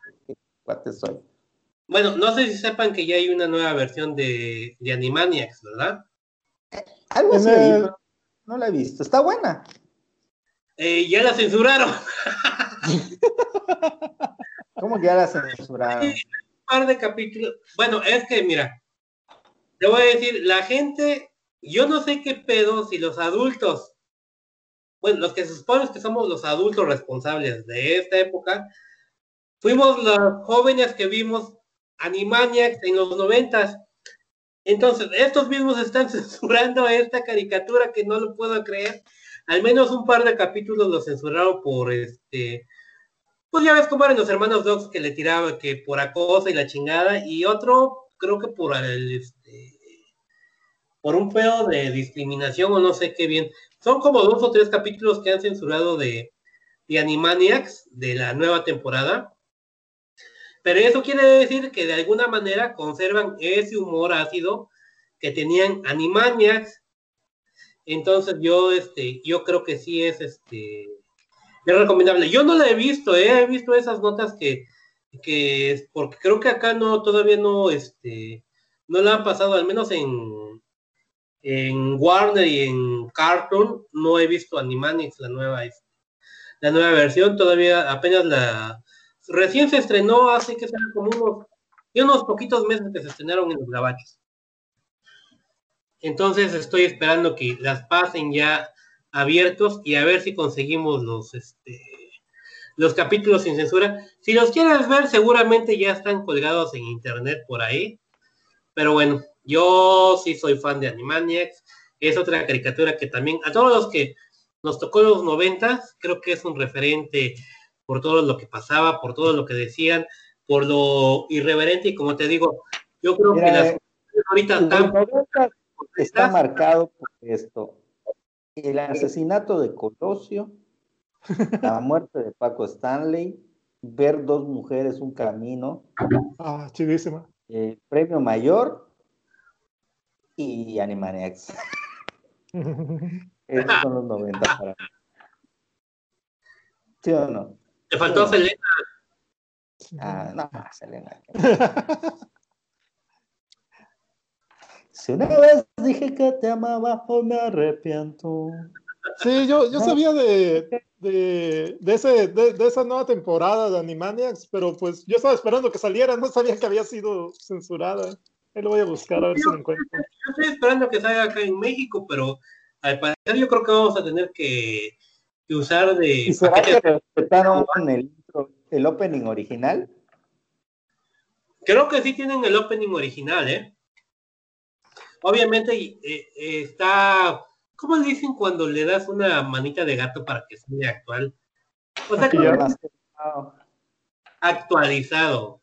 cuate soy. Bueno, no sé si sepan que ya hay una nueva versión de, de Animaniacs, ¿verdad? Algo En así el- no la he visto. Está buena. Eh, ya la censuraron. ¿Cómo que ya la censuraron? un par de capítulos. Bueno, es que mira, te voy a decir, la gente, yo no sé qué pedo si los adultos, bueno, los que se supone que somos los adultos responsables de esta época, fuimos los jóvenes que vimos Animaniacs en los noventas. Entonces, estos mismos están censurando esta caricatura que no lo puedo creer. Al menos un par de capítulos lo censuraron por este, pues ya ves cómo eran los hermanos Dogs que le tiraba que por acoso y la chingada, y otro creo que por el este por un pedo de discriminación o no sé qué bien. Son como dos o tres capítulos que han censurado de, de Animaniacs de la nueva temporada. Pero eso quiere decir que de alguna manera conservan ese humor ácido que tenían Animaniacs. Entonces yo este yo creo que sí es este es recomendable. Yo no la he visto, ¿eh? he visto esas notas que, que porque creo que acá no, todavía no, este, no la han pasado, al menos en, en Warner y en Cartoon, no he visto Animaniacs, la nueva, la nueva versión, todavía apenas la, recién se estrenó hace que será como unos, y unos poquitos meses que se estrenaron en los gabachos. Entonces estoy esperando que las pasen ya abiertos y a ver si conseguimos los este los capítulos sin censura. Si los quieres ver, seguramente ya están colgados en internet por ahí. Pero bueno, yo sí soy fan de Animaniacs. Es otra caricatura que también, a todos los que nos tocó los noventas, creo que es un referente por todo lo que pasaba, por todo lo que decían, por lo irreverente y como te digo, yo creo Mira, que las eh, ahorita Los están 90 está marcado por esto. El asesinato de Colosio, la muerte de Paco Stanley, ver dos mujeres un camino, Ah, chidísima. el premio mayor y Animaniacs. Esos son los 90 para mí. ¿Sí o no? te faltó Sí. Selena. Ah, no, Selena. Si una vez dije que te amaba, hoy me arrepiento. Sí, yo, yo sabía de, de, de ese, de, de esa nueva temporada de Animaniacs, pero pues yo estaba esperando que saliera, no sabía que había sido censurada. Ahí lo voy a buscar a ver si lo encuentro. Yo estoy esperando que salga acá en México, pero al parecer yo creo que vamos a tener que, que usar de ¿Y será que respetaron el, el opening original? Creo que sí tienen el opening original, ¿eh? Obviamente eh, eh, está, ¿cómo le dicen cuando le das una manita de gato para que sea actual? O sea, que Remasterizado. actualizado.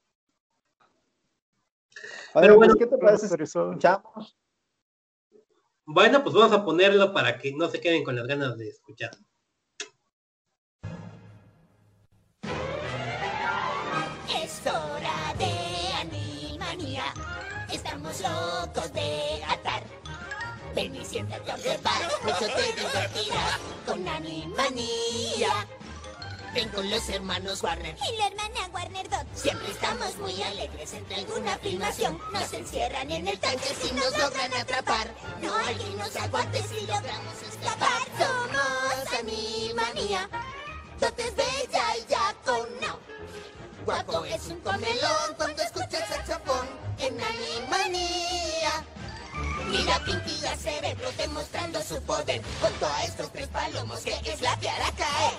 Oye, Pero pues, bueno, ¿qué te parece escuchamos? Bueno, pues vamos a ponerlo para que no se queden con las ganas de escuchar. Es hora de animanía. Estamos locos de atar. Ven y siéntate a observar, mucho te divertirás con animanía. Ven con los hermanos Warner. Y la hermana Warner Dot. Siempre estamos muy alegres entre alguna filmación. Nos encierran en el tanque si nos logran atrapar. No hay quien nos aguante si logramos escapar. Somos Animanía. Dot es bella y ya con no. Guapo es un comelón cuando escucha Mira Pinky a cerebro demostrando su poder. Junto a estos tres palomos que es la piara caer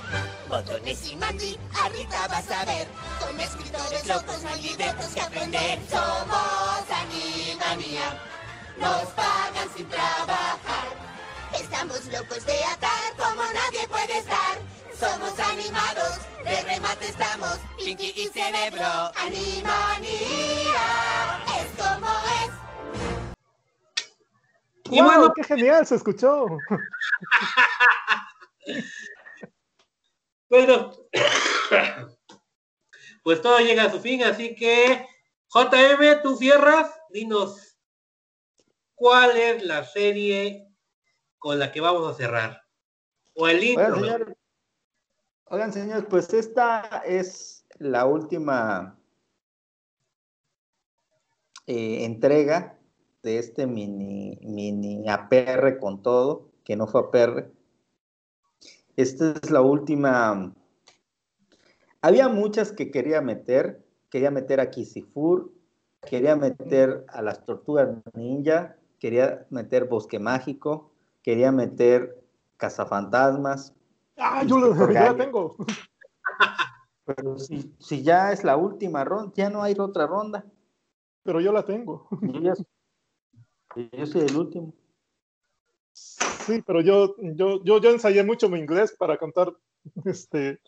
Botones y Mandy, ahorita vas a ver. Con escritores locos no libretos que aprender. Somos Animanía Nos pagan sin trabajar. Estamos locos de atar como nadie puede estar. Somos animados, de remate estamos. Pinky y cerebro Animanía Y ¡Wow! bueno, ¡Qué genial se escuchó! Bueno, pues todo llega a su fin, así que JM, tú cierras, dinos cuál es la serie con la que vamos a cerrar. O el intro. Oigan, ¿no? señor- oigan, señores, pues esta es la última eh, entrega de este mini, mini APR con todo, que no fue APR. Esta es la última. Había muchas que quería meter. Quería meter a Kisifur, quería meter a las tortugas ninja, quería meter Bosque Mágico, quería meter Cazafantasmas, ¡Ah, yo lo- ya la tengo! Pero si, si ya es la última ronda, ya no hay otra ronda. Pero yo la tengo. Yo, ya- yo soy el último. Sí, pero yo, yo, yo, yo ensayé mucho mi inglés para cantar este,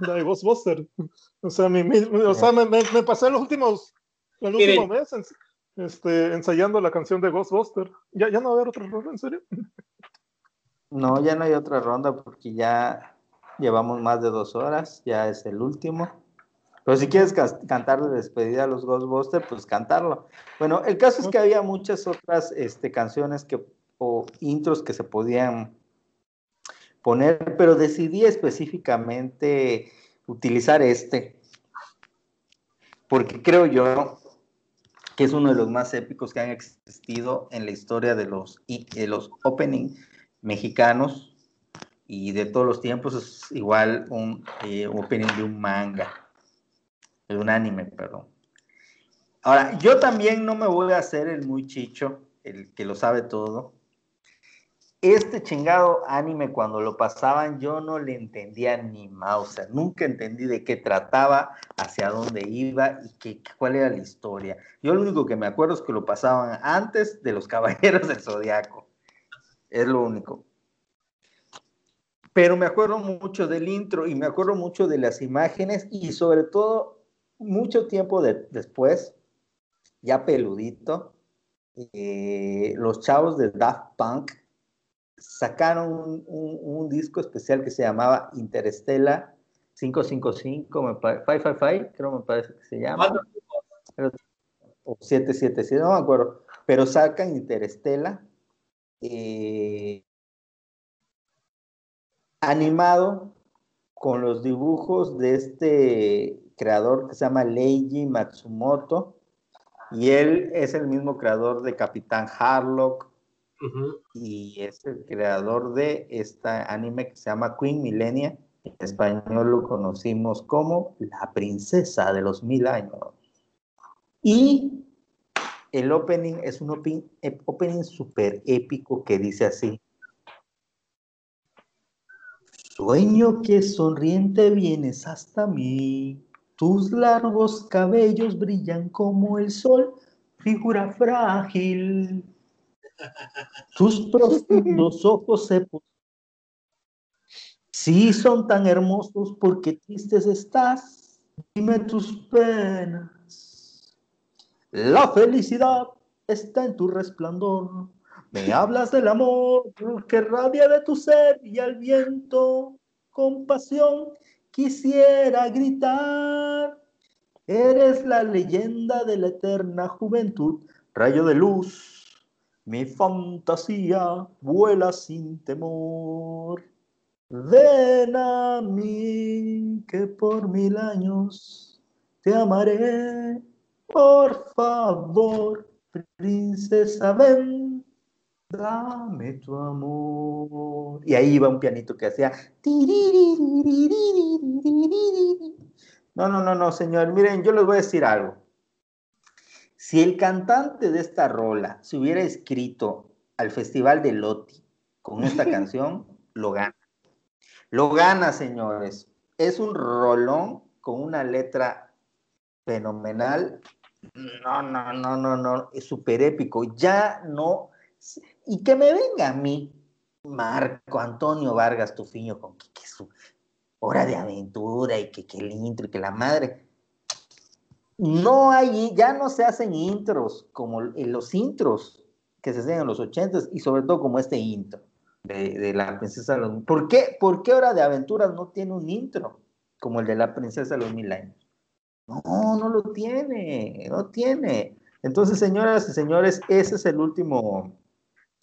la de Ghostbuster. O sea, mi- mi- o sea me, me- me pasé los últimos, el último mes ens- este, ensayando la canción de Ghostbuster. ¿Ya, ya no va a haber otra ronda, en serio? No, ya no hay otra ronda porque ya llevamos más de dos horas, ya es el último. Pero si quieres cantar de despedida a los Ghostbusters, pues cantarlo. Bueno, el caso es que había muchas otras este, canciones que, o intros que se podían poner, pero decidí específicamente utilizar este, porque creo yo que es uno de los más épicos que han existido en la historia de los, de los opening mexicanos y de todos los tiempos es igual un eh, opening de un manga, de un anime, perdón. Ahora, yo también no me voy a hacer el muy chicho, el que lo sabe todo. Este chingado anime cuando lo pasaban yo no le entendía ni más, o sea, nunca entendí de qué trataba, hacia dónde iba y qué, cuál era la historia. Yo lo único que me acuerdo es que lo pasaban antes de los Caballeros del Zodiaco. Es lo único. Pero me acuerdo mucho del intro y me acuerdo mucho de las imágenes y sobre todo mucho tiempo de- después, ya peludito, eh, los chavos de Daft Punk sacaron un, un- un disco especial que se llamaba Interestela 555, me pare- 555, creo me parece que se llama. Pero- o 777, no me acuerdo. Pero sacan Interestela eh, animado con los dibujos de este creador que se llama Leiji Matsumoto y él es el mismo creador de Capitán Harlock y es el creador de esta anime que se llama Queen Millennia. En español lo conocimos como La Princesa de los Mil Años. Y el opening es un opening, opening súper épico que dice así. Sueño que sonriente vienes hasta mí. Tus largos cabellos brillan como el sol, figura frágil. Tus profundos ojos se pos- Sí son tan hermosos porque tristes estás. Dime tus penas. La felicidad está en tu resplandor. Me hablas del amor que radia de tu ser y al viento con pasión quisiera gritar. Eres la leyenda de la eterna juventud, rayo de luz. Mi fantasía vuela sin temor. Ven a mí, que por mil años te amaré. Por favor, princesa, ven, dame tu amor. Y ahí iba un pianito que hacía. No, no, no, no, señor. Miren, yo les voy a decir algo. Si el cantante de esta rola se hubiera escrito al Festival de Loti con esta canción, lo gana. Lo gana, señores. Es un rolón con una letra fenomenal. No, no, no, no, no. Es súper épico. Ya no. Y que me venga a mí, Marco Antonio Vargas Tufiño, con que, su hora de aventura y que, el intro y que la madre. No hay, ya no se hacen intros como los intros que se hacían en los ochentas y sobre todo como este intro de, de la princesa de los ¿Por qué, ¿Por qué Hora de Aventuras no tiene un intro como el de la princesa de los mil años? No, no lo tiene, no tiene. Entonces, señoras y señores, ese es el último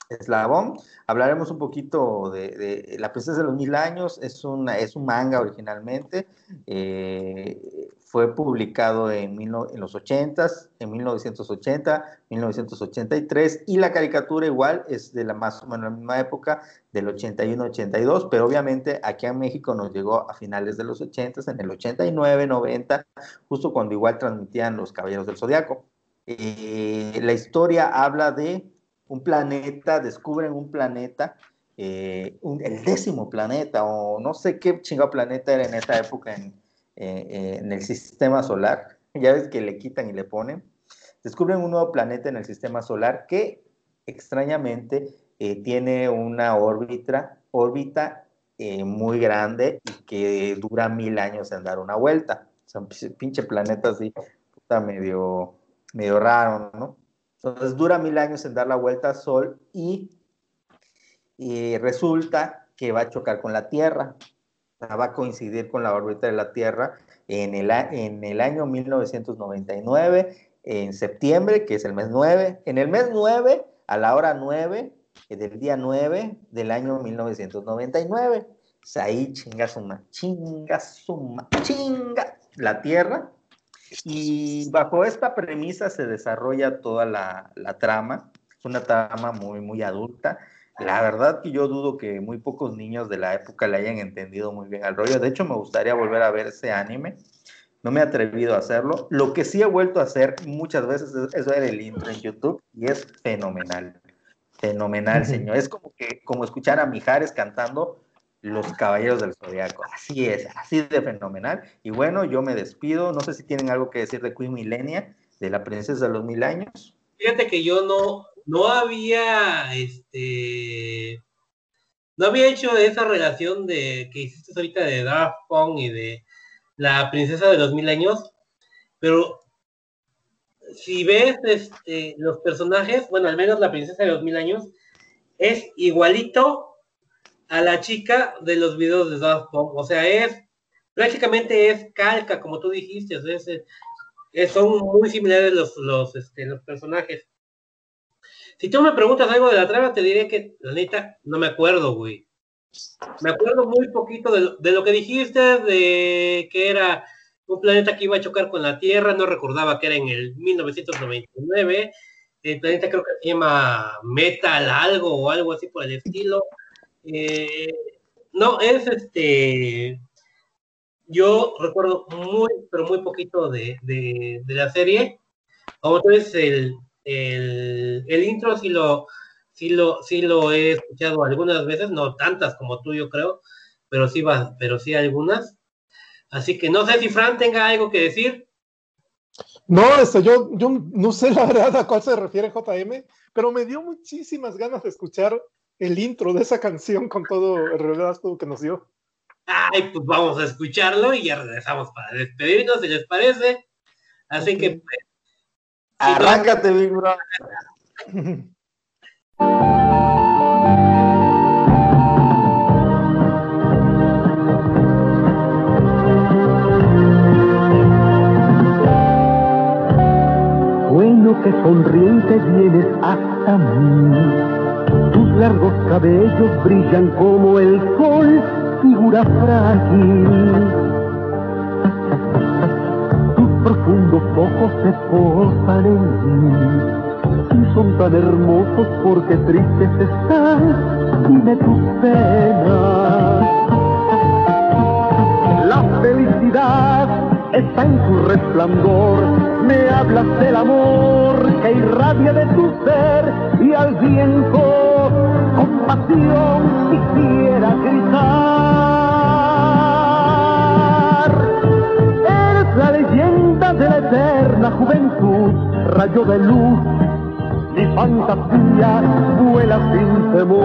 eslabón. Hablaremos un poquito de, La princesa de los mil años. Es, una, es un manga originalmente. Eh, fue publicado en, mil en los 80s, en 1980, 1983, y la caricatura igual es de la más o menos la misma época, del 81-82, pero obviamente aquí en México nos llegó a finales de los 80s, en el 89, 90, justo cuando igual transmitían los Caballeros del Zodiaco. Eh, la historia habla de un planeta, descubren un planeta, eh, el décimo planeta, o no sé qué chingado planeta era en esa época en, eh, eh, el sistema solar. Ya ves que le quitan y le ponen. Descubren un nuevo planeta en el sistema solar que extrañamente tiene una órbita, órbita muy grande y que dura mil años en dar una vuelta. O sea, pinche planeta así, puta, medio, medio raro, ¿no? Entonces dura mil años en dar la vuelta al Sol y, resulta que va a chocar con la Tierra. Va a coincidir con la órbita de la Tierra en el, en el año 1999, en septiembre, que es el mes 9. En el mes 9, a la hora 9, eh, del día 9 del año 1999. O ahí chinga suma, chinga suma, chinga la Tierra. Y bajo esta premisa se desarrolla toda la, la trama. Es una trama muy, muy adulta. La verdad que yo dudo que muy pocos niños de la época le hayan entendido muy bien al rollo. De hecho, me gustaría volver a ver ese anime. No me he atrevido a hacerlo. Lo que sí he vuelto a hacer muchas veces es, es ver el intro en YouTube y es fenomenal. Fenomenal, señor. Es como que como escuchar a Mijares cantando Los Caballeros del Zodiaco. Así es, así de fenomenal. Y bueno, yo me despido. No sé si tienen algo que decir de Queen Millennia, de la princesa de los mil años. Fíjate que yo no, no había, este, no había hecho esa relación de que hiciste ahorita de Daft Punk y de la princesa de los mil años, pero si ves este, los personajes, bueno, al menos la princesa de los mil años, es igualito a la chica de los videos de Daft Punk, o sea, es, prácticamente es calca, como tú dijiste, son muy similares los, los, este, los personajes. Si tú me preguntas algo de la trama, te diré que, la neta, no me acuerdo, güey. Me acuerdo muy poquito de lo, de lo que dijiste, de que era un planeta que iba a chocar con la Tierra, no recordaba que era en el 1999. El planeta creo que se llama Metal algo o algo así por el estilo. Eh, no, es este. Yo recuerdo muy, pero muy poquito de, de, la serie. Dices, el, el, el intro sí lo, sí lo, sí lo he escuchado algunas veces, no tantas como tú, yo creo, pero sí va, pero sí algunas. Así que no sé si Fran tenga algo que decir. No, este, yo, yo no sé la verdad a cuál se refiere JM, pero me dio muchísimas ganas de escuchar el intro de esa canción con todo el relato que nos dio. Ay, pues vamos a escucharlo y ya regresamos para despedirnos, si les parece. Así que pues, Arráncate, Big Brother. Bueno que sonriente vienes hasta mí. Largos cabellos brillan como el sol figura frágil. Tus profundos ojos se posan en mí y son tan hermosos porque tristes estás. Dime tus penas. La felicidad está en tu resplandor. Me hablas del amor que irradia de tu ser y al viento con pasión quisiera gritar. Eres la leyenda de la eterna juventud, rayo de luz. Mi fantasía vuela sin temor.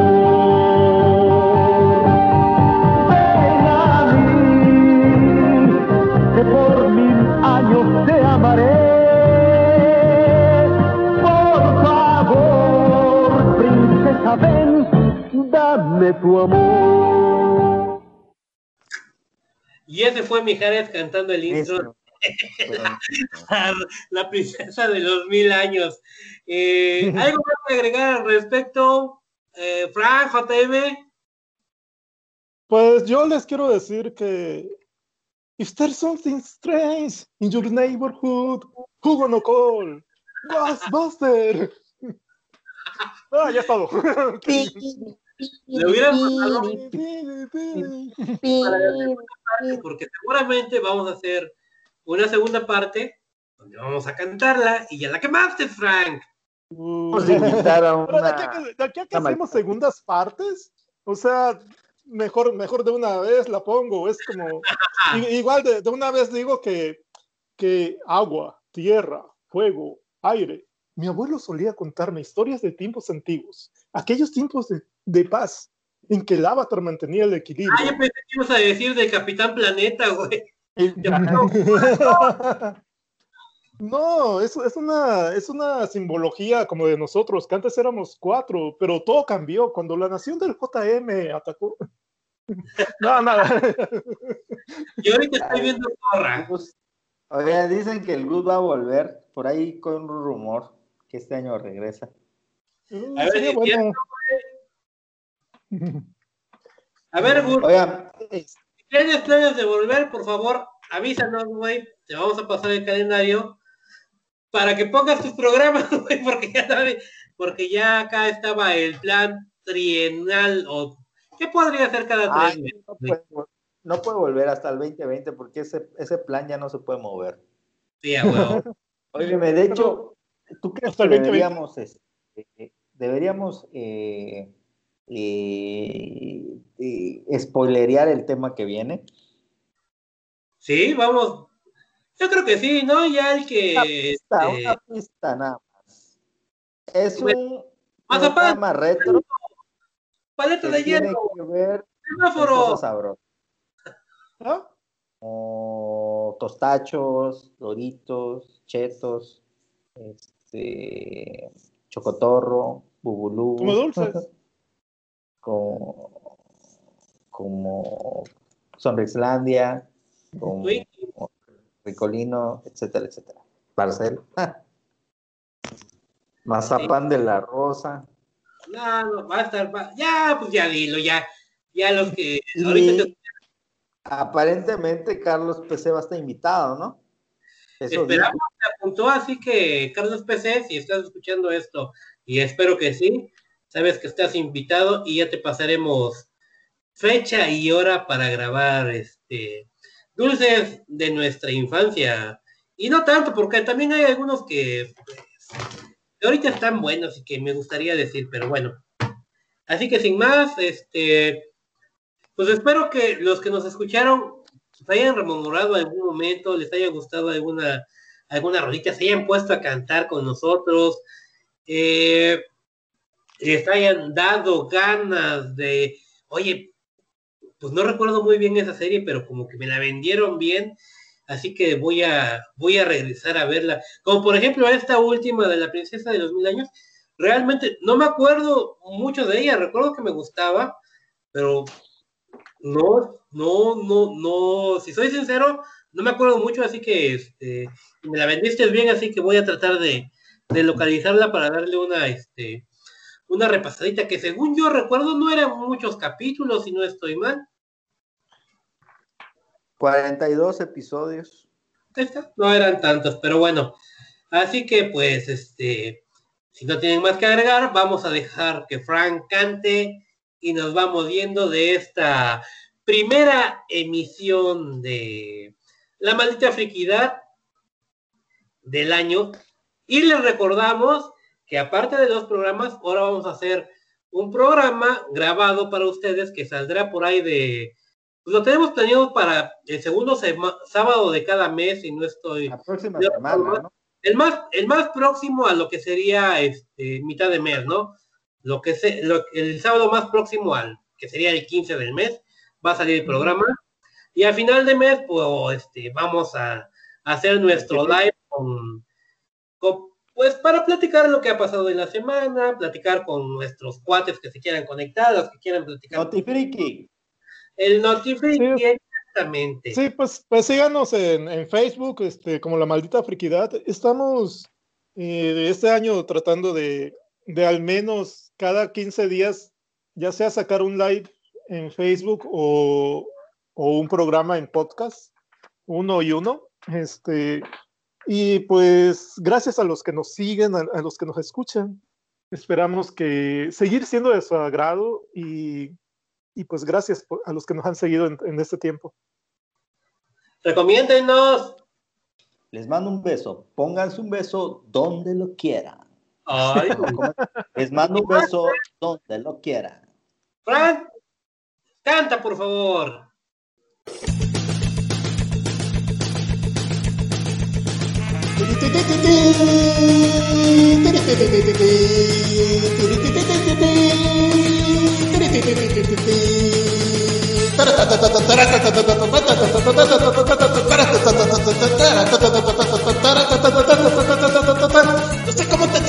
Ven a mí, que por mil años te amaré. Princesa, ven, dame tu amor. Y ese fue Mijares cantando el intro. la princesa de los mil años. Eh, ¿Algo más que agregar al respecto? Eh, Frank, JM. Pues yo les quiero decir que if there's something strange in your neighborhood, Hugo no call, Ghostbuster. ah, ya es todo. Le hubieran porque seguramente vamos a hacer una segunda parte donde vamos a cantarla y ya la quemaste, Frank. Vamos a invitar a Pero de una... aquí a que, de aquí a que hacemos segundas partes, o sea, mejor, mejor de una vez la pongo. Es como, igual de, de una vez digo que, que agua, tierra, fuego, aire. Mi abuelo solía contarme historias de tiempos antiguos, aquellos tiempos de, de paz, en que el avatar mantenía el equilibrio. Ah, yo pensé que ibas a decir de Capitán Planeta, güey. No, es, es, una, es una simbología como de nosotros, que antes éramos cuatro, pero todo cambió cuando la nación del JM atacó. No, nada. Yo ahorita estoy viendo Corra. Oiga, dicen que el Gus va a volver, por ahí con un rumor que este año regresa. A ver, bueno. A ver, Oigan, si tienes planes de volver, por favor, avísanos, güey. Te vamos a pasar el calendario para que pongas tus programas, güey, porque ya sabe- porque ya acá estaba el plan trienal o ¿qué podría ser cada tres Ay, meses? no, puede, no puede volver hasta el 2020 porque ese, ese plan ya no se puede mover. Sí, huevo. Óyeme, de hecho, ¿tú crees que el 2020. deberíamos, este, deberíamos eh, eh, eh, spoilerear el tema que viene? Sí, vamos. Yo creo que sí, ¿no? Ya el que Está, este, una pista nada más. Es Bueno, un programa retro paleta de tiene hielo, que ver con semáforo. cosas sabrosas. ¿Ah? como tostachos, doritos, chetos, este, chocotorro, bubulú. Como dulces. como, como Sonrislandia, como. Ricolino, etcétera, etcétera. Barcel. Mazapán de la Rosa. No, no, va a estar. va- Ya, pues ya dilo, ya. Ya los que. Ahorita te- aparentemente Carlos PC va a estar invitado, ¿no? Eso esperamos dijo. que apuntó, así que Carlos PC, si estás escuchando esto, y espero que sí, sabes que estás invitado y ya te pasaremos fecha y hora para grabar este dulces de nuestra infancia. Y no tanto, porque también hay algunos que pues, ahorita están buenos y que me gustaría decir, pero bueno. Así que sin más, este, pues espero que los que nos escucharon se hayan rememorado algún momento, les haya gustado alguna, alguna rolita, se hayan puesto a cantar con nosotros, eh, les hayan dado ganas de, oye, pues no recuerdo muy bien esa serie, pero como que me la vendieron bien, así que voy a, voy a regresar a verla. Como por ejemplo esta última de la princesa de los mil años, realmente no me acuerdo mucho de ella, recuerdo que me gustaba, pero no, no, no, no, si soy sincero, no me acuerdo mucho, así que este, me la vendiste bien, así que voy a tratar de, de localizarla para darle una, este, una repasadita que según yo recuerdo no eran muchos capítulos, si no estoy mal. 42 episodios. No eran tantos, pero bueno. Así que pues, este, si no tienen más que agregar, vamos a dejar que Frank cante y nos vamos viendo de esta primera emisión de La Maldita Friquidad del año. Y les recordamos que aparte de los programas, ahora vamos a hacer un programa grabado para ustedes que saldrá por ahí de... Pues lo tenemos planeado para el segundo sábado de cada mes y no estoy... La próxima semana, ¿no? El más, el más próximo a lo que sería este, mitad de mes, ¿no? Lo que se, lo, el sábado más próximo al que sería el 15 del mes, va a salir el programa. Y al final de mes, pues, este, vamos a, hacer nuestro live con, pues, para platicar lo que ha pasado en la semana, platicar con nuestros cuates que se quieran conectar, los que quieran platicar. Notifriki. El Notifriki, exactamente. Sí, pues, pues síganos en, en, Facebook, este, como La Maldita Friquidad. Estamos eh, este año tratando de, de al menos cada 15 días, ya sea sacar un live en Facebook o, o un programa en podcast, uno y uno. Este, y pues gracias a los que nos siguen, a, a, los que nos escuchan, esperamos que seguir siendo de su agrado y, y pues gracias por, a los que nos han seguido en, en este tiempo. Recomiéndenos. Les mando un beso. Pónganse un beso donde lo quieran. Ay. Les mando un beso donde lo quieran. Frank, canta por favor.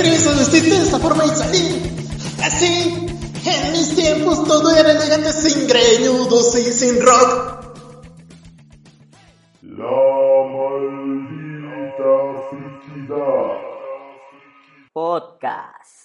Vestirte de esta forma y salir así. En mis tiempos todo era elegante sin greñudos y sin rock. La maldita friquidad. Podcast.